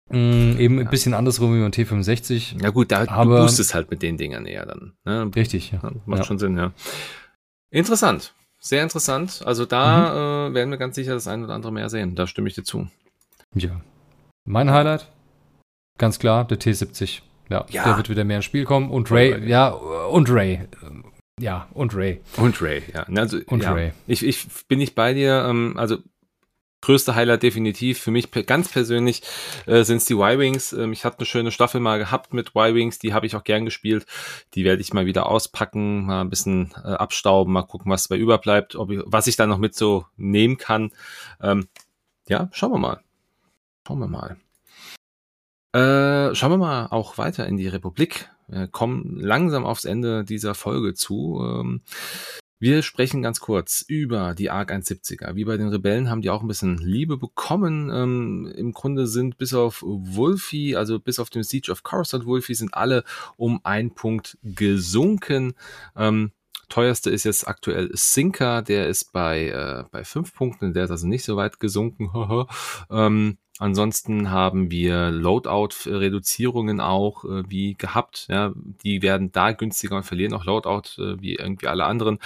Mm, eben ein bisschen andersrum wie beim T65. Ja gut, da aber, du boostest halt mit den Dingern eher dann. Ne? Richtig, ja. Macht ja. schon Sinn, ja. Interessant. Sehr interessant. Also da mhm. äh, werden wir ganz sicher das ein oder andere mehr sehen. Da stimme ich dir zu. Ja. Mein Highlight, ganz klar, der T70. Ja, ja. der wird wieder mehr ins Spiel kommen. Und Ray, Ray. ja, und Ray. Ja, und Ray. Und Ray, ja. Also, und ja. Ray. Ich, ich bin nicht bei dir. Ähm, also größte Highlight definitiv. Für mich ganz persönlich äh, sind die Y-Wings. Ähm, ich hatte eine schöne Staffel mal gehabt mit Y-Wings, die habe ich auch gern gespielt. Die werde ich mal wieder auspacken, mal ein bisschen äh, abstauben, mal gucken, was dabei überbleibt, ob ich, was ich dann noch mit so nehmen kann. Ähm, ja, schauen wir mal. Schauen wir mal. Äh, schauen wir mal auch weiter in die Republik. Wir kommen langsam aufs Ende dieser Folge zu. Ähm, wir sprechen ganz kurz über die ARC 170er. Wie bei den Rebellen haben die auch ein bisschen Liebe bekommen. Ähm, Im Grunde sind bis auf Wolfie, also bis auf den Siege of Coruscant Wolfie, sind alle um einen Punkt gesunken. Ähm, teuerste ist jetzt aktuell Sinker, der ist bei, äh, bei fünf Punkten, der ist also nicht so weit gesunken. ähm, Ansonsten haben wir Loadout-Reduzierungen auch äh, wie gehabt. Ja, die werden da günstiger und verlieren auch Loadout äh, wie irgendwie alle anderen.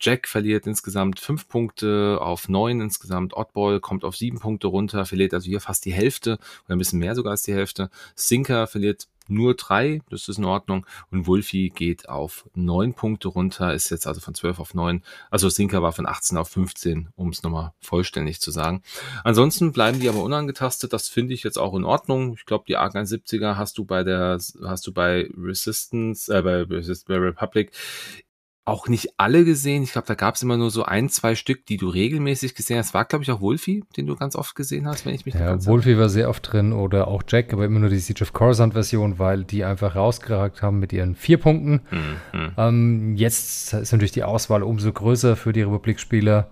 Jack verliert insgesamt fünf Punkte auf neun insgesamt. Oddball kommt auf sieben Punkte runter, verliert also hier fast die Hälfte oder ein bisschen mehr sogar als die Hälfte. Sinker verliert nur drei, das ist in Ordnung. Und Wolfie geht auf neun Punkte runter, ist jetzt also von zwölf auf neun. Also Sinker war von 18 auf 15, um es nochmal vollständig zu sagen. Ansonsten bleiben die aber unangetastet, das finde ich jetzt auch in Ordnung. Ich glaube, die ARC 170er hast du bei der, hast du bei Resistance, äh, bei, Resist, bei Republic auch nicht alle gesehen. Ich glaube, da gab es immer nur so ein, zwei Stück, die du regelmäßig gesehen hast. War, glaube ich, auch Wolfie, den du ganz oft gesehen hast, wenn ich mich Ja, Wolfie war sehr oft drin oder auch Jack, aber immer nur die Siege of Coruscant-Version, weil die einfach rausgeragt haben mit ihren vier Punkten. Mhm. Ähm, jetzt ist natürlich die Auswahl umso größer für die Republik-Spieler.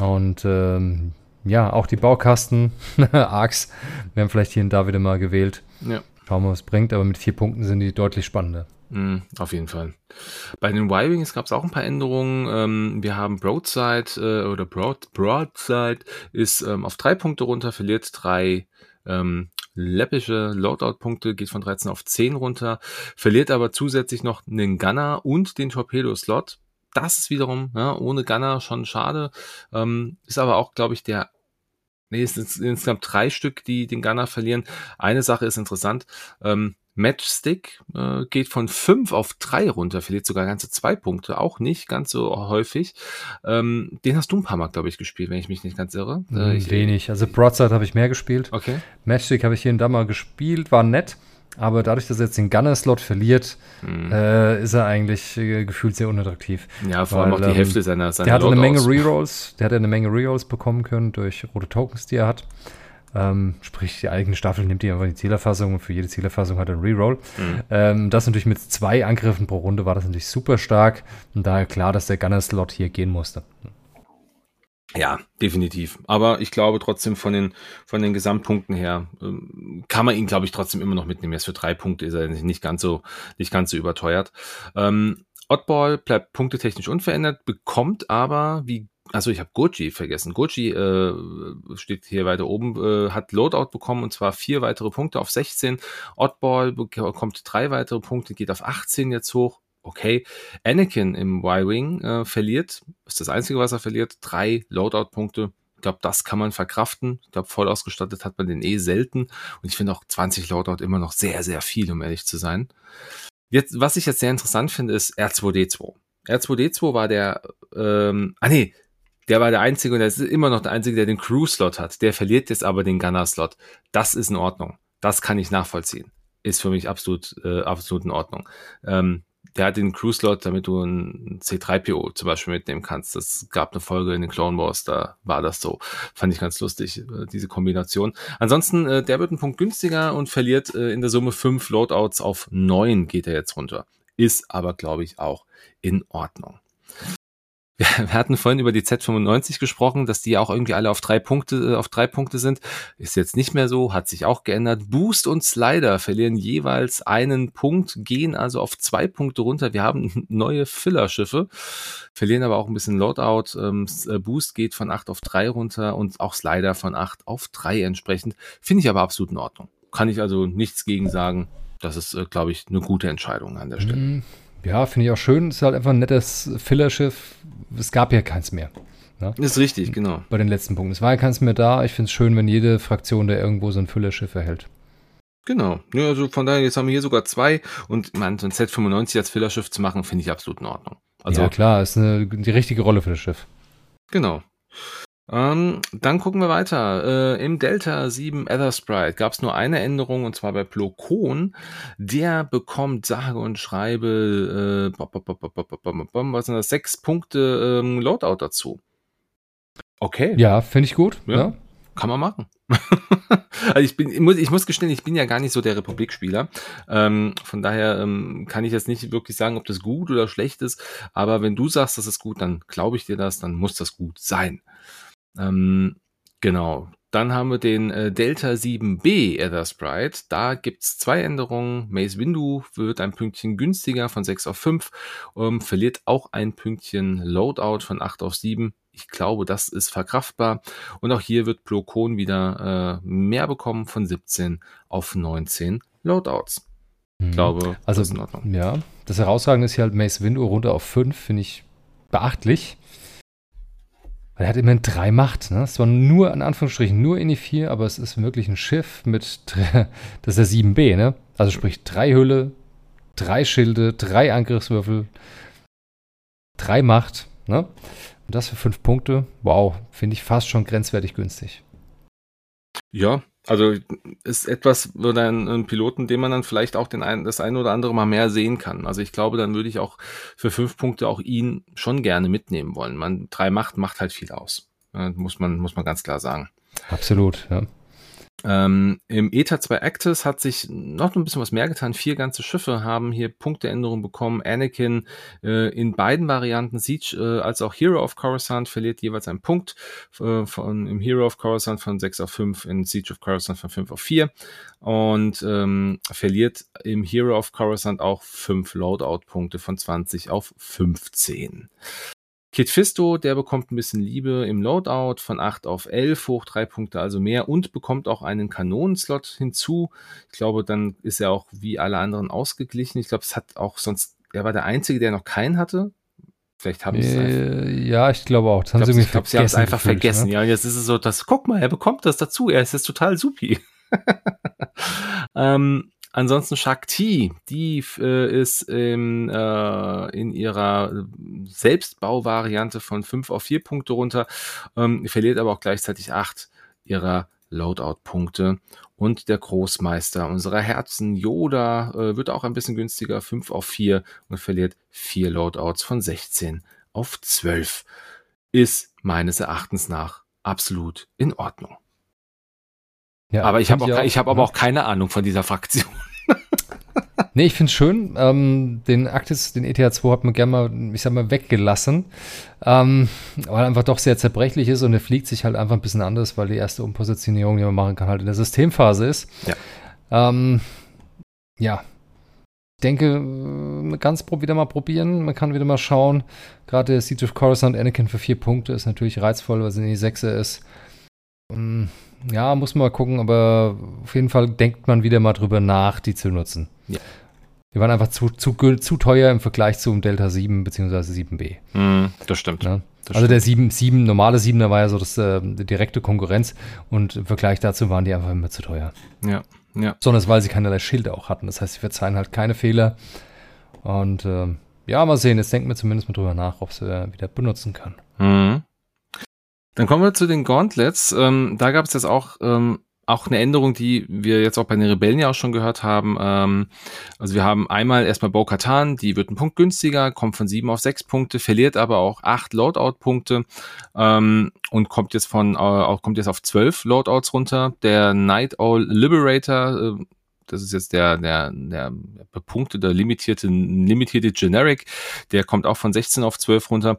Und ähm, ja, auch die Baukasten, Arcs, werden vielleicht hier und da wieder mal gewählt. Ja. Schauen wir, was es bringt, aber mit vier Punkten sind die deutlich spannender. Mm, auf jeden Fall. Bei den Y-Wings gab es auch ein paar Änderungen. Ähm, wir haben Broadside äh, oder Broad, Broadside ist ähm, auf drei Punkte runter, verliert drei ähm, läppische Loadout-Punkte, geht von 13 auf 10 runter, verliert aber zusätzlich noch einen Gunner und den Torpedo-Slot. Das ist wiederum ja, ohne Gunner schon schade. Ähm, ist aber auch, glaube ich, der Nee, es sind insgesamt drei Stück, die den Gunner verlieren. Eine Sache ist interessant. Ähm, Matchstick äh, geht von fünf auf drei runter, verliert sogar ganze zwei Punkte, auch nicht ganz so häufig. Ähm, den hast du ein paar Mal, glaube ich, gespielt, wenn ich mich nicht ganz irre. Äh, hm, ich, Wenig. Also Broadside habe ich mehr gespielt. Okay. Matchstick habe ich hier und da mal gespielt, war nett. Aber dadurch, dass er jetzt den Gunner-Slot verliert, mhm. äh, ist er eigentlich äh, gefühlt sehr unattraktiv. Ja, vor allem auch die ähm, Hälfte seiner, seiner Der hatte eine Menge Rerolls, der hatte eine Menge Rerolls bekommen können durch rote Tokens, die er hat. Ähm, sprich, die eigene Staffel nimmt die einfach die Zielerfassung und für jede Zielerfassung hat er einen Reroll. Mhm. Ähm, das natürlich mit zwei Angriffen pro Runde war das natürlich super stark und daher klar, dass der Gunner-Slot hier gehen musste. Ja, definitiv. Aber ich glaube trotzdem von den, von den Gesamtpunkten her ähm, kann man ihn, glaube ich, trotzdem immer noch mitnehmen. Erst für drei Punkte ist er nicht ganz so, nicht ganz so überteuert. Ähm, Oddball bleibt punktetechnisch unverändert, bekommt aber, wie also ich habe Goji vergessen. Goji äh, steht hier weiter oben, äh, hat Loadout bekommen und zwar vier weitere Punkte auf 16. Oddball bekommt drei weitere Punkte, geht auf 18 jetzt hoch okay. Anakin im Y-Wing äh, verliert, ist das Einzige, was er verliert, drei Loadout-Punkte. Ich glaube, das kann man verkraften. Ich glaube, voll ausgestattet hat man den eh selten. Und ich finde auch 20 Loadout immer noch sehr, sehr viel, um ehrlich zu sein. Jetzt, was ich jetzt sehr interessant finde, ist R2D2. R2D2 war der, ähm, ah nee, der war der Einzige und der ist immer noch der Einzige, der den Crew-Slot hat. Der verliert jetzt aber den Gunner-Slot. Das ist in Ordnung. Das kann ich nachvollziehen. Ist für mich absolut, äh, absolut in Ordnung. Ähm, der hat den Crew-Slot, damit du ein C3PO zum Beispiel mitnehmen kannst. Das gab eine Folge in den Clone Wars, da war das so. Fand ich ganz lustig, äh, diese Kombination. Ansonsten, äh, der wird einen Punkt günstiger und verliert äh, in der Summe fünf Loadouts auf neun geht er jetzt runter. Ist aber, glaube ich, auch in Ordnung. Wir hatten vorhin über die Z95 gesprochen, dass die auch irgendwie alle auf drei Punkte, äh, auf drei Punkte sind. Ist jetzt nicht mehr so, hat sich auch geändert. Boost und Slider verlieren jeweils einen Punkt, gehen also auf zwei Punkte runter. Wir haben neue Filler-Schiffe, verlieren aber auch ein bisschen Loadout. Ähm, äh, Boost geht von acht auf drei runter und auch Slider von acht auf drei entsprechend. Finde ich aber absolut in Ordnung. Kann ich also nichts gegen sagen. Das ist, äh, glaube ich, eine gute Entscheidung an der Stelle. Mhm. Ja, finde ich auch schön. Ist halt einfach ein nettes Fillerschiff. Es gab ja keins mehr. Ne? Ist richtig, genau. Bei den letzten Punkten. Es war ja keins mehr da. Ich finde es schön, wenn jede Fraktion da irgendwo so ein Füllerschiff erhält. Genau. Ja, also von daher, jetzt haben wir hier sogar zwei und man, so ein Z95 als Fillerschiff zu machen, finde ich absolut in Ordnung. Also, ja, klar, ist eine, die richtige Rolle für das Schiff. Genau. Ähm, dann gucken wir weiter. Äh, Im Delta 7 Ether Sprite gab es nur eine Änderung und zwar bei Plokon. Der bekommt sage und schreibe äh, was sind das? Sechs Punkte ähm, Loadout dazu. Okay. Ja, finde ich gut. Ja. ja. Kann man machen. also ich bin, ich muss, ich muss gestehen, ich bin ja gar nicht so der Republikspieler. Ähm, von daher ähm, kann ich jetzt nicht wirklich sagen, ob das gut oder schlecht ist. Aber wenn du sagst, das ist gut, dann glaube ich dir das, dann muss das gut sein. Ähm, genau. Dann haben wir den äh, Delta 7b Ether Sprite. Da gibt's zwei Änderungen. Maze Window wird ein Pünktchen günstiger von 6 auf 5, ähm, verliert auch ein Pünktchen Loadout von 8 auf 7. Ich glaube, das ist verkraftbar. Und auch hier wird Plokon wieder äh, mehr bekommen von 17 auf 19 Loadouts. Ich mhm. glaube, also, das ist in Ordnung. Ja, das Herausragende ist hier halt Mace Window runter auf 5, finde ich beachtlich. Weil er hat immerhin drei Macht. Ne? Es war nur, in Anführungsstrichen, nur in die 4, aber es ist wirklich ein Schiff mit, das ist der 7b, ne? Also sprich drei Hülle, drei Schilde, drei Angriffswürfel, drei Macht, ne? Und das für fünf Punkte, wow, finde ich fast schon grenzwertig günstig. Ja, also ist etwas oder ein, ein, Piloten, den man dann vielleicht auch den ein, das eine oder andere mal mehr sehen kann. Also ich glaube, dann würde ich auch für fünf Punkte auch ihn schon gerne mitnehmen wollen. Man drei macht macht halt viel aus, ja, muss man muss man ganz klar sagen. Absolut, ja. Ähm, Im ETA 2 Actus hat sich noch ein bisschen was mehr getan. Vier ganze Schiffe haben hier Punkteänderungen bekommen. Anakin äh, in beiden Varianten, Siege äh, als auch Hero of Coruscant, verliert jeweils einen Punkt äh, von, im Hero of Coruscant von 6 auf 5, in Siege of Coruscant von 5 auf 4 und ähm, verliert im Hero of Coruscant auch 5 Loadout-Punkte von 20 auf 15. Kit Fisto, der bekommt ein bisschen Liebe im Loadout von 8 auf 11, hoch 3 Punkte also mehr und bekommt auch einen Kanonenslot hinzu. Ich glaube, dann ist er auch wie alle anderen ausgeglichen. Ich glaube, es hat auch sonst, er war der Einzige, der noch keinen hatte. Vielleicht haben sie äh, Ja, ich glaube auch. Das haben ich glaube, sie haben es einfach gefühlt, vergessen. Ne? Ja, jetzt ist es so, dass, guck mal, er bekommt das dazu. Er ist jetzt total supi. ähm, ansonsten Shakti, die äh, ist ähm, äh, in ihrer Selbstbauvariante von 5 auf 4 Punkte runter, ähm, verliert aber auch gleichzeitig 8 ihrer Loadout-Punkte. Und der Großmeister unserer Herzen, Yoda, äh, wird auch ein bisschen günstiger, 5 auf 4 und verliert 4 Loadouts von 16 auf 12. Ist meines Erachtens nach absolut in Ordnung. Ja, aber ich habe auch, ich hab aber auch keine Ahnung von dieser Fraktion. Nee, ich finde es schön. Ähm, den Actis, den ETH 2 hat man gerne mal, ich sag mal, weggelassen. Ähm, weil er einfach doch sehr zerbrechlich ist und er fliegt sich halt einfach ein bisschen anders, weil die erste Umpositionierung, die man machen kann, halt in der Systemphase ist. Ja. Ähm, ja. Ich denke, man kann es wieder mal probieren, man kann wieder mal schauen. Gerade der Siege of Coruscant Anakin für vier Punkte ist natürlich reizvoll, weil es in die Sechse ist. Um, ja, muss man mal gucken, aber auf jeden Fall denkt man wieder mal drüber nach, die zu nutzen. Ja. Die waren einfach zu, zu, zu teuer im Vergleich zum Delta 7 bzw. 7B. Mm, das stimmt. Ja? Das also stimmt. der 7, 7, normale 7er war ja so das, äh, die direkte Konkurrenz und im Vergleich dazu waren die einfach immer zu teuer. Ja, ja. Besonders weil sie keinerlei Schilde auch hatten. Das heißt, sie verzeihen halt keine Fehler. Und äh, ja, mal sehen. Jetzt denken wir zumindest mal drüber nach, ob sie äh, wieder benutzen kann. Mhm. Dann kommen wir zu den Gauntlets. Ähm, da gab es jetzt auch, ähm, auch eine Änderung, die wir jetzt auch bei den Rebellen ja auch schon gehört haben. Ähm, also wir haben einmal erstmal Bo-Katan, die wird einen Punkt günstiger, kommt von sieben auf sechs Punkte, verliert aber auch acht Loadout-Punkte ähm, und kommt jetzt von äh, kommt jetzt auf zwölf Loadouts runter. Der Night Owl Liberator, äh, das ist jetzt der, der, der bepunktete, limitierte, limitierte Generic, der kommt auch von 16 auf 12 runter.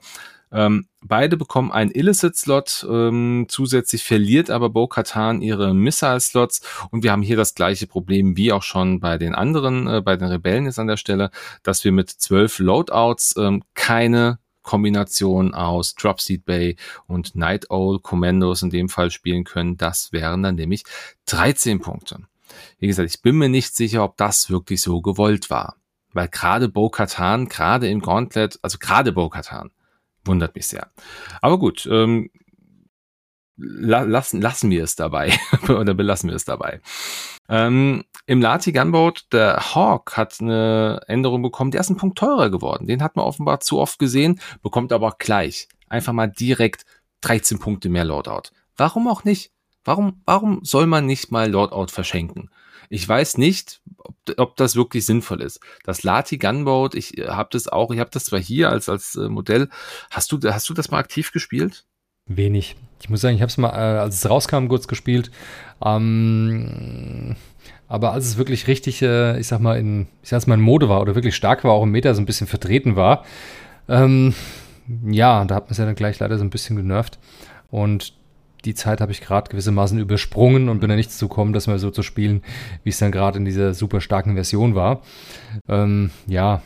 Ähm, beide bekommen einen Illicit-Slot, ähm, zusätzlich verliert aber Bo-Katan ihre Missile-Slots und wir haben hier das gleiche Problem wie auch schon bei den anderen, äh, bei den Rebellen ist an der Stelle, dass wir mit zwölf Loadouts ähm, keine Kombination aus Dropseed Bay und Night Owl Commandos in dem Fall spielen können. Das wären dann nämlich 13 Punkte. Wie gesagt, ich bin mir nicht sicher, ob das wirklich so gewollt war. Weil gerade Bo-Katan, gerade im Gauntlet, also gerade Bo-Katan, Wundert mich sehr. Aber gut, ähm, la lassen, lassen wir es dabei. Oder belassen wir es dabei. Ähm, Im Lati Gunboat, der Hawk hat eine Änderung bekommen, der ist ein Punkt teurer geworden. Den hat man offenbar zu oft gesehen, bekommt aber auch gleich. Einfach mal direkt 13 Punkte mehr Loadout. Warum auch nicht? Warum, warum soll man nicht mal Loadout verschenken? Ich weiß nicht, ob, ob das wirklich sinnvoll ist. Das Lati Gunboat, ich äh, habe das auch, ich habe das zwar hier als, als äh, Modell. Hast du, hast du das mal aktiv gespielt? Wenig. Ich muss sagen, ich habe es mal, äh, als es rauskam, kurz gespielt. Ähm, aber als es wirklich richtig, äh, ich sag mal, in, ich sag mal, in Mode war oder wirklich stark war, auch im Meta so ein bisschen vertreten war, ähm, ja, da hat man es ja dann gleich leider so ein bisschen genervt. Und die Zeit habe ich gerade gewissermaßen übersprungen und bin da nicht zu kommen, das mal so zu spielen, wie es dann gerade in dieser super starken Version war. Ähm, ja.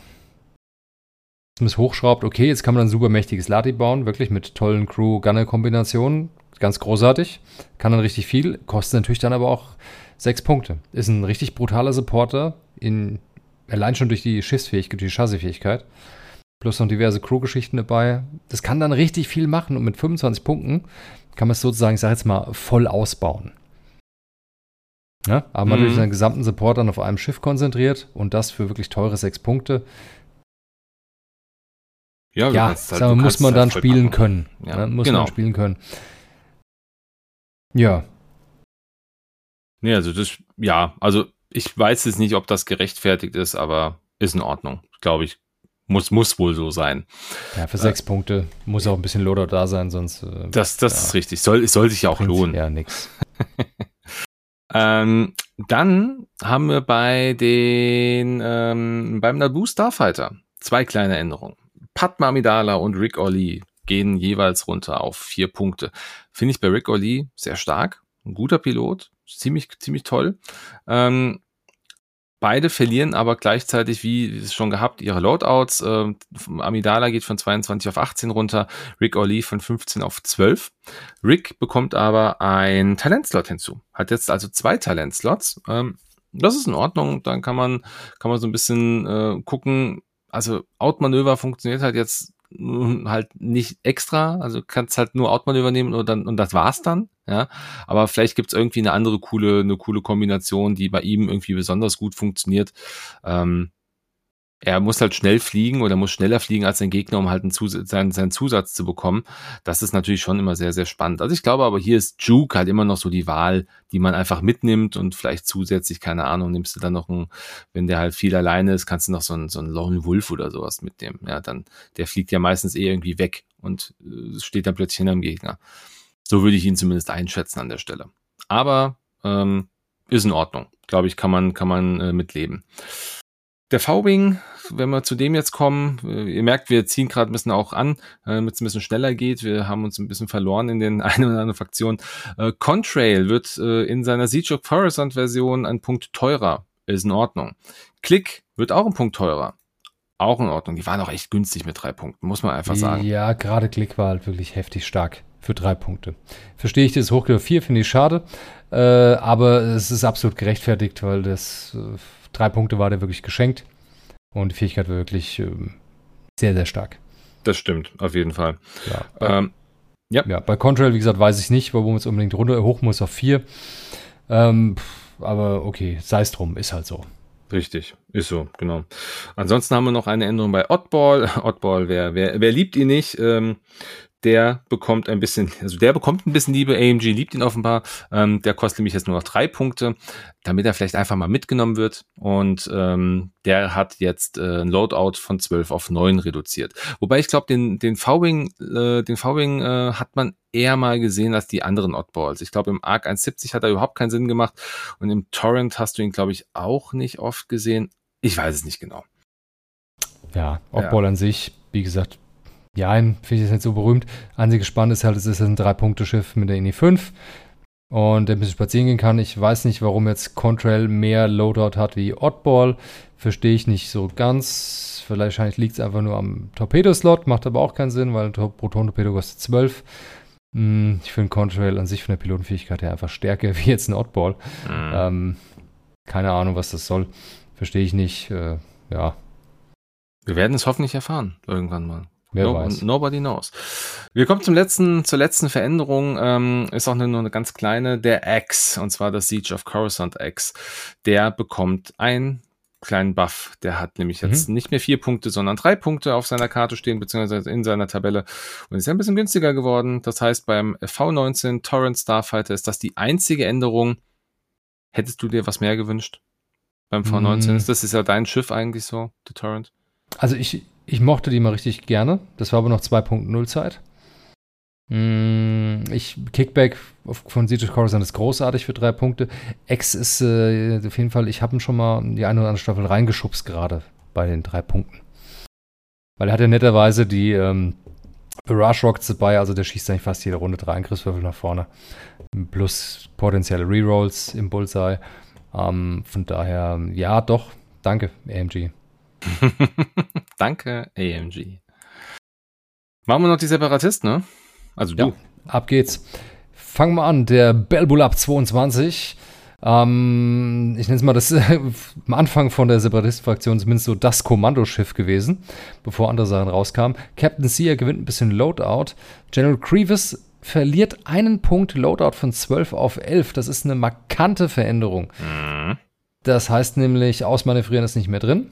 Es hochschraubt, okay, jetzt kann man ein super mächtiges Lati bauen, wirklich mit tollen Crew-Gunner-Kombinationen. Ganz großartig. Kann dann richtig viel, kostet natürlich dann aber auch sechs Punkte. Ist ein richtig brutaler Supporter, in, allein schon durch die Schiffsfähigkeit, durch die Chassisfähigkeit. Plus noch diverse Crew-Geschichten dabei. Das kann dann richtig viel machen und mit 25 Punkten kann man es sozusagen, ich sage jetzt mal, voll ausbauen. Ja, aber man mhm. natürlich seinen gesamten Support dann auf einem Schiff konzentriert und das für wirklich teure sechs Punkte. Ja, ja halt, sagen, muss man dann halt spielen machen. können. Ja, ne? Muss genau. man spielen können. Ja. Nee, also das, ja, also ich weiß jetzt nicht, ob das gerechtfertigt ist, aber ist in Ordnung. Glaube ich, muss, muss wohl so sein. Ja, für sechs äh, Punkte muss auch ein bisschen Loadout da sein, sonst. Äh, das das ja, ist richtig. Soll, soll sich ja auch lohnen. Ja, nix. ähm, dann haben wir bei den, ähm, beim Naboo Starfighter zwei kleine Änderungen. Padma Amidala und Rick Ollie gehen jeweils runter auf vier Punkte. Finde ich bei Rick Ollie sehr stark. Ein guter Pilot. Ziemlich, ziemlich toll. Ähm, Beide verlieren aber gleichzeitig, wie schon gehabt, ihre Loadouts. Äh, Amidala geht von 22 auf 18 runter, Rick Orlee von 15 auf 12. Rick bekommt aber ein Talentslot hinzu. Hat jetzt also zwei Talentslots. Ähm, das ist in Ordnung. Dann kann man, kann man so ein bisschen äh, gucken. Also Outmanöver funktioniert halt jetzt halt nicht extra, also kannst halt nur Outmanöver nehmen und dann und das war's dann, ja. Aber vielleicht gibt's irgendwie eine andere coole, eine coole Kombination, die bei ihm irgendwie besonders gut funktioniert. Ähm, er muss halt schnell fliegen oder muss schneller fliegen als sein Gegner, um halt einen Zus seinen, seinen Zusatz zu bekommen. Das ist natürlich schon immer sehr, sehr spannend. Also ich glaube aber, hier ist Juke halt immer noch so die Wahl, die man einfach mitnimmt und vielleicht zusätzlich, keine Ahnung, nimmst du dann noch einen, wenn der halt viel alleine ist, kannst du noch so einen, so einen Lone Wolf oder sowas mitnehmen. Ja, dann, der fliegt ja meistens eh irgendwie weg und äh, steht dann plötzlich hinterm Gegner. So würde ich ihn zumindest einschätzen an der Stelle. Aber ähm, ist in Ordnung. Glaube ich, kann man, kann man äh, mitleben. Der V-Wing, wenn wir zu dem jetzt kommen, äh, ihr merkt, wir ziehen gerade ein bisschen auch an, äh, damit es ein bisschen schneller geht. Wir haben uns ein bisschen verloren in den einen oder anderen Fraktionen. Äh, Contrail wird äh, in seiner Siege of Coruscant Version ein Punkt teurer. Ist in Ordnung. Click wird auch ein Punkt teurer. Auch in Ordnung. Die waren auch echt günstig mit drei Punkten, muss man einfach sagen. Ja, gerade Click war halt wirklich heftig stark für drei Punkte. Verstehe ich das Hochkleber 4, finde ich schade. Äh, aber es ist absolut gerechtfertigt, weil das äh, drei Punkte war der wirklich geschenkt. Und die Fähigkeit war wirklich ähm, sehr, sehr stark. Das stimmt, auf jeden Fall. Ja, bei, ähm, ja. ja bei Contrail, wie gesagt, weiß ich nicht, warum es unbedingt runter hoch muss auf vier. Ähm, aber okay, sei es drum, ist halt so. Richtig, ist so, genau. Ansonsten haben wir noch eine Änderung bei Oddball. Oddball, wer, wer, wer liebt ihn nicht? Ähm, der bekommt ein bisschen, also der bekommt ein bisschen Liebe. AMG liebt ihn offenbar. Ähm, der kostet nämlich jetzt nur noch drei Punkte, damit er vielleicht einfach mal mitgenommen wird. Und ähm, der hat jetzt äh, ein Loadout von 12 auf 9 reduziert. Wobei ich glaube, den, den V-Wing, äh, den V-Wing äh, hat man eher mal gesehen als die anderen Oddballs. Ich glaube, im Arc 170 hat er überhaupt keinen Sinn gemacht. Und im Torrent hast du ihn, glaube ich, auch nicht oft gesehen. Ich weiß es nicht genau. Ja, Oddball ja. an sich, wie gesagt, ja, finde ich jetzt nicht so berühmt. Einzige Spannend ist halt, es ist ein Drei-Punkte-Schiff mit der INI 5 und der ein bisschen spazieren gehen kann. Ich weiß nicht, warum jetzt Contrail mehr Loadout hat wie Oddball. Verstehe ich nicht so ganz. Vielleicht liegt es einfach nur am Torpedo-Slot, macht aber auch keinen Sinn, weil ein Proton-Torpedo kostet 12. Hm, ich finde Contrail an sich von der Pilotenfähigkeit her einfach stärker wie jetzt ein Oddball. Mhm. Ähm, keine Ahnung, was das soll. Verstehe ich nicht. Äh, ja. Wir werden es hoffentlich erfahren, irgendwann mal. Wer no, weiß. Nobody knows. Wir kommen zum letzten, zur letzten Veränderung. Ähm, ist auch nur eine ganz kleine. Der X, und zwar das Siege of Coruscant X. Der bekommt einen kleinen Buff. Der hat nämlich jetzt mhm. nicht mehr vier Punkte, sondern drei Punkte auf seiner Karte stehen, beziehungsweise in seiner Tabelle. Und ist ein bisschen günstiger geworden. Das heißt, beim V19 Torrent Starfighter ist das die einzige Änderung. Hättest du dir was mehr gewünscht? Beim V19 mhm. ist das ist ja dein Schiff eigentlich so, der Torrent. Also ich, ich mochte die mal richtig gerne. Das war aber noch 2.0 Zeit. Mm, ich, Kickback von Siege Coruscant ist großartig für drei Punkte. X ist äh, auf jeden Fall, ich habe ihn schon mal die eine oder andere Staffel reingeschubst, gerade bei den drei Punkten. Weil er hat ja netterweise die ähm, Barrage Rockets dabei, also der schießt eigentlich fast jede Runde drei Angriffswürfel nach vorne. Plus potenzielle Rerolls im Bullseye. Ähm, von daher, ja, doch, danke, AMG. Danke, AMG. Machen wir noch die Separatisten, ne? Also du. Ja, ab geht's. Fangen wir an. Der Belbulab 22. Ähm, ich nenne es mal das äh, am Anfang von der Separatisten-Fraktion zumindest so das Kommandoschiff gewesen, bevor andere Sachen rauskamen. Captain Sear gewinnt ein bisschen Loadout. General Grievous verliert einen Punkt Loadout von 12 auf 11. Das ist eine markante Veränderung. Mhm. Das heißt nämlich, Ausmanövrieren ist nicht mehr drin.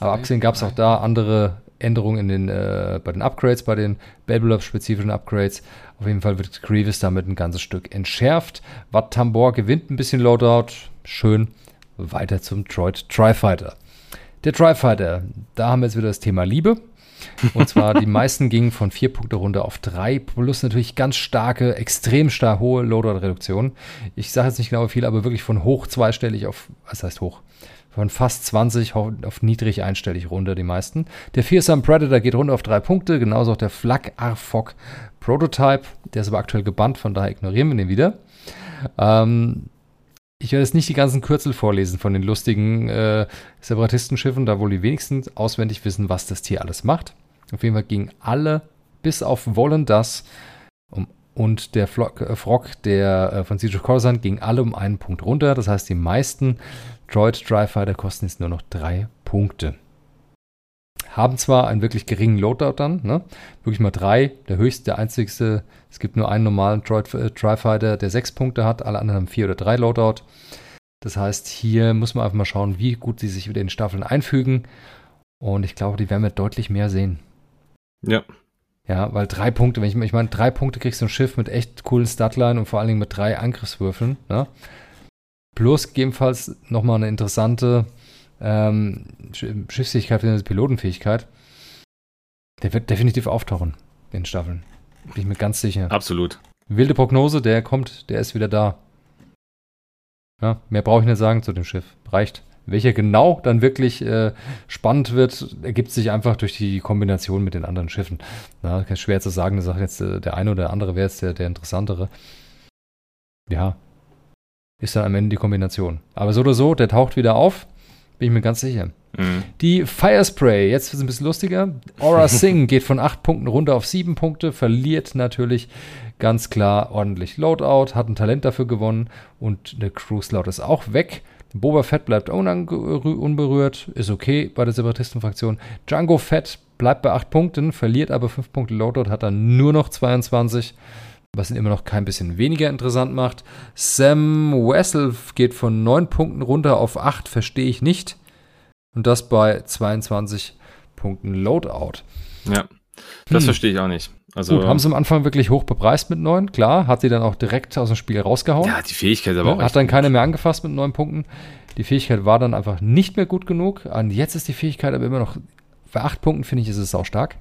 Aber abgesehen gab es auch da andere Änderungen in den, äh, bei den Upgrades, bei den Babylab-spezifischen Upgrades. Auf jeden Fall wird Grievous damit ein ganzes Stück entschärft. Wat Tambor gewinnt ein bisschen Loadout. Schön. Weiter zum Droid Tri-Fighter. Der Tri-Fighter, da haben wir jetzt wieder das Thema Liebe. Und zwar die meisten gingen von vier Punkte runter auf drei, plus natürlich ganz starke, extrem stark hohe Loadout-Reduktionen. Ich sage jetzt nicht genau wie viel, aber wirklich von hoch zweistellig auf, was heißt hoch? Von fast 20 auf niedrig einstellig runter, die meisten. Der Fearsome Predator geht runter auf drei Punkte, genauso auch der Flak Arfok Prototype. Der ist aber aktuell gebannt, von daher ignorieren wir den wieder. Ähm, ich werde jetzt nicht die ganzen Kürzel vorlesen von den lustigen äh, Separatistenschiffen, da wohl die wenigsten auswendig wissen, was das Tier alles macht. Auf jeden Fall gingen alle, bis auf Wollen das um, und der Flock, äh, Frog, der äh, von Siege Coruscant, gingen alle um einen Punkt runter. Das heißt, die meisten Droid Dry Fighter kosten jetzt nur noch drei Punkte. haben zwar einen wirklich geringen Loadout dann, ne? wirklich mal drei, der höchste, der einzigste, es gibt nur einen normalen Tri-Fighter, der sechs Punkte hat, alle anderen haben vier oder drei Loadout. Das heißt, hier muss man einfach mal schauen, wie gut sie sich wieder in Staffeln einfügen. Und ich glaube, die werden wir deutlich mehr sehen. Ja. Ja, weil drei Punkte, wenn ich, ich meine, drei Punkte kriegst du ein Schiff mit echt coolen Statline und vor allen Dingen mit drei Angriffswürfeln. Ne? Plus gegebenenfalls nochmal eine interessante ähm, Schiffsfähigkeit, eine Pilotenfähigkeit. Der wird definitiv auftauchen in Staffeln. Bin ich mir ganz sicher. Absolut. Wilde Prognose, der kommt, der ist wieder da. Ja, mehr brauche ich nicht sagen zu dem Schiff. Reicht. Welcher genau dann wirklich äh, spannend wird, ergibt sich einfach durch die Kombination mit den anderen Schiffen. Na, schwer zu sagen, das sagt jetzt äh, der eine oder der andere wäre jetzt der, der interessantere. Ja, ist dann am Ende die Kombination. Aber so oder so, der taucht wieder auf, bin ich mir ganz sicher. Mhm. Die Firespray, jetzt wird es ein bisschen lustiger. Aura Singh geht von 8 Punkten runter auf 7 Punkte, verliert natürlich ganz klar ordentlich Loadout, hat ein Talent dafür gewonnen und der Cruise Loud ist auch weg. Boba Fett bleibt unberührt, ist okay bei der Separatistenfraktion. Django Fett bleibt bei 8 Punkten, verliert aber 5 Punkte Loadout, hat dann nur noch 22, was ihn immer noch kein bisschen weniger interessant macht. Sam Wessel geht von 9 Punkten runter auf 8, verstehe ich nicht. Und das bei 22 Punkten Loadout. Ja, das hm. verstehe ich auch nicht. Also, Gut, haben sie am Anfang wirklich hoch bepreist mit neun, klar, hat sie dann auch direkt aus dem Spiel rausgehauen. Ja, die Fähigkeit aber auch. Hat dann keine mehr angefasst mit neun Punkten. Die Fähigkeit war dann einfach nicht mehr gut genug. Und jetzt ist die Fähigkeit aber immer noch, bei acht Punkten finde ich, ist es auch stark.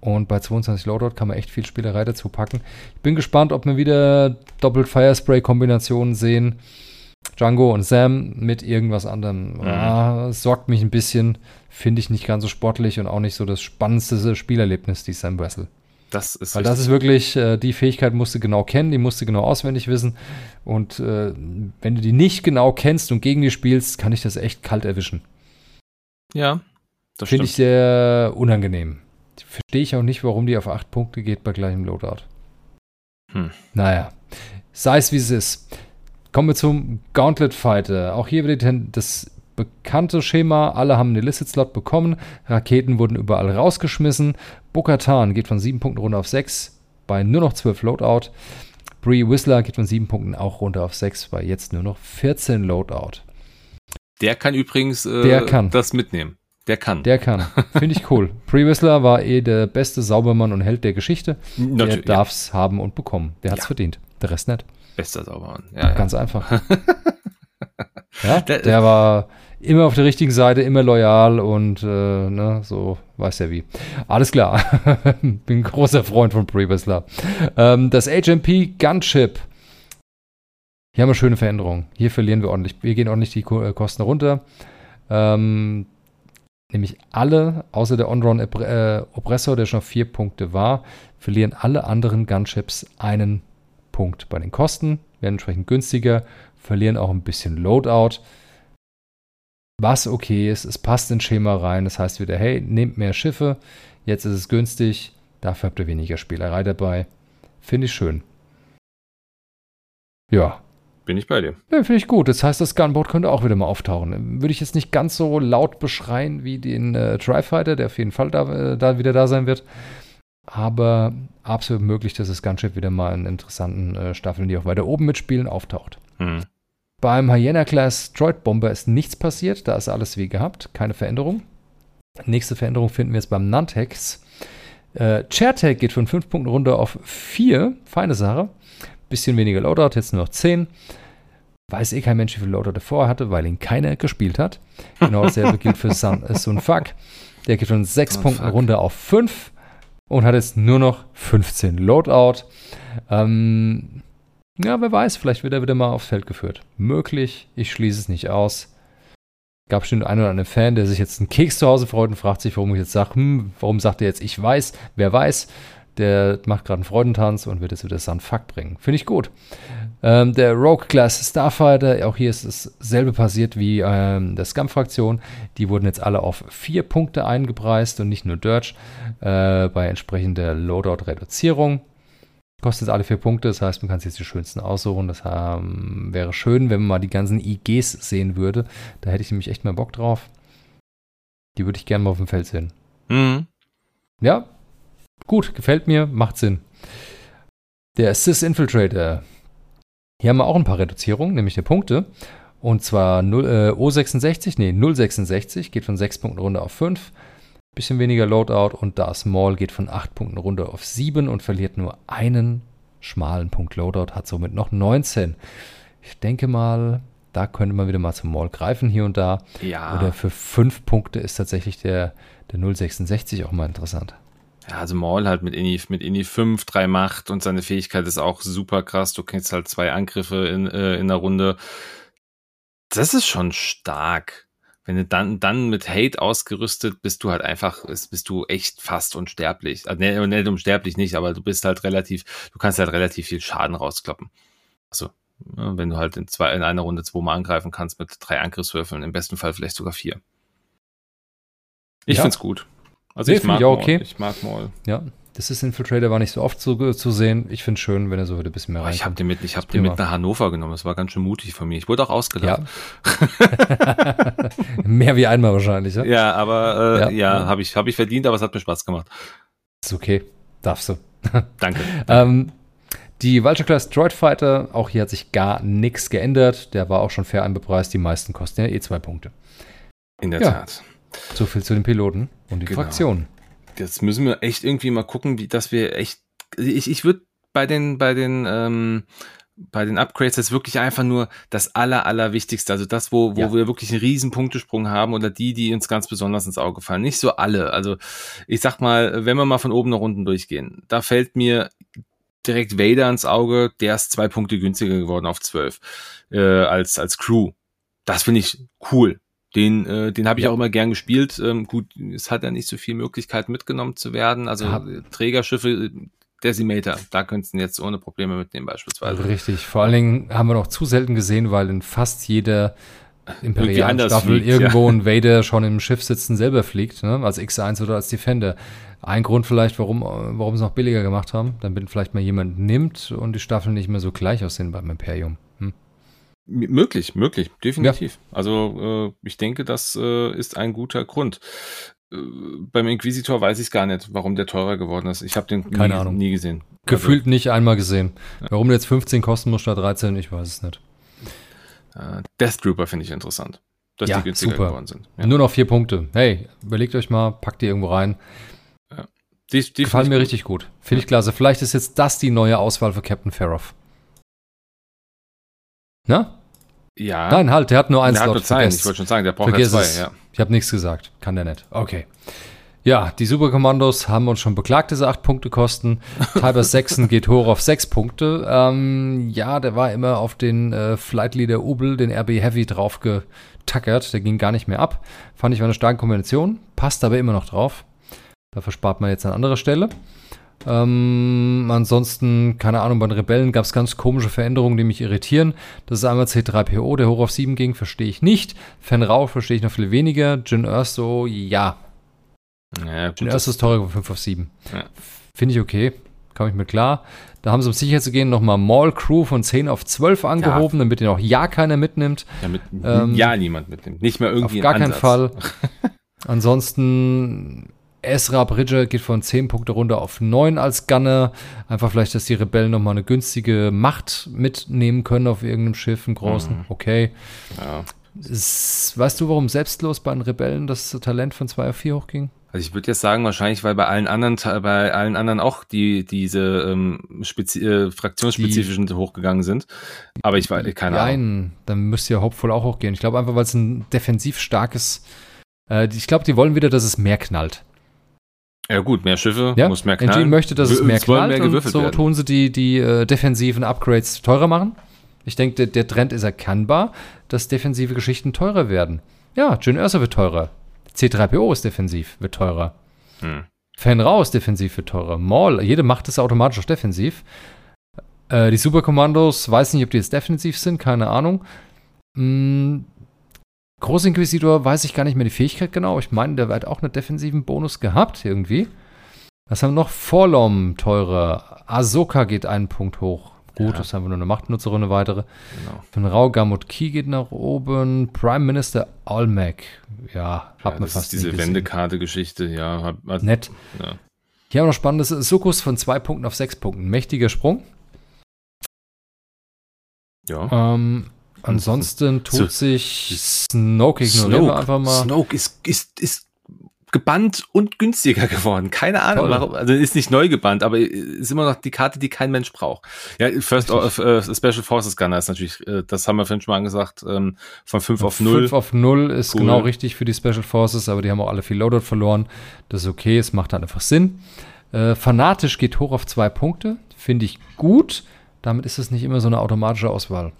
Und bei 22 Loadout kann man echt viel Spielerei dazu packen. Ich bin gespannt, ob wir wieder doppelt Firespray-Kombinationen sehen. Django und Sam mit irgendwas anderem. Mhm. Ah, sorgt mich ein bisschen. Finde ich nicht ganz so sportlich und auch nicht so das spannendste Spielerlebnis, die Sam Wessel. Das ist Weil das ist wirklich, äh, die Fähigkeit musst du genau kennen, die musst du genau auswendig wissen. Und äh, wenn du die nicht genau kennst und gegen die spielst, kann ich das echt kalt erwischen. Ja, das Finde ich sehr unangenehm. Verstehe ich auch nicht, warum die auf acht Punkte geht bei gleichem Loadout. Hm. Naja, sei es wie es ist. Kommen wir zum Gauntlet Fighter. Auch hier wieder das bekannte Schema. Alle haben einen Illicit-Slot bekommen. Raketen wurden überall rausgeschmissen. Bokatan geht von 7 Punkten runter auf 6 bei nur noch 12 Loadout. Bree Whistler geht von 7 Punkten auch runter auf 6 bei jetzt nur noch 14 Loadout. Der kann übrigens äh, der kann. das mitnehmen. Der kann. Der kann. Finde ich cool. Bree Whistler war eh der beste Saubermann und Held der Geschichte. Natürlich, der darf es ja. haben und bekommen. Der hat es ja. verdient. Der Rest nicht. Bester Saubermann. Ja, Ganz einfach. ja, der war immer auf der richtigen Seite, immer loyal und äh, ne, so weiß ja wie. Alles klar. Bin ein großer Freund von Previousler. Ähm, das HMP Gunship. Hier haben wir schöne Veränderungen. Hier verlieren wir ordentlich. Wir gehen ordentlich die äh, Kosten runter. Ähm, nämlich alle, außer der Onron äh, Oppressor, der schon auf vier Punkte war, verlieren alle anderen Gunships einen Punkt bei den Kosten, werden entsprechend günstiger, verlieren auch ein bisschen Loadout was okay ist. Es passt ins Schema rein. Das heißt wieder, hey, nehmt mehr Schiffe. Jetzt ist es günstig. Dafür habt ihr weniger Spielerei dabei. Finde ich schön. Ja. Bin ich bei dir. Ja, finde ich gut. Das heißt, das Gunboat könnte auch wieder mal auftauchen. Würde ich jetzt nicht ganz so laut beschreien wie den äh, Tri-Fighter, der auf jeden Fall da, äh, da, wieder da sein wird. Aber absolut möglich, dass das Gunship wieder mal in interessanten äh, Staffeln, die auch weiter oben mitspielen, auftaucht. Hm. Beim Hyena-Class Droid Bomber ist nichts passiert, da ist alles wie gehabt, keine Veränderung. Nächste Veränderung finden wir jetzt beim Nantex. Äh, Chairtag geht von 5 Punkten runter auf 4, feine Sache. Bisschen weniger Loadout, jetzt nur noch 10. Weiß eh kein Mensch, wie viel Loadout er vorher hatte, weil ihn keiner gespielt hat. Genau dasselbe gilt für Sun, äh, Sun Fuck. Der geht von 6 Punkten fuck. runter auf 5 und hat jetzt nur noch 15 Loadout. Ähm, ja, wer weiß, vielleicht wird er wieder mal aufs Feld geführt. Möglich, ich schließe es nicht aus. Gab bestimmt einen oder anderen Fan, der sich jetzt einen Keks zu Hause freut und fragt sich, warum ich jetzt sage, hm, warum sagt er jetzt, ich weiß, wer weiß. Der macht gerade einen Freudentanz und wird jetzt wieder Sun Fuck bringen. Finde ich gut. Ähm, der Rogue Class Starfighter, auch hier ist dasselbe passiert wie ähm, der Scum-Fraktion. Die wurden jetzt alle auf vier Punkte eingepreist und nicht nur Dirge äh, bei entsprechender Loadout-Reduzierung. Kostet alle vier Punkte, das heißt, man kann sich jetzt die schönsten aussuchen. Das ähm, wäre schön, wenn man mal die ganzen IGs sehen würde. Da hätte ich nämlich echt mal Bock drauf. Die würde ich gerne mal auf dem Feld sehen. Mhm. Ja, gut, gefällt mir, macht Sinn. Der Assist Infiltrator. Hier haben wir auch ein paar Reduzierungen, nämlich der Punkte. Und zwar 0, äh, O66, nee, 066 geht von 6 Punkten runter auf 5. Bisschen weniger Loadout und Darth Maul geht von 8 Punkten runter auf 7 und verliert nur einen schmalen Punkt Loadout, hat somit noch 19. Ich denke mal, da könnte man wieder mal zum Maul greifen hier und da. Ja. Oder für 5 Punkte ist tatsächlich der, der 066 auch mal interessant. Ja, also Maul halt mit Inni, mit Inni 5, 3 Macht und seine Fähigkeit ist auch super krass. Du kennst halt zwei Angriffe in, äh, in der Runde. Das ist schon stark. Wenn du dann, dann mit Hate ausgerüstet bist, du halt einfach, bist du echt fast unsterblich. Also, ne, nicht unsterblich nicht, aber du bist halt relativ, du kannst halt relativ viel Schaden rauskloppen. Also, ne, wenn du halt in, zwei, in einer Runde zweimal angreifen kannst mit drei Angriffswürfeln, im besten Fall vielleicht sogar vier. Ich Ja. find's gut. Also Nee, ich mag ich auch Maul. okay. Ich mag Maul. Ja, das ist Infiltrator war nicht so oft zu, zu sehen. Ich finde es schön, wenn er so wieder ein bisschen mehr Boah, ich habe den mit, ich habe den mit nach Hannover genommen. Das war ganz schön mutig von mir. Ich wurde auch ausgelacht. Ja. mehr wie einmal wahrscheinlich, ja? Ja, aber äh, Ja. ja, habe ich, hab ich verdient, aber es hat mir Spaß gemacht. Ist okay. Darfst du. Danke. Ähm, die Vulture Class Droid Fighter, auch hier hat sich gar nichts geändert. Der war auch schon fair einbepreist. Die meisten kosten ja eh zwei Punkte. In der Ja. Tat. So viel zu den Piloten und die Genau. Fraktionen. Jetzt müssen wir echt irgendwie mal gucken, wie, dass wir echt. Ich, ich würde bei den, bei den, ähm, bei den Upgrades jetzt wirklich einfach nur das aller, allerwichtigste, also das, wo, wo Ja. wir wirklich einen riesen Punktesprung haben oder die, die uns ganz besonders ins Auge fallen. Nicht so alle. Also ich sag mal, wenn wir mal von oben nach unten durchgehen, da fällt mir direkt Vader ins Auge, der ist zwei Punkte günstiger geworden auf zwölf äh, als, als Crew. Das finde ich cool. Den, äh, den habe ich Ja. auch immer gern gespielt. Ähm, gut, es hat ja nicht so viel Möglichkeit mitgenommen zu werden. Also Ja. äh, Trägerschiffe, äh, Decimator, da könntest du jetzt ohne Probleme mitnehmen beispielsweise. Richtig. Vor allen Dingen haben wir noch zu selten gesehen, weil in fast jeder imperialen Staffel fliegt, irgendwo ein Vader schon im Schiff sitzen selber fliegt, ne? als X1 oder als Defender. Ein Grund vielleicht, warum, warum sie es noch billiger gemacht haben, damit vielleicht mal jemand nimmt und die Staffeln nicht mehr so gleich aussehen beim Imperium. Möglich, möglich, definitiv. Also äh, ich denke, das äh, ist ein guter Grund. Äh, beim Inquisitor weiß ich gar nicht, warum der teurer geworden ist. Ich habe den Keine nie, Ahnung. nie gesehen. Gefühlt nicht einmal gesehen. Warum der jetzt 15 kosten muss statt 13, ich weiß es nicht. Also, äh, Death Trooper finde ich interessant, dass Ja, die günstiger super. geworden sind. Ja. Nur noch vier Punkte. Hey, überlegt euch mal, packt die irgendwo rein. Die, die Gefallen mir ich richtig gut. Finde ich klasse. Vielleicht ist jetzt das die neue Auswahl für Captain Faroff. Na? Ja, Nein, halt, der hat nur einen der hat Slot. nur zwei. vergesst. Ich wollte schon sagen, der braucht ja Vergiss zwei. es. Ja. Ich habe nichts gesagt. Kann der nicht. Okay. Ja, die Superkommandos haben uns schon beklagt, dass sie 8 Punkte kosten. Tybers 6 geht hoch auf 6 Punkte. Ähm, ja, der war immer auf den äh, Flight Leader Ubel, den RB Heavy, drauf getackert. Der ging gar nicht mehr ab. Fand ich war eine starke Kombination. Passt aber immer noch drauf. Dafür spart man jetzt an anderer Stelle. Ähm, ansonsten, keine Ahnung, bei den Rebellen gab es ganz komische Veränderungen, die mich irritieren. Das ist einmal C3PO, der hoch auf 7 ging, verstehe ich nicht. Fan Rau verstehe ich noch viel weniger. Jin Erso, ja. Ja, gut, Jin Erso ist teurer von 5 auf 7. Ja. Finde ich okay. Komme ich mit klar. Da haben sie, um sicher zu gehen, nochmal Mall Crew von 10 auf 12 angehoben, damit den auch ja keiner mitnimmt. damit ähm, ja niemand mitnimmt. Nicht mehr irgendwie Auf gar ein keinen. Fall. Ansonsten Ezra Bridger geht von 10 Punkte runter auf 9 als Gunner. Einfach vielleicht, dass die Rebellen nochmal eine günstige Macht mitnehmen können auf irgendeinem Schiff, einen großen. Mhm. Okay. Ja. Ist, weißt du, warum selbstlos bei den Rebellen das Talent von 2 auf 4 hochging? Also ich würde jetzt sagen, wahrscheinlich, weil bei allen anderen, bei allen anderen auch die diese ähm, äh, fraktionsspezifischen hochgegangen sind. Aber ich weiß, keine Ahnung. Nein, dann müsste ja Hopeful auch hochgehen. Ich glaube einfach, weil es ein defensiv starkes. Äh, ich glaube, die wollen wieder, dass es mehr knallt. Ja gut, mehr Schiffe, Ja, muss mehr NG knallen. möchte, dass es mehr es knallt mehr und so werden. tun sie die, die äh, defensiven Upgrades teurer machen. Ich denke, der, der Trend ist erkennbar, dass defensive Geschichten teurer werden. Ja, Jyn Erso wird teurer. C3PO ist defensiv, wird teurer. Hm. Fan ist defensiv, wird teurer. Maul, jede Macht ist automatisch auch defensiv. Äh, die Superkommandos, weiß nicht, ob die jetzt defensiv sind, keine Ahnung. Mm, Großinquisitor weiß ich gar nicht mehr die Fähigkeit genau. Ich meine, der hat auch einen defensiven Bonus gehabt, irgendwie. Was haben wir noch? Vorlom teurer. Ahsoka geht einen Punkt hoch. gut, Ja. das ist einfach nur eine Machtnutzerin, eine weitere. Genau. Von Rau Gamut Ki geht nach oben. Prime Minister Olmec. Ja, hat Ja, das fast diese. Wendekarte-Geschichte, ja. Hat, hat, Nett. ja. Hier haben wir noch spannendes Sukkus von zwei Punkten auf sechs Punkten. Mächtiger Sprung. ja. Ähm, ansonsten tut So- sich Snoke, ignorieren wir einfach mal. Snoke ist, ist, ist gebannt und günstiger geworden. Keine Ahnung, Toll. warum. Also ist nicht neu gebannt, aber ist immer noch die Karte, die kein Mensch braucht. Ja, First of, äh, Special Forces Gunner ist natürlich, äh, das haben wir vorhin schon mal gesagt, ähm, von 5 auf 0. 5 auf 0 ist Cool. genau richtig für die Special Forces, aber die haben auch alle viel Loadout verloren. Das ist okay, es macht halt einfach Sinn. Äh, fanatisch geht hoch auf zwei Punkte, finde ich gut. Damit ist es nicht immer so eine automatische Auswahl.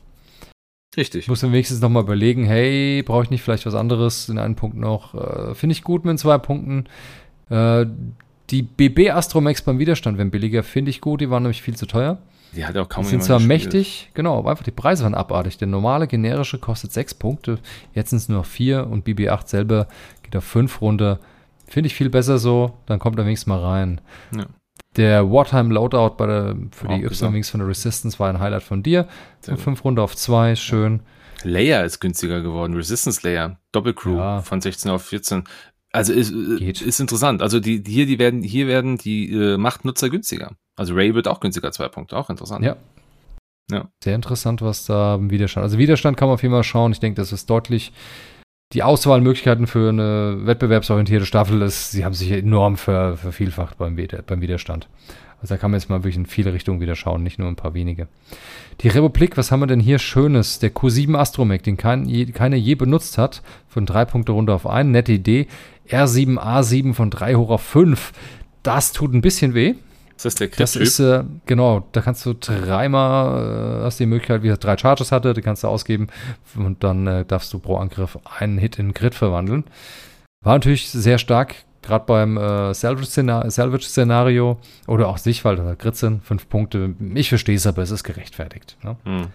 Richtig. Ich muss mir wenigstens nochmal überlegen, hey, brauche ich nicht vielleicht was anderes in einem Punkt noch? Äh, Finde ich gut mit zwei Punkten. Äh, die BB Astromex beim Widerstand werden billiger, finde ich gut. Die waren nämlich viel zu teuer. Die hat auch kaum Die sind zwar gespielt. mächtig, genau, aber einfach die Preise waren abartig. Der normale generische kostet sechs Punkte, jetzt sind es nur noch vier und BB8 selber geht auf fünf runter. Finde ich viel besser so, dann kommt er wenigstens mal rein. Ja. Der Wartime Loadout bei der, für Auch die. Y-Wings von der Resistance war ein Highlight von dir. Von fünf runter auf zwei, schön. Layer ist günstiger geworden. Resistance Layer. Doppelcrew Ja. von 16 auf 14. Also ist, Geht. ist interessant. Also die hier, die werden, hier werden die äh, Machtnutzer günstiger. Also Ray wird auch günstiger, zwei Punkte. Auch interessant. Ja. Ja. Sehr interessant, was da im Widerstand. Also Widerstand kann man auf jeden Fall schauen. Ich denke, das ist deutlich die Auswahlmöglichkeiten für eine wettbewerbsorientierte Staffel ist, sie haben sich enorm ver, vervielfacht beim, beim Widerstand. Also da kann man jetzt mal wirklich in viele Richtungen wieder schauen, nicht nur ein paar wenige. Die Republik, was haben wir denn hier Schönes? Der Q7 Astromech, den kein, je, keiner je benutzt hat, von drei Punkte runter auf einen, nette Idee. R7, A7 von drei hoch auf fünf. Das tut ein bisschen weh. Ist das der Das Crit-Typ? ist, äh, genau, da kannst du dreimal, äh, hast die Möglichkeit, wie er drei Charges hatte, die kannst du ausgeben und dann äh, darfst du pro Angriff einen Hit in Crit verwandeln. War natürlich sehr stark, gerade beim äh, Salvage-Szena- Salvage-Szenario oder auch sich, weil da Crit sind, fünf Punkte. Ich verstehe es, aber es ist gerechtfertigt. Ne? Hm.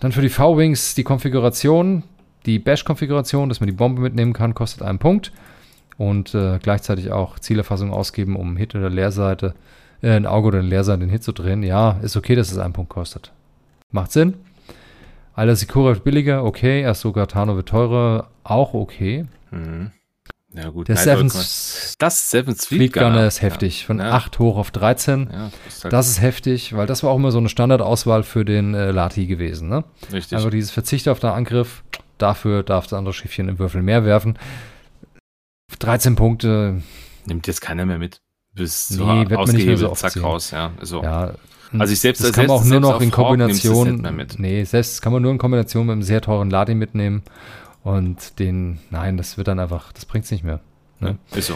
Dann für die V-Wings die Konfiguration, die Bash-Konfiguration, dass man die Bombe mitnehmen kann, kostet einen Punkt. Und äh, gleichzeitig auch Zielerfassung ausgeben, um Hit oder Leerseite, äh, ein Auge oder eine Leerseite den Hit zu drehen. Ja, ist okay, dass es einen Punkt kostet. Macht Sinn. Alter Sikura wird billiger, okay. Erst Tano wird teurer, auch okay. Hm. Ja, gut. Der Seven das Seven Fleet, Gunner ist heftig. Ja. Von ja. 8 hoch auf 13. Ja, das ist halt Das ist heftig, weil das war auch immer so eine Standardauswahl für den äh, Lati gewesen. Ne? richtig. Einfach dieses Verzicht auf den Angriff, dafür darf das andere Schiffchen im Würfel mehr werfen. 13 Punkte, Nimmt jetzt keiner mehr mit. Bis Nee, so wird man nicht mehr so oft zack, sehen. raus, ja. So. ja. Also ich selbst- das kann man auch nur noch in Kombination. mit. Nee, selbst kann man nur in Kombination mit einem sehr teuren Lati mitnehmen. Und den, nein, das wird dann einfach, das bringt es nicht mehr. Ne? Ist so.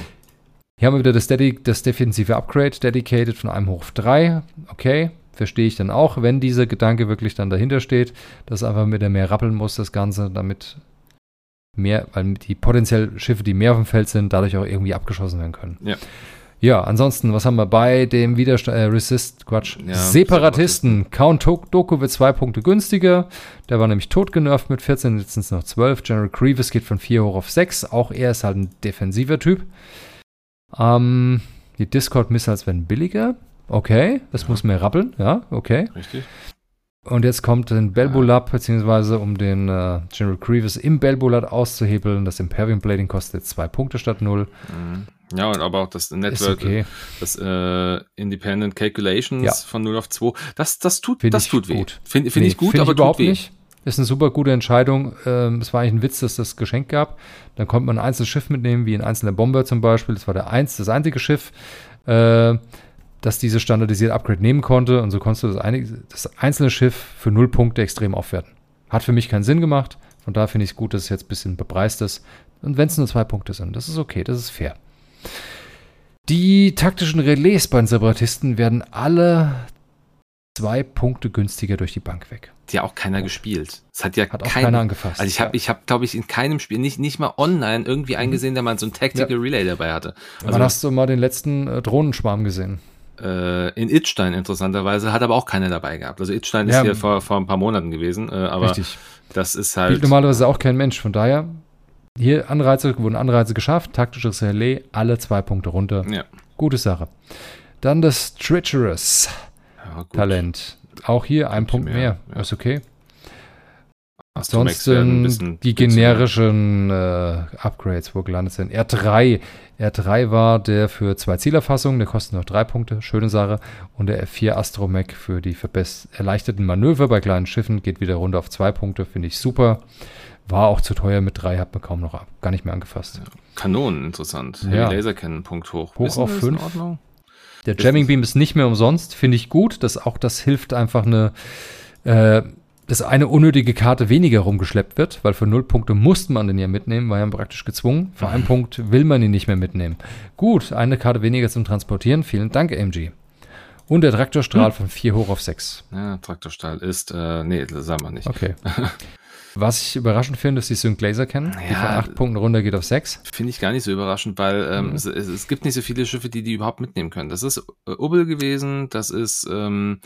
Hier haben wir wieder das, Dedi das defensive Upgrade, Dedicated von einem hoch auf 3. Okay, verstehe ich dann auch, wenn dieser Gedanke wirklich dann dahinter steht, dass einfach mit der mehr rappeln muss, das Ganze, damit mehr, weil die potenziell Schiffe, die mehr auf dem Feld sind, dadurch auch irgendwie abgeschossen werden können. Ja. Ja, ansonsten, was haben wir bei dem Widerstand, äh, Resist, Quatsch, Ja, Separatisten. Count Tok- Doku wird zwei Punkte günstiger. Der war nämlich tot genervt mit 14, jetzt sind es noch 12. General Grievous geht von 4 hoch auf 6. Auch er ist halt ein defensiver Typ. Ähm, die Discord-Missiles werden billiger. Okay, das Ja. muss mehr rappeln. Ja, okay. Richtig. Und jetzt kommt ein Belbulat, beziehungsweise um den äh, General Grievous im Belbulat auszuhebeln. Das Imperium Blading kostet zwei Punkte statt null. Mhm. Ja, und aber auch das Network, okay. das äh, Independent Calculations Ja. von 0 auf 2, das, das tut, Find das ich tut weh. Finde find Nee, ich gut, find aber überhaupt tut weh. nicht. Ist eine super gute Entscheidung. Ähm, es war eigentlich ein Witz, dass das Geschenk gab. Dann konnte man ein einzelnes Schiff mitnehmen, wie ein einzelner Bomber zum Beispiel. Das war der eins, das einzige Schiff, äh, das diese standardisierte Upgrade nehmen konnte. Und so konntest du das, eine, das einzelne Schiff für null Punkte extrem aufwerten. Hat für mich keinen Sinn gemacht. Von daher finde ich es gut, dass es jetzt ein bisschen bepreist ist. Und wenn es nur zwei Punkte sind, das ist okay, das ist fair. Die taktischen Relais bei den Separatisten werden alle zwei Punkte günstiger durch die Bank weg. Hat ja auch keiner gespielt. Es hat ja Hat auch kein, keiner angefasst. Also ich habe, ich habe, glaube ich, in keinem Spiel, nicht, nicht mal online irgendwie eingesehen, der mal so ein Tactical Relay dabei hatte. Wann Also hast du mal den letzten äh, Drohnenschwarm gesehen? Äh, in Itstein interessanterweise hat aber auch keiner dabei gehabt. Also Itstein ist Ja. hier vor, vor ein paar Monaten gewesen, äh, aber Richtig. das ist Spielt halt. normalerweise auch kein Mensch. Von daher, hier Anreize, wurden Anreize geschafft. Taktisches Relais, alle zwei Punkte runter. Ja, Gute Sache. Dann das Treacherous ja. Talent. Auch hier ein Punkt mehr. mehr. Ist okay. Ansonsten die generischen äh, Upgrades, wo gelandet sind. R3. R3 war der für zwei Zielerfassungen, der kostet noch drei Punkte, schöne Sache. Und der F4 Astromech für die erleichterten Manöver bei kleinen Schiffen geht wieder runter auf zwei Punkte, finde ich super. War auch zu teuer mit drei, hat man kaum noch gar nicht mehr angefasst. Ja. Kanonen, interessant. Ja. Lasercannon, Punkt hoch. Hoch Wissen auf fünf. Der Jamming Beam ist nicht mehr umsonst, finde ich gut. Das, auch das hilft einfach eine äh, dass eine unnötige Karte weniger rumgeschleppt wird, weil für null Punkte musste man den ja mitnehmen, war ja praktisch gezwungen. Für einen Punkt will man ihn nicht mehr mitnehmen. Gut, eine Karte weniger zum Transportieren. Vielen Dank, MG. Und der Traktorstrahl hm. von 4 hoch auf 6. Ja, Traktorstrahl ist, äh, nee, das sagen wir nicht. Okay. Was ich überraschend finde, ist die Sync Laser kennen, ja, die von 8 Punkten runter geht auf 6. Finde ich gar nicht so überraschend, weil ähm, mhm. es, es, gibt nicht so viele Schiffe, die die überhaupt mitnehmen können. Das ist äh, Ubbel gewesen, das ist ähm,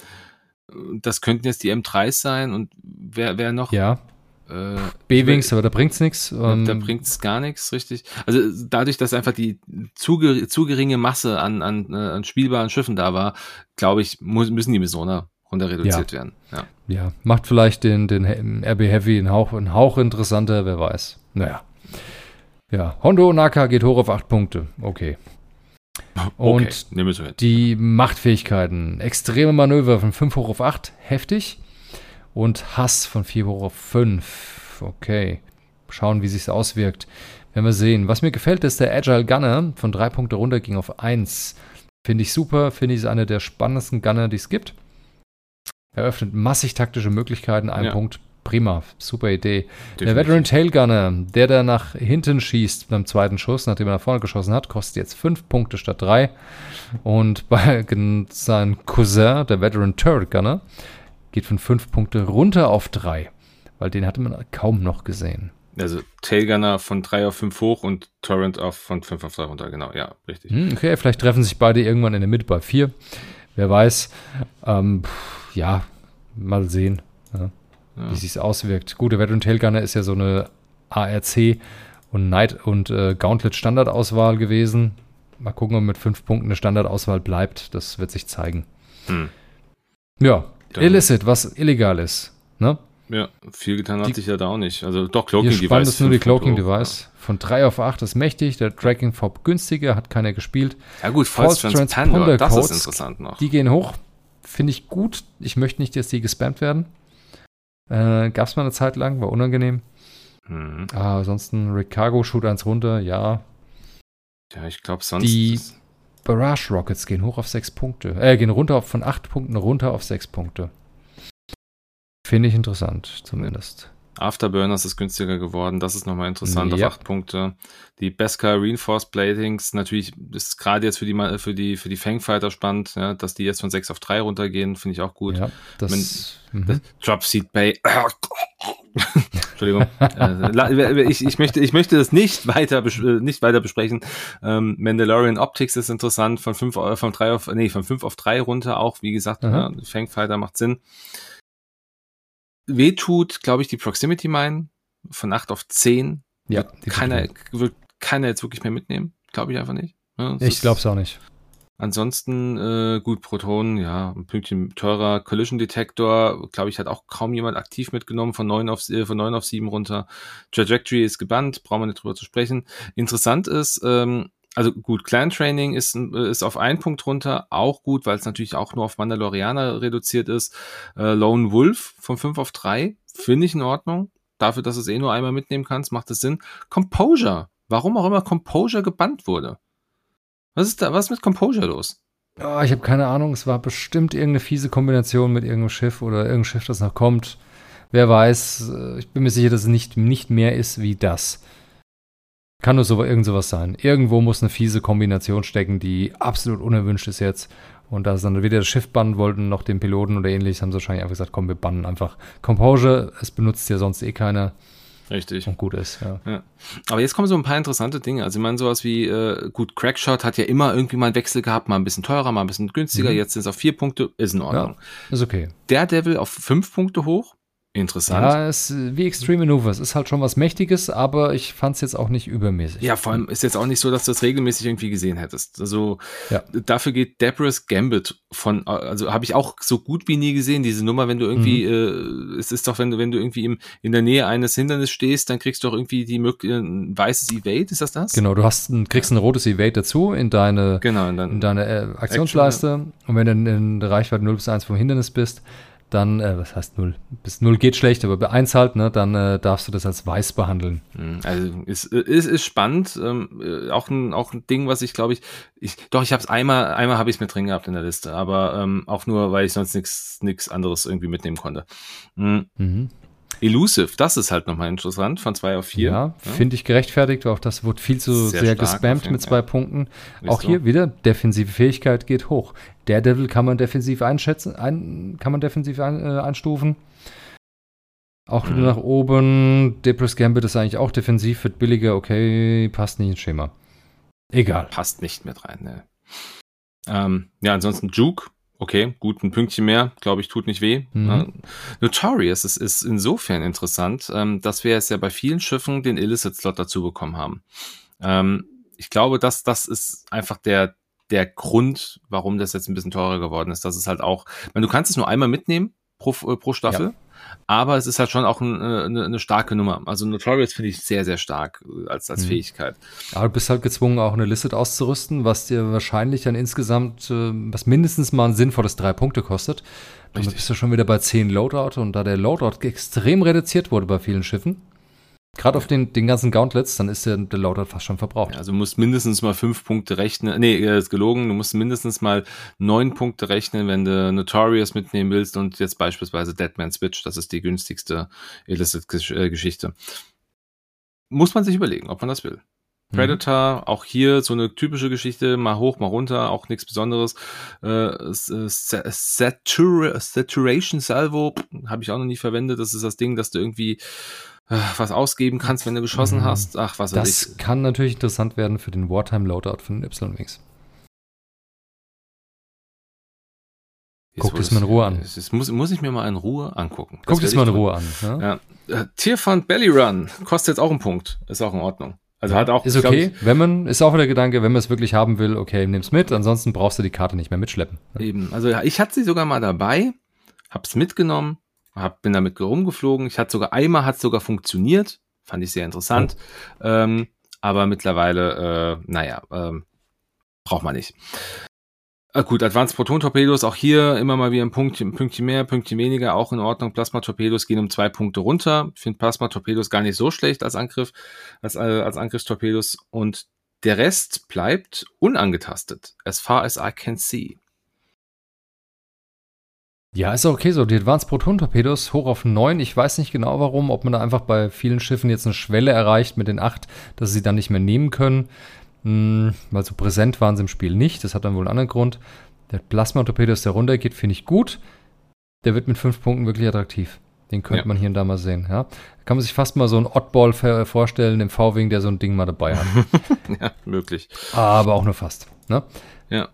das könnten jetzt die M3s sein und wer, wer noch? Ja. Äh, B-Wings, aber da bringt's nichts. Um, da ähm, bringt's gar nichts, richtig. Also dadurch, dass einfach die zu, zu geringe Masse an, an, äh, an spielbaren Schiffen da war, glaube ich, muss, müssen die Misona runter reduziert ja. werden. Ja. ja, macht vielleicht den, den RB Heavy einen Hauch, einen Hauch interessanter, wer weiß. Naja. Ja, Hondo Naka geht hoch auf 8 Punkte. Okay. Und okay, die Machtfähigkeiten. Extreme Manöver von 5 hoch auf 8, heftig. Und Hass von 4 hoch auf 5. Okay. Schauen, wie sich auswirkt. Werden wir sehen. Was mir gefällt, ist der Agile Gunner von 3 Punkte runter ging auf 1. Finde ich super. Finde ich ist einer der spannendsten Gunner, die es gibt. Eröffnet massig taktische Möglichkeiten. Ein ja. Punkt prima, super Idee. Definitiv. Der Veteran Tailgunner, der da nach hinten schießt beim zweiten Schuss, nachdem er nach vorne geschossen hat, kostet jetzt fünf Punkte statt drei. Und bei seinem Cousin, der Veteran Turret Gunner, geht von fünf Punkte runter auf drei, weil den hatte man kaum noch gesehen. Also Tailgunner von drei auf fünf hoch und Torrent auf von fünf auf drei runter, genau, ja, richtig. Hm, okay, vielleicht treffen sich beide irgendwann in der Mitte bei vier. Wer weiß. Ähm, ja, mal sehen. Ja ja. wie sich auswirkt. Gut, der Veteran Tailgunner ist ja so eine ARC und Night und äh, Gauntlet Standardauswahl gewesen. Mal gucken, ob mit fünf Punkten eine Standardauswahl bleibt. Das wird sich zeigen. Hm. Ja, Dann illicit, was illegal ist. Ne? Ja, viel getan hat die, sich ja da auch nicht. Also doch, Cloaking Device. Spannend ist nur die Cloaking Device. Von 3 auf 8 ist mächtig. Der Tracking Fob günstiger, hat keiner gespielt. Ja gut, False, False Transponder, das ist interessant noch. Die gehen hoch. Finde ich gut. Ich möchte nicht, dass die gespammt werden. Äh, Gab es mal eine Zeit lang, war unangenehm. Mhm. Ah, ansonsten Rick Cargo shoot eins runter, ja. Ja, ich glaube sonst. Die Barrage Rockets gehen hoch auf sechs Punkte. Äh, gehen runter auf, von acht Punkten runter auf sechs Punkte. Finde ich interessant, zumindest. Afterburners ist günstiger geworden, das ist nochmal interessant ja. auf acht Punkte. Die Beskar Reinforced Bladings, natürlich ist gerade jetzt für die, für die, für die Fangfighter spannend, ja, dass die jetzt von sechs auf drei runtergehen, finde ich auch gut. Ja, das, Wenn, das Dropseed Bay. Entschuldigung. Äh, ich, ich, möchte, ich möchte das nicht weiter, äh, nicht weiter besprechen. Ähm, Mandalorian Optics ist interessant, von fünf, von drei auf, nee, von fünf auf drei runter auch, wie gesagt, ja, Fangfighter macht Sinn wehtut, glaube ich, die Proximity Mine von 8 auf 10. Ja, wird keiner, wird keiner jetzt wirklich mehr mitnehmen. Glaube ich einfach nicht. Ja, ich glaube es auch nicht. Ansonsten, äh, gut, Protonen, ja, ein Pünktchen teurer. Collision Detector, glaube ich, hat auch kaum jemand aktiv mitgenommen, von 9 auf, äh, von 9 auf 7 runter. Trajectory ist gebannt, brauchen wir nicht drüber zu sprechen. Interessant ist, ähm, also gut, Clan Training ist, ist auf einen Punkt runter, auch gut, weil es natürlich auch nur auf Mandalorianer reduziert ist. Äh, Lone Wolf von 5 auf 3, finde ich in Ordnung. Dafür, dass es eh nur einmal mitnehmen kannst, macht es Sinn. Composure, warum auch immer Composure gebannt wurde. Was ist da, was ist mit Composure los? Oh, ich habe keine Ahnung, es war bestimmt irgendeine fiese Kombination mit irgendeinem Schiff oder irgendein Schiff, das noch kommt. Wer weiß, äh, ich bin mir sicher, dass es nicht, nicht mehr ist wie das. Kann nur so, irgend sowas sein. Irgendwo muss eine fiese Kombination stecken, die absolut unerwünscht ist jetzt. Und da sie dann weder das Schiff bannen wollten, noch den Piloten oder ähnliches, haben sie wahrscheinlich einfach gesagt, komm, wir bannen einfach Composure. Es benutzt ja sonst eh keiner. Richtig. Und gut ist, ja. ja. Aber jetzt kommen so ein paar interessante Dinge. Also ich meine, sowas wie, äh, gut, Crackshot hat ja immer irgendwie mal einen Wechsel gehabt, mal ein bisschen teurer, mal ein bisschen günstiger. Mhm. Jetzt sind es auf vier Punkte, ist in Ordnung. Ja, ist okay. Der Devil auf fünf Punkte hoch, Interessant. Ja, es, wie Extreme Maneuvers. Ist halt schon was Mächtiges, aber ich fand es jetzt auch nicht übermäßig. Ja, vor allem ist jetzt auch nicht so, dass du das regelmäßig irgendwie gesehen hättest. Also Ja. dafür geht Deborah's Gambit von, also habe ich auch so gut wie nie gesehen, diese Nummer, wenn du irgendwie, Mhm. äh, es ist doch, wenn du, wenn du irgendwie im, in der Nähe eines Hindernisses stehst, dann kriegst du doch irgendwie die Möglichkeit, ein weißes Evade, ist das das? Genau, du hast ein, kriegst ein rotes Evade dazu in deine, Genau, und dann, in deine äh, Aktionsleiste. Und wenn du in, in der Reichweite 0 bis 1 vom Hindernis bist, dann, äh, was heißt 0? Bis 0 geht schlecht, aber bei 1 halt, ne, dann äh, darfst du das als weiß behandeln. Mhm, Also ist, ist, ist spannend, ähm, äh, auch ein auch ein Ding, was ich glaube ich, ich doch ich habe es einmal einmal habe ich es mit drin gehabt in der Liste, aber ähm, auch nur, weil ich sonst nichts nichts anderes irgendwie mitnehmen konnte. Mhm. Mhm. Elusive, das ist halt nochmal interessant, von zwei auf vier. Ja, finde ich gerechtfertigt. Auch das wurde viel zu Sehr sehr, gespammt mit zwei Punkten. Ist Auch so. hier wieder defensive Fähigkeit geht hoch. Daredevil kann man defensiv einschätzen, ein, kann man defensiv ein, äh, einstufen. Auch wieder Mhm. nach oben. Depress Gambit ist eigentlich auch defensiv, wird billiger, okay, passt nicht ins Schema. Egal. Passt nicht mit rein, ne. Ähm, ja, ansonsten Juke, okay, gut, ein Pünktchen mehr, glaube ich, tut nicht weh. Mhm. Äh, Notorious ist, ist insofern interessant, ähm, dass wir jetzt ja bei vielen Schiffen den Illicit-Slot dazu bekommen haben. Ähm, ich glaube, dass das ist einfach der, der Grund, warum das jetzt ein bisschen teurer geworden ist. Das ist halt auch, ich meine, du kannst es nur einmal mitnehmen pro, äh, pro Staffel. Aber es ist halt schon auch ein, äh, eine, eine starke Nummer. Also Notorious finde ich sehr, sehr stark äh, als, als Mhm. Fähigkeit. Aber du bist halt gezwungen, auch eine Illicit auszurüsten, was dir wahrscheinlich dann insgesamt, äh, was mindestens mal ein sinnvolles drei Punkte kostet. Damit Richtig. bist du schon wieder bei 10 Loadout und da der Loadout extrem reduziert wurde bei vielen Schiffen, gerade auf den, den ganzen Gauntlets, dann ist der, der Loadout fast schon verbraucht. Ja, also du musst mindestens mal fünf Punkte rechnen. Nee, äh, ist gelogen. Du musst mindestens mal neun Punkte rechnen, wenn du Notorious mitnehmen willst und jetzt beispielsweise Deadman Switch. Das ist die günstigste Illicit-Geschichte. Muss man sich überlegen, ob man das will. Mhm. Predator, auch hier so eine typische Geschichte, mal hoch, mal runter, auch nichts Besonderes. Äh, äh, Satura Saturation Salvo habe ich auch noch nie verwendet. Das ist das Ding, dass du irgendwie äh, was ausgeben kannst, wenn du geschossen Mhm. hast. Ach, was weiß ich. Das kann natürlich interessant werden für den Wartime Loadout von den Y-Wings. Guck das das- mal in Ruhe an. Das muss, muss ich mir mal in Ruhe angucken. Guck Das das werde mal in ich Ruhe an. Ja? tun. Ja. Äh, Tierfund Belly Run kostet jetzt auch einen Punkt. Ist auch in Ordnung. Also hat auch. Ist okay, wenn man, ist auch wieder der Gedanke, wenn man es wirklich haben will, okay, nimm's mit, ansonsten brauchst du die Karte nicht mehr mitschleppen. Ich, eben. Also ja, ich hatte sie sogar mal dabei, hab's mitgenommen, hab, bin damit rumgeflogen. Ich hatte sogar einmal hat sogar funktioniert. Fand ich sehr interessant. Ähm, aber mittlerweile, äh, naja, ähm, braucht man nicht. Äh, gut, Advanced Proton Torpedos, auch hier immer mal wieder ein Punktchen, ein Pünktchen mehr, Pünktchen weniger, auch in Ordnung. Plasma Torpedos gehen um zwei Punkte runter. Ich finde Plasma Torpedos gar nicht so schlecht als Angriff, als, äh, als Angriffstorpedos. Und der Rest bleibt unangetastet, as far as I can see. Ja, ist auch okay so. Die Advanced Proton Torpedos hoch auf 9. Ich weiß nicht genau warum, ob man da einfach bei vielen Schiffen jetzt eine Schwelle erreicht mit den 8, dass sie dann nicht mehr nehmen können. Hm, weil so präsent waren sie im Spiel nicht. Das hat dann wohl einen anderen Grund. Der Plasma Torpedos, der runtergeht, finde ich gut. Der wird mit 5 Punkten wirklich attraktiv. Den könnte Ja. man hier und da mal sehen. Ja? Da kann man sich fast mal so einen Oddball ver- vorstellen, im V-Wing, der so ein Ding mal dabei hat. ja, möglich. Aber auch nur fast. Ne? Ja.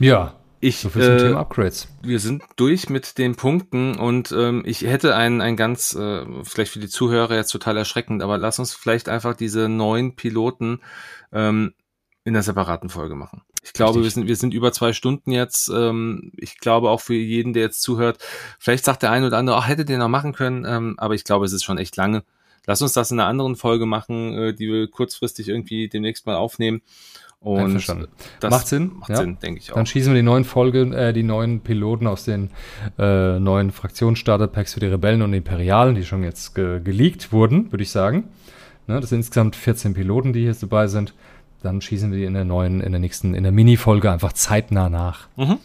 Ja, Ich, so viel zum äh, Thema Upgrades. wir sind durch mit den Punkten und ähm, ich hätte ein, ein ganz, äh, vielleicht für die Zuhörer jetzt total erschreckend, aber lass uns vielleicht einfach diese neun Piloten ähm, in einer separaten Folge machen. Ich glaube, Richtig. wir sind, wir sind über zwei Stunden jetzt. Ähm, ich glaube auch für jeden, der jetzt zuhört, vielleicht sagt der eine oder andere, ach, hättet ihr noch machen können, ähm, aber ich glaube, es ist schon echt lange. Lass uns das in einer anderen Folge machen, äh, die wir kurzfristig irgendwie demnächst mal aufnehmen. Und das Macht Sinn, Macht ja. Sinn, denke ich auch. Dann schießen wir die neuen Folgen, äh, die neuen Piloten aus den äh, neuen Fraktionsstarter-Packs für die Rebellen und Imperialen, die schon jetzt ge geleakt wurden, würde ich sagen. Ne, das sind insgesamt 14 Piloten, die hier dabei sind. Dann schießen wir die in der neuen, in der nächsten, in der Mini-Folge einfach zeitnah nach. Mhm.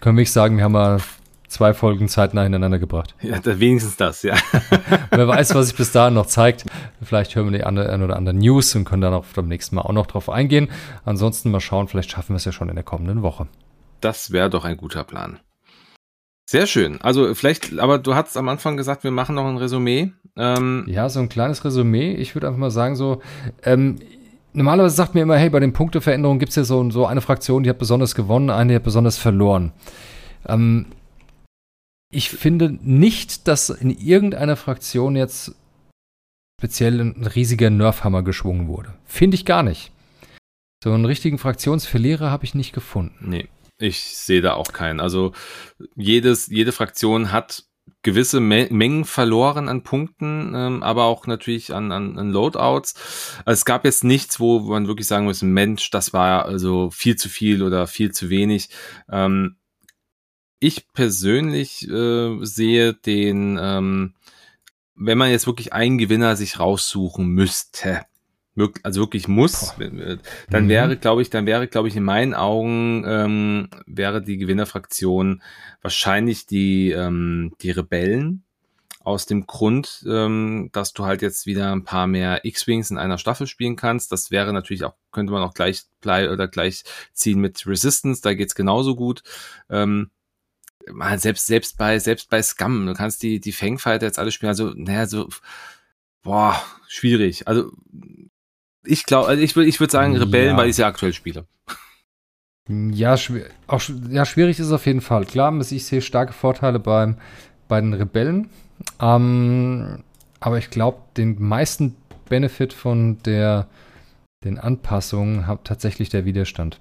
Können wir nicht sagen, wir haben mal zwei Folgen zeitnah hintereinander gebracht. Ja, wenigstens das, ja. Wer weiß, was sich bis dahin noch zeigt. Vielleicht hören wir die ein oder andere News und können dann auch beim nächsten Mal auch noch drauf eingehen. Ansonsten mal schauen, vielleicht schaffen wir es ja schon in der kommenden Woche. Das wäre doch ein guter Plan. Sehr schön. Also vielleicht, aber du hast am Anfang gesagt, wir machen noch ein Resümee. Ähm, Ja, so ein kleines Resümee. Ich würde einfach mal sagen, so, ähm, normalerweise sagt mir immer, hey, bei den Punkteveränderungen gibt es ja so, so eine Fraktion, die hat besonders gewonnen, eine, die hat besonders verloren. Ähm, ich finde nicht, dass in irgendeiner Fraktion jetzt speziell ein riesiger Nerfhammer geschwungen wurde. Finde ich gar nicht. So einen richtigen Fraktionsverlierer habe ich nicht gefunden. Nee, ich sehe da auch keinen. Also jedes, jede Fraktion hat gewisse Me Mengen verloren an Punkten, ähm, aber auch natürlich an, an, an Loadouts. Also es gab jetzt nichts, wo man wirklich sagen muss, Mensch, das war also viel zu viel oder viel zu wenig. Ähm, ich persönlich äh, sehe den, ähm, wenn man jetzt wirklich einen Gewinner sich raussuchen müsste, also wirklich muss, Boah. dann mhm. wäre, glaube ich, dann wäre, glaube ich, in meinen Augen ähm, wäre die Gewinnerfraktion wahrscheinlich die ähm, die Rebellen aus dem Grund, ähm, dass du halt jetzt wieder ein paar mehr X-Wings in einer Staffel spielen kannst. Das wäre natürlich auch, könnte man auch gleich oder gleich ziehen mit Resistance, da geht's genauso gut. Ähm, selbst, selbst bei, selbst bei Scum, du kannst die, die Fangfighter jetzt alle spielen, also, naja, so, boah, schwierig. Also, ich glaube, also ich würde ich würde sagen Rebellen, ja. weil ich sie aktuell spiele. Ja, auch, ja, schwierig ist es auf jeden Fall. Klar, ich sehe starke Vorteile beim, bei den Rebellen. Ähm, aber ich glaube, den meisten Benefit von der, den Anpassungen hat tatsächlich der Widerstand.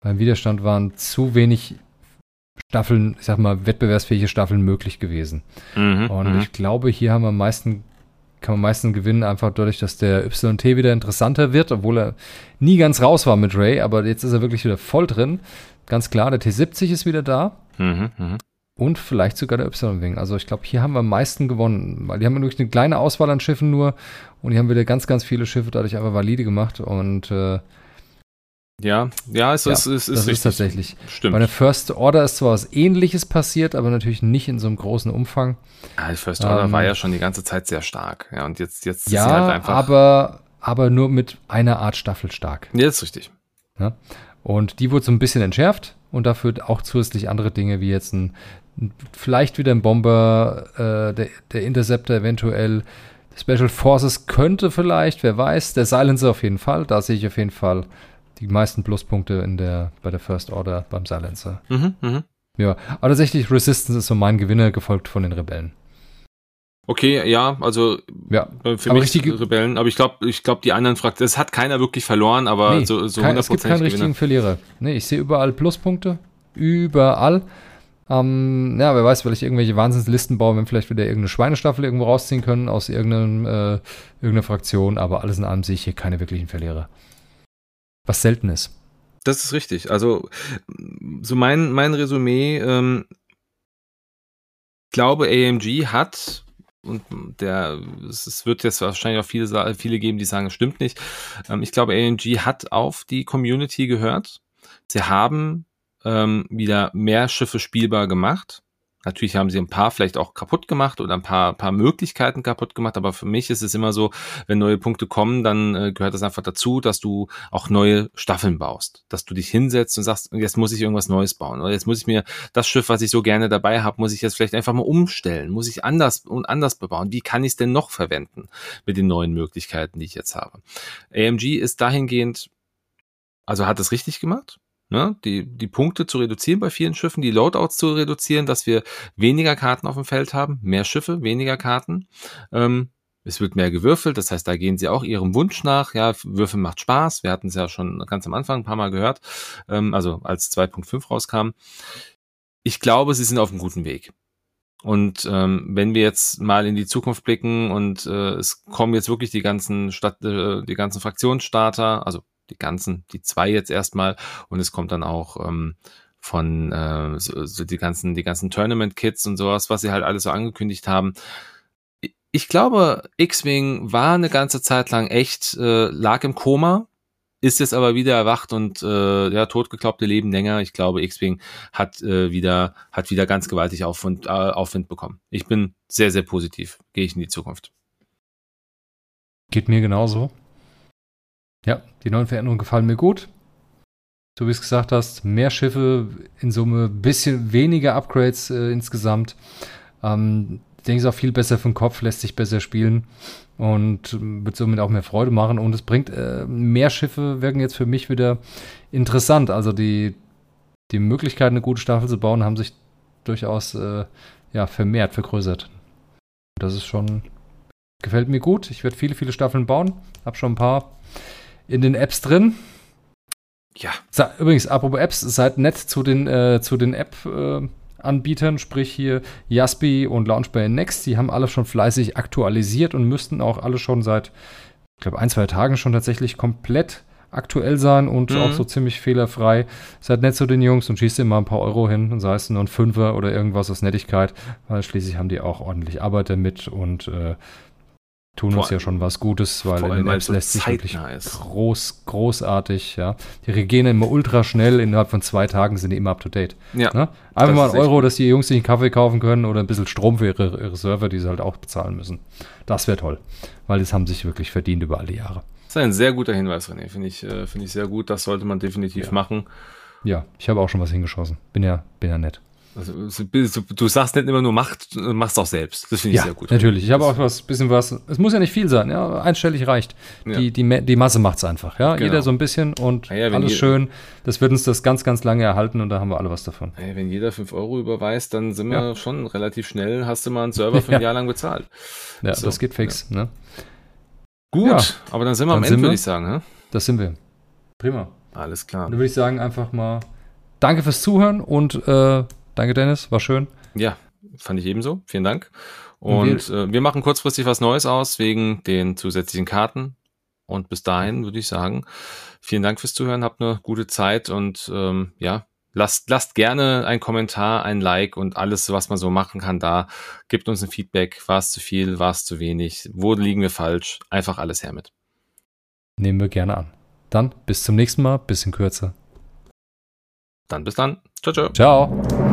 Beim Widerstand waren zu wenig Staffeln, ich sag mal, wettbewerbsfähige Staffeln möglich gewesen. Mhm, und mhm. ich glaube, hier haben wir am meisten kann man meistens gewinnen, einfach dadurch, dass der YT wieder interessanter wird, obwohl er nie ganz raus war mit Ray, aber jetzt ist er wirklich wieder voll drin. Ganz klar, der T70 ist wieder da. Mhm, mh. Und vielleicht sogar der Y-Wing. Also ich glaube, hier haben wir am meisten gewonnen, weil die haben wirklich eine kleine Auswahl an Schiffen nur und die haben wieder ganz, ganz viele Schiffe dadurch einfach valide gemacht und äh, ja, ja, es ja, ist, es ist, das ist tatsächlich. Stimmt. Bei der First Order ist zwar was ähnliches passiert, aber natürlich nicht in so einem großen Umfang. Ja, die First Order ähm, war ja schon die ganze Zeit sehr stark. Ja, und jetzt, jetzt ja, ist sie halt einfach. Aber, aber nur mit einer Art Staffel stark. Jetzt richtig. Ja? Und die wurde so ein bisschen entschärft und dafür auch zusätzlich andere Dinge wie jetzt ein, vielleicht wieder ein Bomber, äh, der, der Interceptor eventuell. Special Forces könnte vielleicht, wer weiß. Der Silencer auf jeden Fall. Da sehe ich auf jeden Fall die meisten Pluspunkte in der, bei der First Order beim Silencer. Mhm, mh. Ja, aber tatsächlich Resistance ist so mein Gewinner, gefolgt von den Rebellen. Okay, ja, also ja, für mich richtige, Rebellen, aber ich glaube, ich glaube, die anderen Fraktionen, es hat keiner wirklich verloren, aber nee, so, so kein, Es gibt keinen richtigen Verlierer. Nee, ich sehe überall Pluspunkte, überall. Ähm, ja, wer weiß, vielleicht irgendwelche Wahnsinnslisten bauen, wenn vielleicht wieder irgendeine Schweinestaffel irgendwo rausziehen können aus irgendeinem, äh, irgendeiner Fraktion, aber alles in allem sehe ich hier keine wirklichen Verlierer was selten ist. Das ist richtig. Also so mein, mein Resümee, ähm, glaube AMG hat und der es wird jetzt wahrscheinlich auch viele viele geben, die sagen, es stimmt nicht. Ähm, ich glaube, AMG hat auf die Community gehört. Sie haben ähm, wieder mehr Schiffe spielbar gemacht. Natürlich haben sie ein paar vielleicht auch kaputt gemacht oder ein paar, paar Möglichkeiten kaputt gemacht, aber für mich ist es immer so, wenn neue Punkte kommen, dann äh, gehört das einfach dazu, dass du auch neue Staffeln baust. Dass du dich hinsetzt und sagst, jetzt muss ich irgendwas Neues bauen. Oder jetzt muss ich mir das Schiff, was ich so gerne dabei habe, muss ich jetzt vielleicht einfach mal umstellen. Muss ich anders und anders bebauen. Wie kann ich es denn noch verwenden mit den neuen Möglichkeiten, die ich jetzt habe? AMG ist dahingehend, also hat es richtig gemacht ne, die, die Punkte zu reduzieren bei vielen Schiffen, die Loadouts zu reduzieren, dass wir weniger Karten auf dem Feld haben, mehr Schiffe, weniger Karten. Ähm, es wird mehr gewürfelt, das heißt, da gehen sie auch ihrem Wunsch nach. Ja, Würfeln macht Spaß. Wir hatten es ja schon ganz am Anfang ein paar Mal gehört, ähm, also als 2.5 rauskam. Ich glaube, sie sind auf einem guten Weg. Und ähm, wenn wir jetzt mal in die Zukunft blicken und äh, es kommen jetzt wirklich die ganzen Stadt, äh, die ganzen Fraktionsstarter, also die ganzen, die zwei jetzt erstmal und es kommt dann auch ähm, von äh, so, so die ganzen, die ganzen Tournament-Kits und sowas, was sie halt alles so angekündigt haben. Ich glaube, X-Wing war eine ganze Zeit lang echt, äh, lag im Koma, ist jetzt aber wieder erwacht und äh, ja, totgeglaubte leben länger. Ich glaube, X-Wing hat äh, wieder, hat wieder ganz gewaltig Aufwind, äh, Aufwind bekommen. Ich bin sehr, sehr positiv. Gehe ich in die Zukunft. Geht mir genauso. Ja, die neuen Veränderungen gefallen mir gut. So wie es gesagt hast, mehr Schiffe in Summe, bisschen weniger Upgrades äh, insgesamt. Ähm, ich denke, es ist auch viel besser für den Kopf, lässt sich besser spielen und wird somit auch mehr Freude machen. Und es bringt äh, mehr Schiffe, wirken jetzt für mich wieder interessant. Also die, die Möglichkeit, eine gute Staffel zu bauen, haben sich durchaus äh, ja, vermehrt, vergrößert. Das ist schon, gefällt mir gut. Ich werde viele, viele Staffeln bauen. Hab schon ein paar in den Apps drin. Ja. Übrigens, apropos Apps, seid nett zu den, äh, zu den App-Anbietern, äh, sprich hier Jaspi und Launchbay Next. Die haben alle schon fleißig aktualisiert und müssten auch alle schon seit, ich glaube, ein, zwei Tagen schon tatsächlich komplett aktuell sein und mhm. auch so ziemlich fehlerfrei. Seid nett zu den Jungs und schießt immer ein paar Euro hin und sei es nur ein Fünfer oder irgendwas aus Nettigkeit, weil schließlich haben die auch ordentlich Arbeit damit und äh, tun vor uns ja schon was Gutes, weil in den Apps lässt sich wirklich ist. groß, großartig, ja. Die regieren immer ultra schnell, innerhalb von zwei Tagen sind die immer up to date. Ja. Ne? Einfach mal ein Euro, dass die Jungs sich einen Kaffee kaufen können oder ein bisschen Strom für ihre, ihre Server, die sie halt auch bezahlen müssen. Das wäre toll, weil das haben sich wirklich verdient über alle Jahre. Das ist ein sehr guter Hinweis, René. Finde ich, äh, find ich sehr gut. Das sollte man definitiv ja. machen. Ja, ich habe auch schon was hingeschossen. Bin ja, bin ja nett. Also, du sagst nicht immer nur macht, machst auch selbst. Das finde ich ja, sehr gut. Natürlich. Ich habe auch was, bisschen was. Es muss ja nicht viel sein. Ja, einstellig reicht. Ja. Die, die, die Masse macht es einfach. Ja, genau. jeder so ein bisschen und ja, alles schön. Das wird uns das ganz, ganz lange erhalten und da haben wir alle was davon. wenn jeder 5 Euro überweist, dann sind wir schon relativ schnell. Hast du mal einen Server für ein Jahr lang bezahlt. Ja, so. das geht fix. Ne? Gut, aber dann sind wir dann am Ende, würde ich sagen. Hä? Das sind wir. Prima. Alles klar. Dann würde ich sagen, einfach mal Danke fürs Zuhören und äh, Danke, Dennis. War schön. Ja, fand ich ebenso. Vielen Dank. Und, wir, äh, wir machen kurzfristig was Neues aus wegen den zusätzlichen Karten. Und bis dahin würde ich sagen, vielen Dank fürs Zuhören, habt eine gute Zeit und ähm, ja, lasst, lasst gerne einen Kommentar, ein Like und alles, was man so machen kann da. Gebt uns ein Feedback. War es zu viel, war es zu wenig? Wo liegen wir falsch? Einfach alles her mit. Nehmen wir gerne an. Dann bis zum nächsten Mal, bisschen kürzer. Dann bis dann. Ciao, ciao. Ciao.